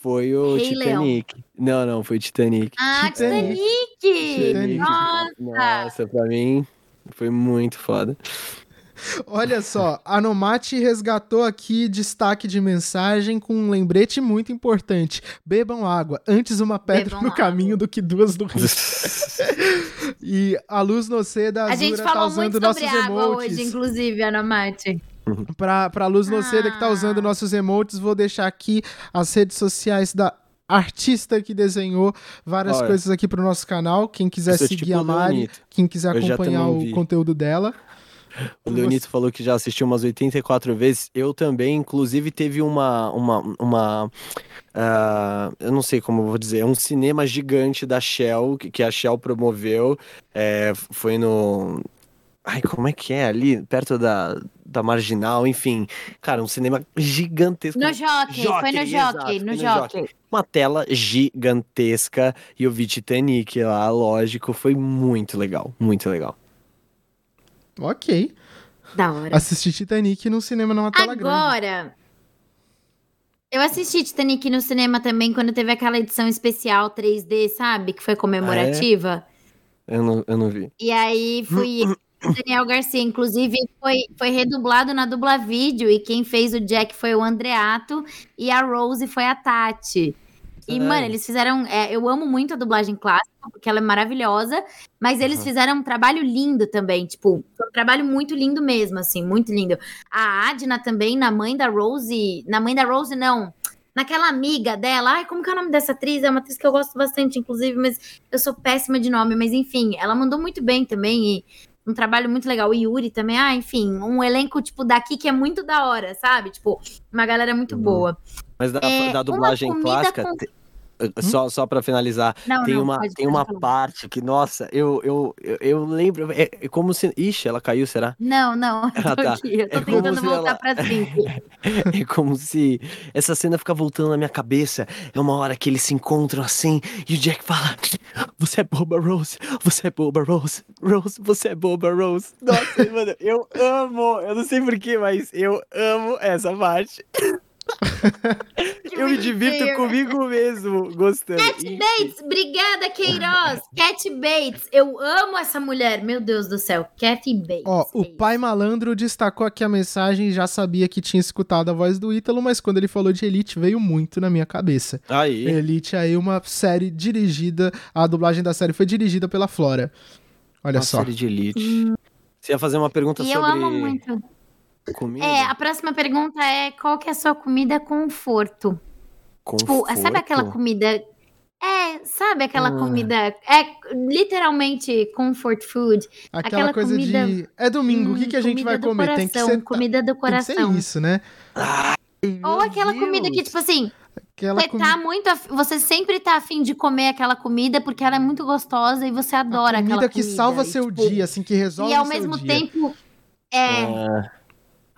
Foi o Rei Titanic. Leão. Não, não, foi o Titanic. Ah, Titanic! Titanic. Nossa! Nossa, pra mim foi muito foda. Olha só, a Nomate resgatou aqui destaque de mensagem com um lembrete muito importante. Bebam água, antes uma pedra Bebam no água. caminho do que duas do rio. <laughs> e a Luz Noceda Azura A gente falou tá usando muito nossos sobre água emotes. hoje, inclusive, a Nomate. <laughs> Pra, pra Luz Noceda ah. que tá usando ah. nossos emotes, vou deixar aqui as redes sociais da artista que desenhou várias Olha, coisas aqui pro nosso canal. Quem quiser seguir tipo a Mari, quem quiser acompanhar o conteúdo dela. O Leonito você... falou que já assistiu umas 84 vezes. Eu também, inclusive, teve uma. uma, uma uh, eu não sei como vou dizer, um cinema gigante da Shell, que, que a Shell promoveu. É, foi no. Ai, como é que é ali? Perto da, da Marginal, enfim. Cara, um cinema gigantesco. No Jockey, foi no Jockey, no, Jockey. Uma tela gigantesca e eu vi Titanic lá, lógico, foi muito legal, muito legal. Ok. Da hora. Assisti Titanic no cinema numa tela Agora, grande. Agora, eu assisti Titanic no cinema também quando teve aquela edição especial 3D, sabe? Que foi comemorativa. Ah, é? eu, não, eu não vi. E aí fui. <clears throat> Daniel Garcia, inclusive, foi, foi redublado na dubla vídeo e quem fez o Jack foi o Andreato e a Rose foi a Tati. E, mano, eles fizeram. É, eu amo muito a dublagem clássica, porque ela é maravilhosa, mas eles uhum. fizeram um trabalho lindo também. Tipo, foi um trabalho muito lindo mesmo, assim, muito lindo. A Adna também, na mãe da Rose. Na mãe da Rose, não. Naquela amiga dela. Ai, como que é o nome dessa atriz? É uma atriz que eu gosto bastante, inclusive, mas eu sou péssima de nome. Mas enfim, ela mandou muito bem também. E um trabalho muito legal. O Yuri também, ah, enfim, um elenco, tipo, daqui que é muito da hora, sabe? Tipo, uma galera muito uhum. boa. Mas da, é, da dublagem clássica. Com... Hum? Só, só para finalizar, não, tem, não, uma, tem uma parte que, nossa, eu, eu, eu, eu lembro. É, é, como se. Ixi, ela caiu, será? Não, não. <laughs> Eu tô, ah, tá. aqui, eu tô é tentando voltar ela... pra cinco. <laughs> é como se essa cena fica voltando na minha cabeça. É uma hora que eles se encontram assim e o Jack fala: Você é boba, Rose. Você é boba, Rose. Rose, você é boba, Rose. Nossa, <laughs> mano, eu amo. Eu não sei porquê, mas eu amo essa parte <laughs> eu me divirto comigo mesmo, gostando. Cat Bates, obrigada, Queiroz. Cat Bates, eu amo essa mulher. Meu Deus do céu, Cat Bates. Ó, o pai malandro destacou aqui a mensagem e já sabia que tinha escutado a voz do Ítalo, mas quando ele falou de Elite, veio muito na minha cabeça. Aí. Elite aí, uma série dirigida, a dublagem da série foi dirigida pela Flora. Olha uma só. série de Elite. Hum. Você ia fazer uma pergunta e sobre. Eu amo muito. Comida? É, a próxima pergunta é: qual que é a sua comida conforto? Conforto? Tipo, sabe aquela comida é, sabe aquela ah. comida. É literalmente comfort food. Aquela, aquela coisa comida, de. É domingo, hum, o que, que a gente vai comer? Coração, tem que ser. Comida do coração. Tem que ser isso, né? Ai, Ou aquela Deus. comida que, tipo assim. Aquela você, tá muito af... você sempre tá afim de comer aquela comida porque ela é muito gostosa e você adora aquela comida. que salva seu tipo... dia, assim, que resolve E ao mesmo tempo. É. Ah.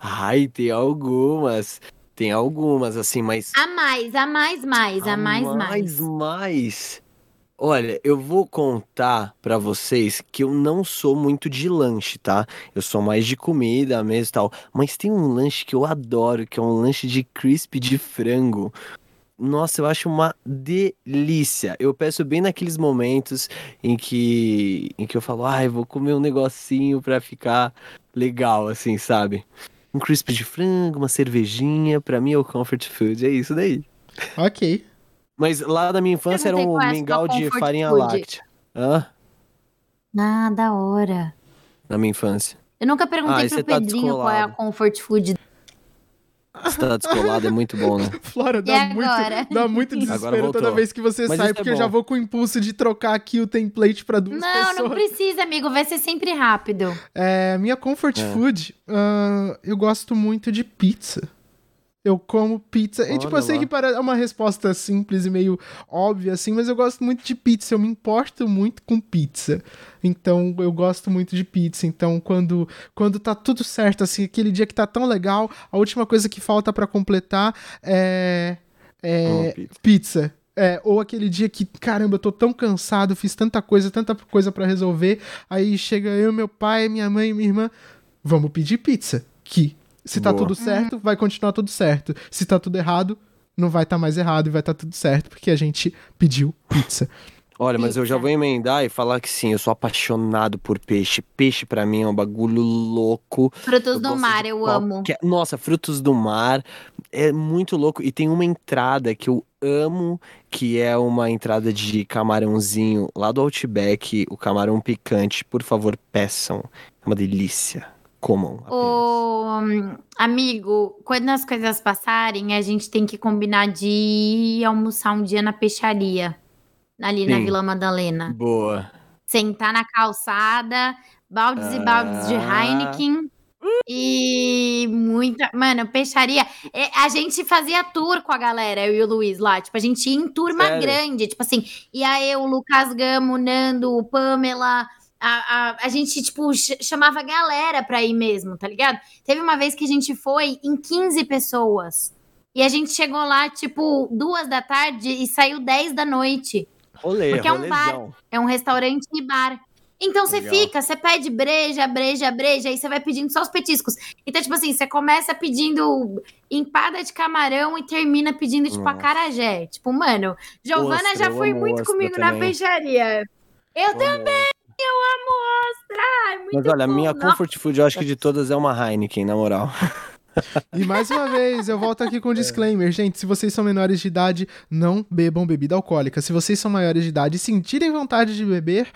Ai, tem algumas. Tem algumas, assim, mas. A mais, a mais, mais, a, a mais, mais. Mais, mais. Olha, eu vou contar para vocês que eu não sou muito de lanche, tá? Eu sou mais de comida mesmo e tal. Mas tem um lanche que eu adoro, que é um lanche de crisp de frango. Nossa, eu acho uma delícia. Eu peço bem naqueles momentos em que em que eu falo, ai, ah, vou comer um negocinho pra ficar legal, assim, sabe? Um crisp de frango, uma cervejinha, pra mim é o comfort food, é isso daí. Ok. Mas lá da minha infância era um mingau de farinha food. láctea. Hã? Ah, da hora. Na minha infância. Eu nunca perguntei ah, pro tá Pedrinho qual é a comfort food você tá descolado, é muito bom, né? <laughs> Flora, dá, muito, <laughs> dá muito desespero toda vez que você Mas sai, é porque é eu já vou com o impulso de trocar aqui o template pra duas não, pessoas. Não, não precisa, amigo. Vai ser sempre rápido. É, minha comfort é. food, uh, eu gosto muito de pizza. Eu como pizza. Olha e, tipo, eu sei lá. que é uma resposta simples e meio óbvia, assim, mas eu gosto muito de pizza. Eu me importo muito com pizza. Então, eu gosto muito de pizza. Então, quando, quando tá tudo certo, assim, aquele dia que tá tão legal, a última coisa que falta para completar é. É. pizza. pizza. É, ou aquele dia que, caramba, eu tô tão cansado, fiz tanta coisa, tanta coisa para resolver. Aí chega eu, meu pai, minha mãe e minha irmã. Vamos pedir pizza. Que se tá Boa. tudo certo, vai continuar tudo certo. Se tá tudo errado, não vai estar tá mais errado e vai estar tá tudo certo, porque a gente pediu pizza. Olha, mas eu já vou emendar e falar que sim, eu sou apaixonado por peixe. Peixe para mim é um bagulho louco. Frutos eu do mar, eu qualquer... amo. Nossa, frutos do mar é muito louco. E tem uma entrada que eu amo, que é uma entrada de camarãozinho lá do Outback, o camarão picante. Por favor, peçam. É uma delícia comam. O amigo, quando as coisas passarem, a gente tem que combinar de ir almoçar um dia na peixaria, ali Sim. na Vila Madalena. Boa. Sentar na calçada, baldes ah. e baldes de ah. Heineken. E muita. Mano, peixaria. É, a gente fazia tour com a galera, eu e o Luiz lá. Tipo, a gente ia em turma Sério? grande. Tipo assim, ia eu, o Lucas Gamo, o Nando, o Pamela, a, a, a gente, tipo, chamava a galera pra ir mesmo, tá ligado? Teve uma vez que a gente foi em 15 pessoas. E a gente chegou lá, tipo, duas da tarde e saiu 10 da noite. Olê, porque é um bar, é um restaurante e bar. Então você fica, você pede breja, breja, breja, aí você vai pedindo só os petiscos. Então, tipo assim, você começa pedindo empada de camarão e termina pedindo, tipo, Nossa. acarajé. Tipo, mano, Giovana já foi muito comigo também. na peixaria. Eu também! Eu amo ostra! É Mas olha, bom. minha comfort food, eu acho que de todas é uma Heineken, na moral. <laughs> E mais uma vez, eu volto aqui com um disclaimer. Gente, se vocês são menores de idade, não bebam bebida alcoólica. Se vocês são maiores de idade e sentirem vontade de beber,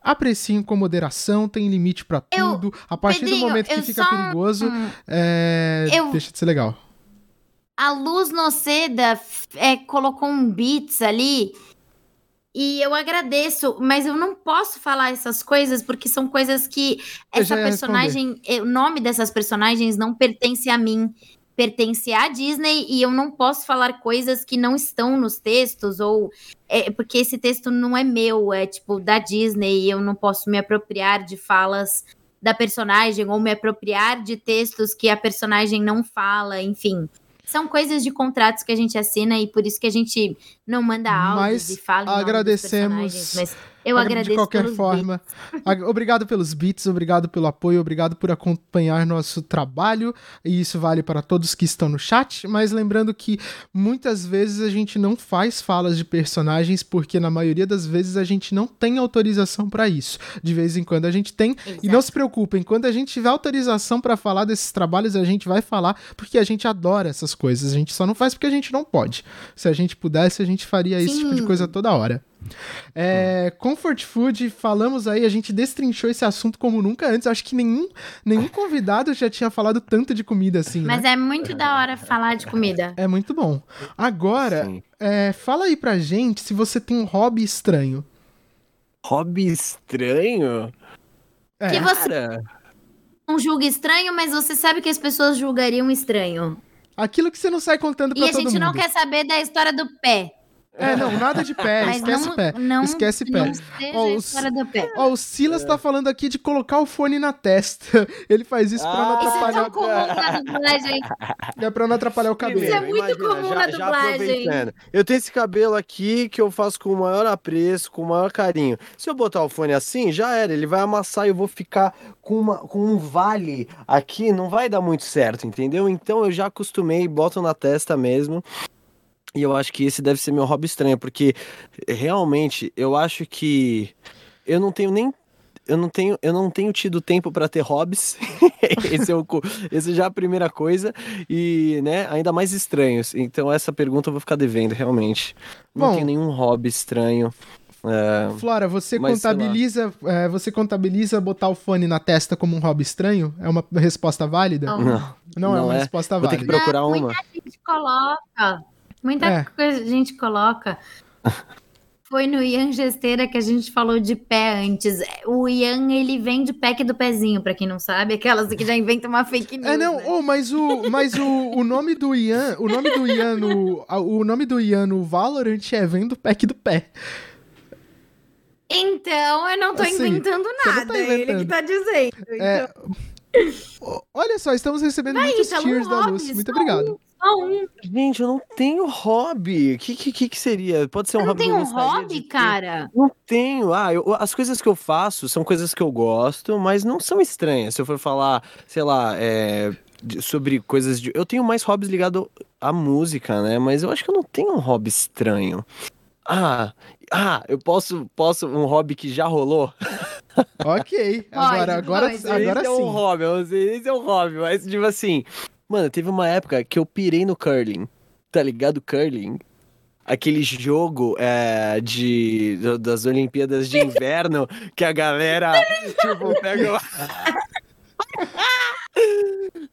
apreciem com moderação, tem limite para tudo. A partir Pedrinho, do momento que fica só... perigoso, hum. é... eu... deixa de ser legal. A Luz Noceda é, colocou um beats ali e eu agradeço, mas eu não posso falar essas coisas porque são coisas que essa personagem, o nome dessas personagens não pertence a mim, pertence à Disney e eu não posso falar coisas que não estão nos textos ou é, porque esse texto não é meu, é tipo da Disney e eu não posso me apropriar de falas da personagem ou me apropriar de textos que a personagem não fala, enfim. São coisas de contratos que a gente assina e por isso que a gente não manda áudios e fala agradecemos. Mas eu agradeço De qualquer forma. obrigado pelos beats, obrigado pelo apoio, obrigado por acompanhar nosso trabalho. E isso vale para todos que estão no chat. Mas lembrando que muitas vezes a gente não faz falas de personagens porque na maioria das vezes a gente não tem autorização para isso. De vez em quando a gente tem. Exato. E não se preocupem, quando a gente tiver autorização para falar desses trabalhos, a gente vai falar porque a gente adora essas coisas. A gente só não faz porque a gente não pode. Se a gente pudesse, a gente faria Sim. esse tipo de coisa toda hora. É, comfort food, falamos aí, a gente destrinchou esse assunto como nunca antes. Acho que nenhum, nenhum convidado já tinha falado tanto de comida assim. Mas né? é muito da hora falar de comida. É muito bom. Agora, é, fala aí pra gente se você tem um hobby estranho. Hobby estranho? É. Que você não julga estranho, mas você sabe que as pessoas julgariam estranho. Aquilo que você não sai contando pra todo mundo. E a gente não quer saber da história do pé. É, não, nada de pé, Mas esquece não, pé. Não, esquece pé. Ó, o, do pé. Ó, o Silas é. tá falando aqui de colocar o fone na testa. <laughs> Ele faz isso ah, pra não atrapalhar. Isso é comum na dublagem. <laughs> É pra não atrapalhar o cabelo. Isso é muito Imagina, comum já, na dublagem. eu tenho esse cabelo aqui que eu faço com o maior apreço, com o maior carinho. Se eu botar o fone assim, já era. Ele vai amassar e eu vou ficar com, uma, com um vale aqui. Não vai dar muito certo, entendeu? Então eu já acostumei, boto na testa mesmo. E eu acho que esse deve ser meu hobby estranho, porque realmente eu acho que eu não tenho nem eu não tenho, eu não tenho tido tempo para ter hobbies. <laughs> esse, é o, esse já é a primeira coisa. E, né, ainda mais estranhos. Então, essa pergunta eu vou ficar devendo, realmente. Não Bom, tenho nenhum hobby estranho. É, Flora, você contabiliza, é, você contabiliza botar o fone na testa como um hobby estranho? É uma resposta válida? Não, não, não é uma é. resposta válida. Vou ter que procurar não, uma. Muita gente coloca. Muita é. coisa a gente coloca. Foi no Ian Gesteira que a gente falou de pé antes. O Ian, ele vende pack do pezinho, para quem não sabe, aquelas que já inventam uma fake news. É, não, né? oh, mas, o, mas o, o nome do Ian, o nome do Ian no, o nome do Ian no Valorant é vendo pack do pé. Então, eu não tô assim, inventando nada, tá é ele que tá dizendo. É... Então... Olha só, estamos recebendo Vai, muitos cheers da Luz. Muito obrigado. Um. Gente, eu não tenho hobby. O que, que, que seria? Pode ser um não hobby. Não tem um hobby, cara? Não tenho. Ah, eu, as coisas que eu faço são coisas que eu gosto, mas não são estranhas. Se eu for falar, sei lá, é, sobre coisas de. Eu tenho mais hobbies ligados à música, né? Mas eu acho que eu não tenho um hobby estranho. Ah, ah, eu posso, posso um hobby que já rolou? ok. Agora, agora, pode. agora esse sim. é um hobby, esse é um hobby, mas tipo assim, Mano, teve uma época que eu pirei no curling. Tá ligado? Curling. Aquele jogo é, de, das Olimpíadas de Inverno que a galera, <laughs> tipo, pega. <laughs>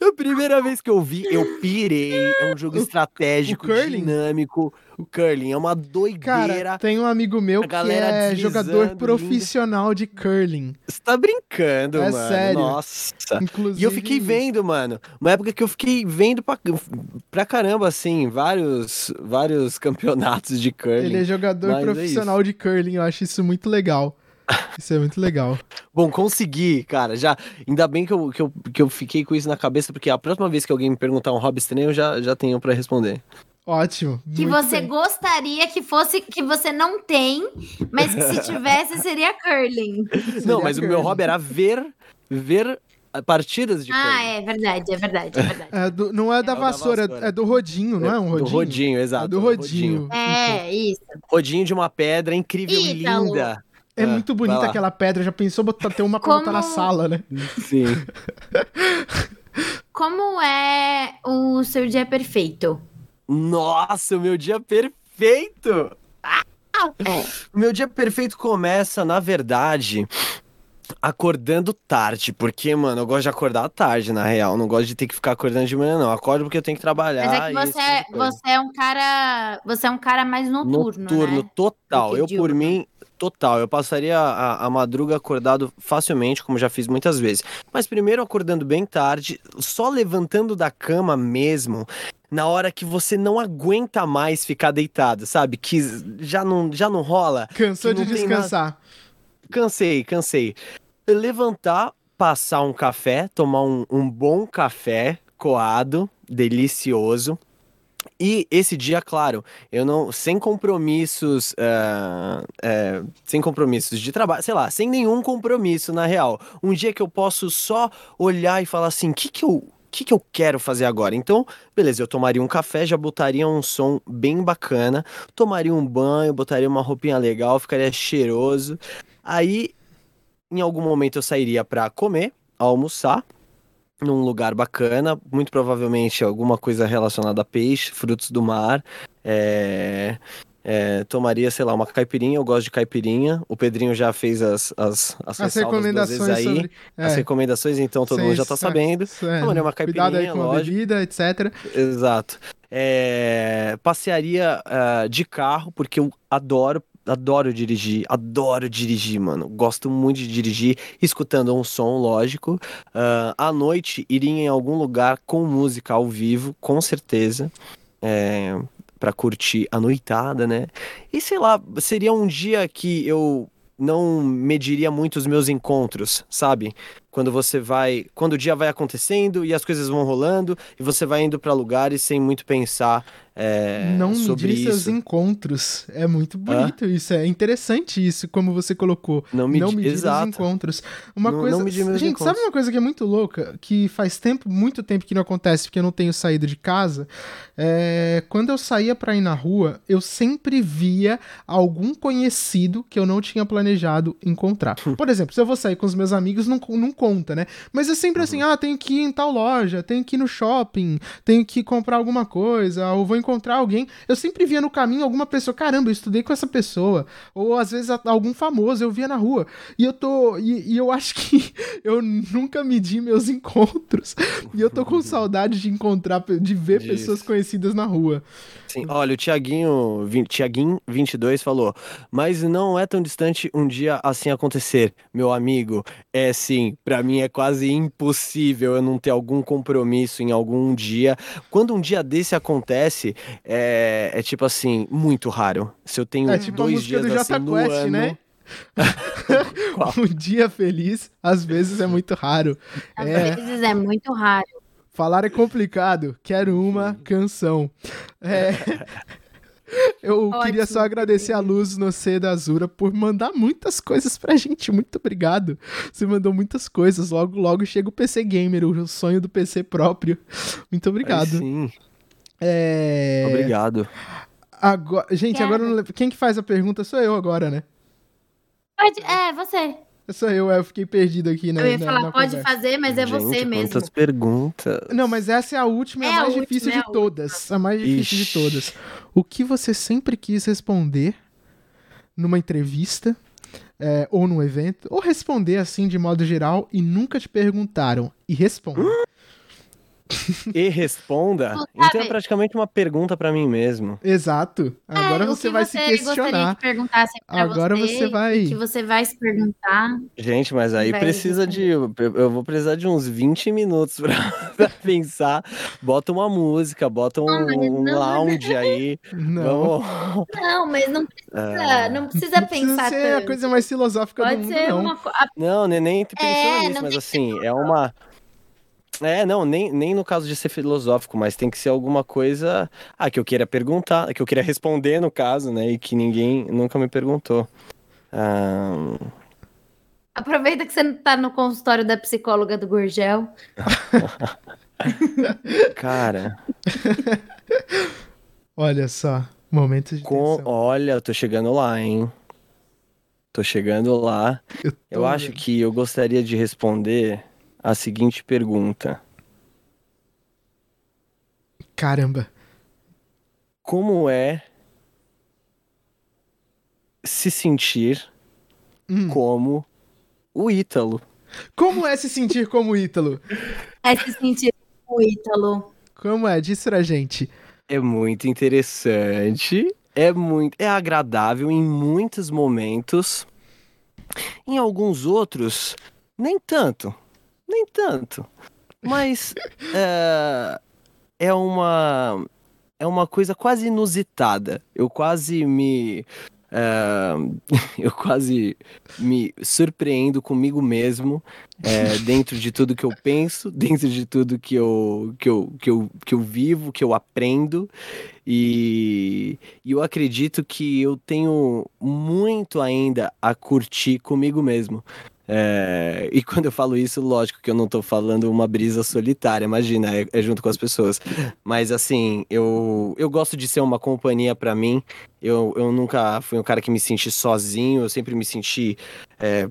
A primeira vez que eu vi, eu pirei. É um jogo estratégico, dinâmico. O curling é uma doideira. Cara, tem um amigo meu que é jogador profissional lindo. de curling. Você tá brincando, é mano. Sério. Nossa. Inclusive... E eu fiquei vendo, mano. Uma época que eu fiquei vendo pra, pra caramba, assim, vários, vários campeonatos de curling. Ele é jogador Mas é profissional é de curling, eu acho isso muito legal. <laughs> Isso é muito legal. Bom, consegui, cara. Já, ainda bem que eu, que, eu, que eu fiquei com isso na cabeça, porque a próxima vez que alguém me perguntar um hobby estranho, eu já, já tenho para responder. Ótimo. Que você bem. gostaria que fosse, que você não tem, mas que se <laughs> tivesse seria curling. Não, mas curling. o meu hobby era ver, ver partidas de ah, curling. Ah, é verdade, é verdade, é verdade. É do, não é da, é vassoura, da vassoura, é do rodinho, não é um rodinho? Do rodinho, exato. É do rodinho. É, isso. Rodinho de uma pedra incrível e linda. É, muito bonita aquela pedra. Já pensou botar, ter uma pra Como... na sala, né? Sim. <laughs> Como é o seu dia perfeito? Nossa, o meu dia perfeito! Ah! É. O meu dia perfeito começa, na verdade, acordando tarde, porque, mano, eu gosto de acordar tarde, na real. Não gosto de ter que ficar acordando de manhã, não. acordo porque eu tenho que trabalhar. Mas é que você, é, tipo você é um cara. Você é um cara mais noturno. Noturno, né? total. Eu, por mim, Total, eu passaria a, a, madruga acordado facilmente, como já fiz muitas vezes. Mas primeiro acordando bem tarde, só levantando da cama mesmo, na hora que você não aguenta mais ficar deitado, sabe? Que já não, já não rola. Cansou de descansar. Cansei, cansei. Levantar, passar um café, tomar um, um bom café coado, delicioso e esse dia, claro, eu não. Sem compromissos. Uh, uh, sem compromissos de trabalho, sei lá, sem nenhum compromisso, na real. Um dia que eu posso só olhar e falar assim: o que, que eu. Que, que eu quero fazer agora? Então, beleza, eu tomaria um café, já botaria um som bem bacana, tomaria um banho, botaria uma roupinha legal, ficaria cheiroso. Aí, em algum momento, eu sairia para comer, almoçar num lugar bacana, muito provavelmente alguma coisa relacionada a peixe, frutos do mar. É... é, tomaria, sei lá, uma caipirinha. Eu gosto de caipirinha. O Pedrinho já fez as, as, as, as recomendações aí. Sobre, é. As recomendações, então todo Sim, mundo já tá sabendo. É, tomaria uma caipirinha, Cuidado aí com lógico. a bebida, etc. Exato. É, passearia uh, de carro, porque eu adoro adoro dirigir, adoro dirigir, mano. Gosto muito de dirigir, escutando um som, lógico. Uh, à noite, iria em algum lugar com música ao vivo, com certeza. É, para curtir a noitada, né? E sei lá, seria um dia que eu não mediria muito os meus encontros, sabe? Quando você vai, quando o dia vai acontecendo e as coisas vão rolando e você vai indo para lugares sem muito pensar é, não sobre medir seus encontros. É muito bonito isso. É interessante isso, como você colocou. Não, medi... não medir Exato. os encontros. Uma não, coisa. Não Gente, encontros. sabe uma coisa que é muito louca? Que faz tempo, muito tempo que não acontece, porque eu não tenho saído de casa. É... Quando eu saía pra ir na rua, eu sempre via algum conhecido que eu não tinha planejado encontrar. <laughs> Por exemplo, se eu vou sair com os meus amigos, não, não conta, né? Mas é sempre assim, uhum. assim: ah, tenho que ir em tal loja, tenho que ir no shopping, tenho que comprar alguma coisa, ou vou encontrar alguém. Eu sempre via no caminho alguma pessoa, caramba, eu estudei com essa pessoa. Ou às vezes algum famoso eu via na rua. E eu tô. E, e eu acho que <laughs> eu nunca medi meus encontros. E eu tô com saudade de encontrar, de ver Disso. pessoas conhecidas na rua. Sim, olha, o Tiaguinho, Tiaguinho 22 falou, mas não é tão distante um dia assim acontecer, meu amigo. É sim, para mim é quase impossível eu não ter algum compromisso em algum dia. Quando um dia desse acontece, é, é tipo assim, muito raro. Se eu tenho é, tipo dois dias do assim no Quest, ano... né? <laughs> um dia feliz, às vezes é muito raro. Às é... vezes é muito raro. Falar é complicado. Quero uma canção. É. <laughs> Eu Ótimo. queria só agradecer a Luz no C da Azura por mandar muitas coisas pra gente. Muito obrigado. Você mandou muitas coisas. Logo, logo chega o PC Gamer, o sonho do PC próprio. Muito obrigado. Aí sim. É... Obrigado. Agora, gente, Quero. agora quem que faz a pergunta sou eu agora, né? Pode, é, você. Sou eu, eu fiquei perdido aqui, né? Eu ia na, falar, na pode conversa. fazer, mas é Gente, você mesmo. Quantas perguntas. Não, mas essa é a última e é a mais a difícil última, de é todas. A mais difícil Ixi. de todas. O que você sempre quis responder numa entrevista é, ou num evento, ou responder assim de modo geral e nunca te perguntaram e responde. <gasps> <laughs> <laughs> e responda, então é praticamente uma pergunta para mim mesmo. Exato. Agora é, você vai se questionar. Agora você, você, vai. Que você vai se perguntar. Gente, mas aí precisa de. Eu vou precisar de uns 20 minutos <laughs> pra, pra pensar. Bota uma música, bota um, não, um lounge aí. <laughs> Não. Vamos... Não, mas não precisa, ah. não precisa não pensar. Precisa ser tanto. a coisa mais filosófica Pode do mundo, ser não. Uma... Não, nem tô pensando é, nisso, mas assim, é uma. É, não, nem, nem no caso de ser filosófico, mas tem que ser alguma coisa ah, que eu queira perguntar, que eu queira responder, no caso, né? E que ninguém nunca me perguntou. Ah... Aproveita que você não tá no consultório da psicóloga do Gurgel. <laughs> Cara. <laughs> Olha só, momento de Com... Olha, eu tô chegando lá, hein? Tô chegando lá. Eu, tô... eu acho que eu gostaria de responder a seguinte pergunta: Caramba. Como é se sentir hum. como o Ítalo? Como é se sentir como o Ítalo? É se sentir como o Ítalo. Como é? Diz pra gente. É muito interessante. É muito. É agradável em muitos momentos. Em alguns outros, nem tanto. Nem tanto. Mas é, <laughs> é uma é uma coisa quase inusitada. Eu quase me Uh, <laughs> eu quase me surpreendo comigo mesmo é, dentro de tudo que eu penso, <laughs> dentro de tudo que eu, que eu, que eu, que eu vivo, que eu aprendo. E, e eu acredito que eu tenho muito ainda a curtir comigo mesmo. É, e <laughs> quando eu falo isso, lógico que eu não tô falando uma brisa solitária, imagina, é, é junto com as pessoas. Mas assim, eu, eu gosto de ser uma companhia para mim. Eu, eu nunca fui um cara que me senti sozinho, eu sempre me senti é,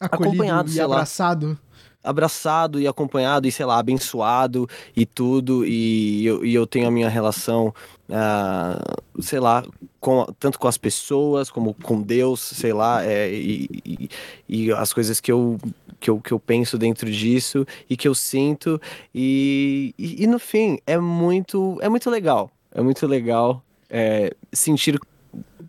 acompanhado, e abraçado. Lá abraçado e acompanhado e, sei lá, abençoado e tudo. E eu, e eu tenho a minha relação, uh, sei lá, com, tanto com as pessoas como com Deus, sei lá, é, e, e, e, as coisas que eu, que, eu, que eu penso dentro disso e que eu sinto. E, e, e no fim, é muito, é muito legal. É muito legal é, sentir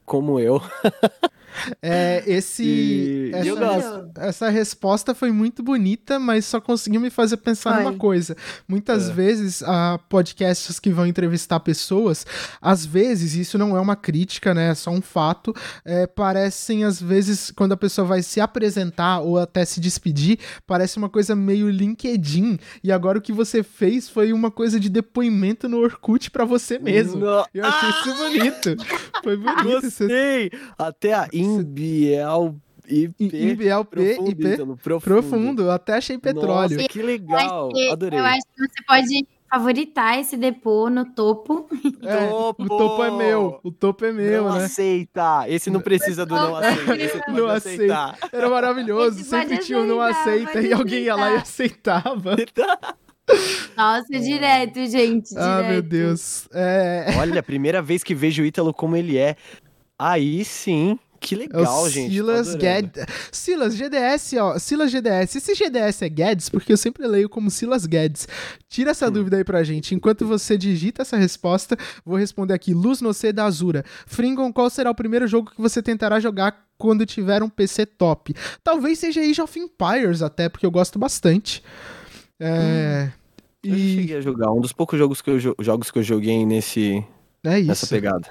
como eu. <laughs> É, esse. E... Essa, essa, resposta foi muito bonita, mas só conseguiu me fazer pensar Ai. numa coisa. Muitas é. vezes, a podcasts que vão entrevistar pessoas, às vezes, isso não é uma crítica, né? É só um fato. É, parecem, às vezes, quando a pessoa vai se apresentar ou até se despedir, parece uma coisa meio LinkedIn. E agora o que você fez foi uma coisa de depoimento no Orkut para você mesmo. No... Eu achei ah! isso bonito. Foi bonito. <laughs> Gostei! Até a Imbiel IP. Imbiel P IP profundo. profundo. Até achei petróleo. Nossa, que legal. Eu Adorei. Eu acho que você pode favoritar esse depô no topo. É, topo. O topo é meu. O topo é meu, não né? aceita. Esse não precisa do não aceita. Esse não aceita. Era maravilhoso. Esse Sempre tinha o não aceita e alguém ia lá e aceitava. <laughs> Nossa, direto, gente. Direto. Ah, meu Deus. É... Olha, primeira vez que vejo o Ítalo como ele é. Aí sim. Que legal, é gente. Silas Guedes. Silas GDS, ó. Silas GDS. Esse GDS é Guedes, porque eu sempre leio como Silas Guedes. Tira essa hum. dúvida aí pra gente. Enquanto você digita essa resposta, vou responder aqui. Luz no C da Azura. Fringon, qual será o primeiro jogo que você tentará jogar quando tiver um PC top? Talvez seja Age of Empires, até, porque eu gosto bastante. É. Hum. E... Eu cheguei a jogar. Um dos poucos jogos que eu, jogos que eu joguei nesse, é nessa pegada.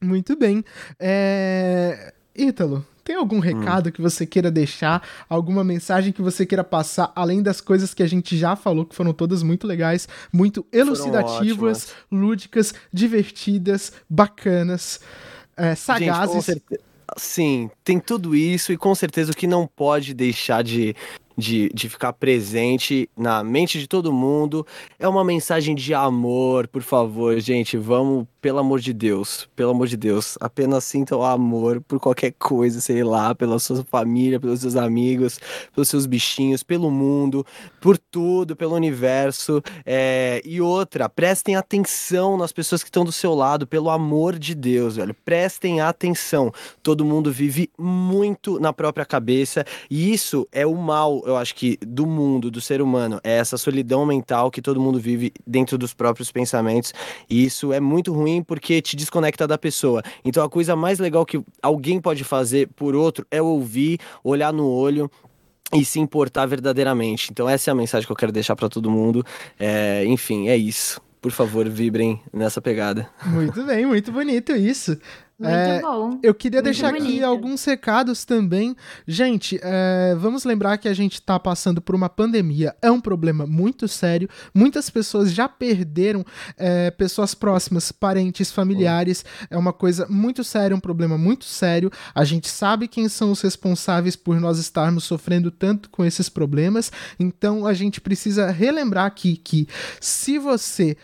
Muito bem. É... Ítalo, tem algum hum. recado hum. que você queira deixar? Alguma mensagem que você queira passar, além das coisas que a gente já falou, que foram todas muito legais, muito elucidativas, lúdicas, divertidas, bacanas, é, sagazes? Gente, Sim, tem tudo isso e com certeza o que não pode deixar de de, de ficar presente na mente de todo mundo. É uma mensagem de amor, por favor, gente. Vamos, pelo amor de Deus, pelo amor de Deus, apenas sintam amor por qualquer coisa, sei lá, pela sua família, pelos seus amigos, pelos seus bichinhos, pelo mundo, por tudo, pelo universo. É... E outra, prestem atenção nas pessoas que estão do seu lado, pelo amor de Deus, velho. Prestem atenção. Todo mundo vive muito na própria cabeça e isso é o mal eu acho que, do mundo, do ser humano, é essa solidão mental que todo mundo vive dentro dos próprios pensamentos. E isso é muito ruim porque te desconecta da pessoa. Então, a coisa mais legal que alguém pode fazer por outro é ouvir, olhar no olho e se importar verdadeiramente. Então, essa é a mensagem que eu quero deixar para todo mundo. É, enfim, é isso. Por favor, vibrem nessa pegada. Muito bem, muito bonito isso. Muito é, bom. Eu queria Muito deixar bonito. aqui alguns recados também. Gente, é, vamos lembrar que a gente está passando por uma pandemia. É um problema muito sério. Muitas pessoas já perderam é, pessoas próximas, parentes, familiares. É uma coisa muito séria, um problema muito sério. A gente sabe quem são os responsáveis por nós estarmos sofrendo tanto com esses problemas. Então a gente precisa relembrar aqui que se você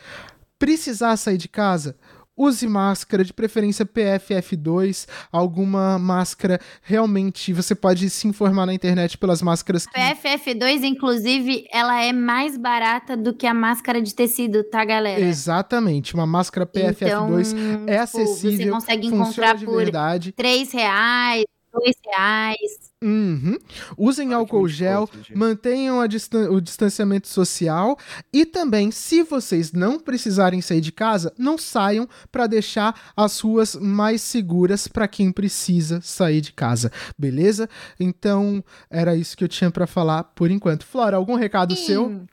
precisar sair de casa, use máscara, de preferência PFF2, alguma máscara realmente, você pode se informar na internet pelas máscaras que... PFF2, inclusive, ela é mais barata do que a máscara de tecido, tá, galera? Exatamente, uma máscara PFF2 então, é acessível, você consegue encontrar por verdade. 3 reais, reais. Uhum. Usem álcool gel, mantenham distan o distanciamento social e também, se vocês não precisarem sair de casa, não saiam para deixar as ruas mais seguras para quem precisa sair de casa, beleza? Então, era isso que eu tinha para falar por enquanto. Flora, algum recado Sim. seu?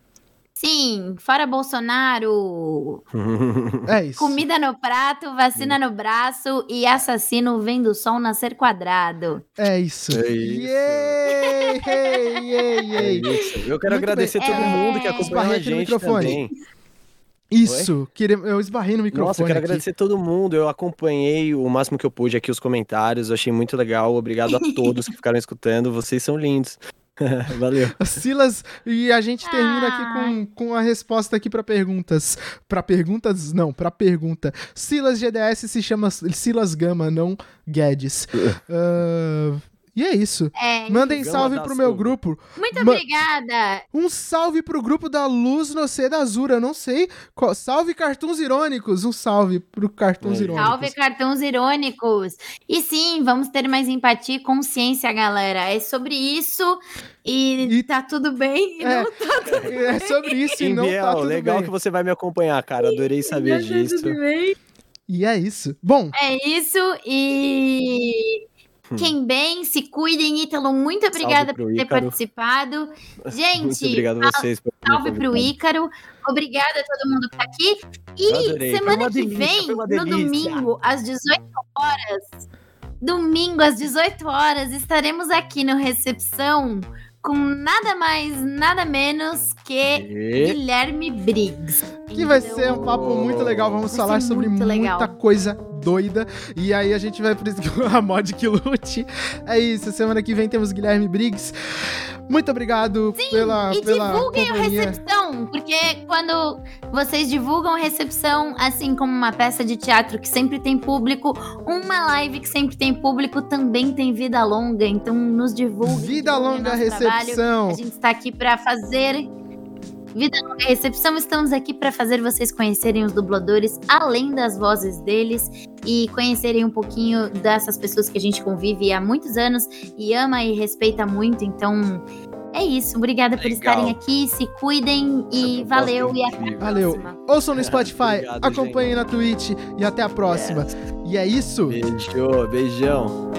Sim, fora Bolsonaro. <laughs> É isso. Comida no prato, vacina no braço e assassino vendo o sol nascer quadrado. É isso. É isso. Yay, yay, yay, é isso. Eu quero Muito agradecer bem. todo é... mundo que acompanhou a gente microfone. também. Isso, eu esbarrei no microfone. Nossa, eu quero aqui. agradecer todo mundo. Eu acompanhei o máximo que eu pude aqui os comentários. Eu achei muito legal. Obrigado a todos que ficaram escutando. Vocês são lindos. <laughs> Valeu. Silas, e a gente termina aqui com, com a resposta aqui para perguntas. Para perguntas, não, para pergunta. Silas GDS se chama Silas Gama, não Guedes. uh, <laughs> E é isso. É, Mandem salve pro meu grupo. Muito Ma obrigada. Um salve pro grupo da Luz no C da Azura. Eu não sei. Qual... Salve cartuns irônicos. Um salve pro cartuns é. irônicos. Salve cartuns irônicos. E sim, vamos ter mais empatia e consciência, galera. É sobre isso. E, e tá tudo bem. E é, não tá tudo é bem. É sobre isso e não Biel, tá tudo legal bem. que você vai me acompanhar, cara. Adorei saber disso. Tá tudo bem. E é isso. Bom. É isso e Fiquem bem, se cuidem, Ítalo. Muito obrigada por ter Ícaro. participado. <laughs> Gente, muito obrigado a vocês. Por salve pro Ícaro. Obrigada a todo mundo que tá aqui. E semana que vem, no domingo, às 18 horas, domingo às 18 horas, estaremos aqui no Recepção com nada mais, nada menos que e... Guilherme Briggs. Que vai ser um papo muito legal. Vamos falar sobre muita legal. coisa doida. E aí a gente vai por isso <laughs> a mod que lute. É isso. Semana que vem temos Guilherme Briggs. Muito obrigado Sim, pela. E pela divulguem a recepção, porque quando vocês divulgam a recepção, assim como uma peça de teatro que sempre tem público, uma live que sempre tem público também tem vida longa. Então nos divulguem. Vida longa recepção. Trabalho. A gente está aqui para fazer Vida Longa Recepção, estamos aqui para fazer vocês conhecerem os dubladores, além das vozes deles, e conhecerem um pouquinho dessas pessoas que a gente convive há muitos anos e ama e respeita muito. Então, é isso. Obrigada Legal. por estarem aqui. Se cuidem e valeu. E até a valeu. próxima. Ouçam no Spotify, Obrigado, acompanhem gente. na Twitch e até a próxima. Yes. E é isso. Beijo, beijão.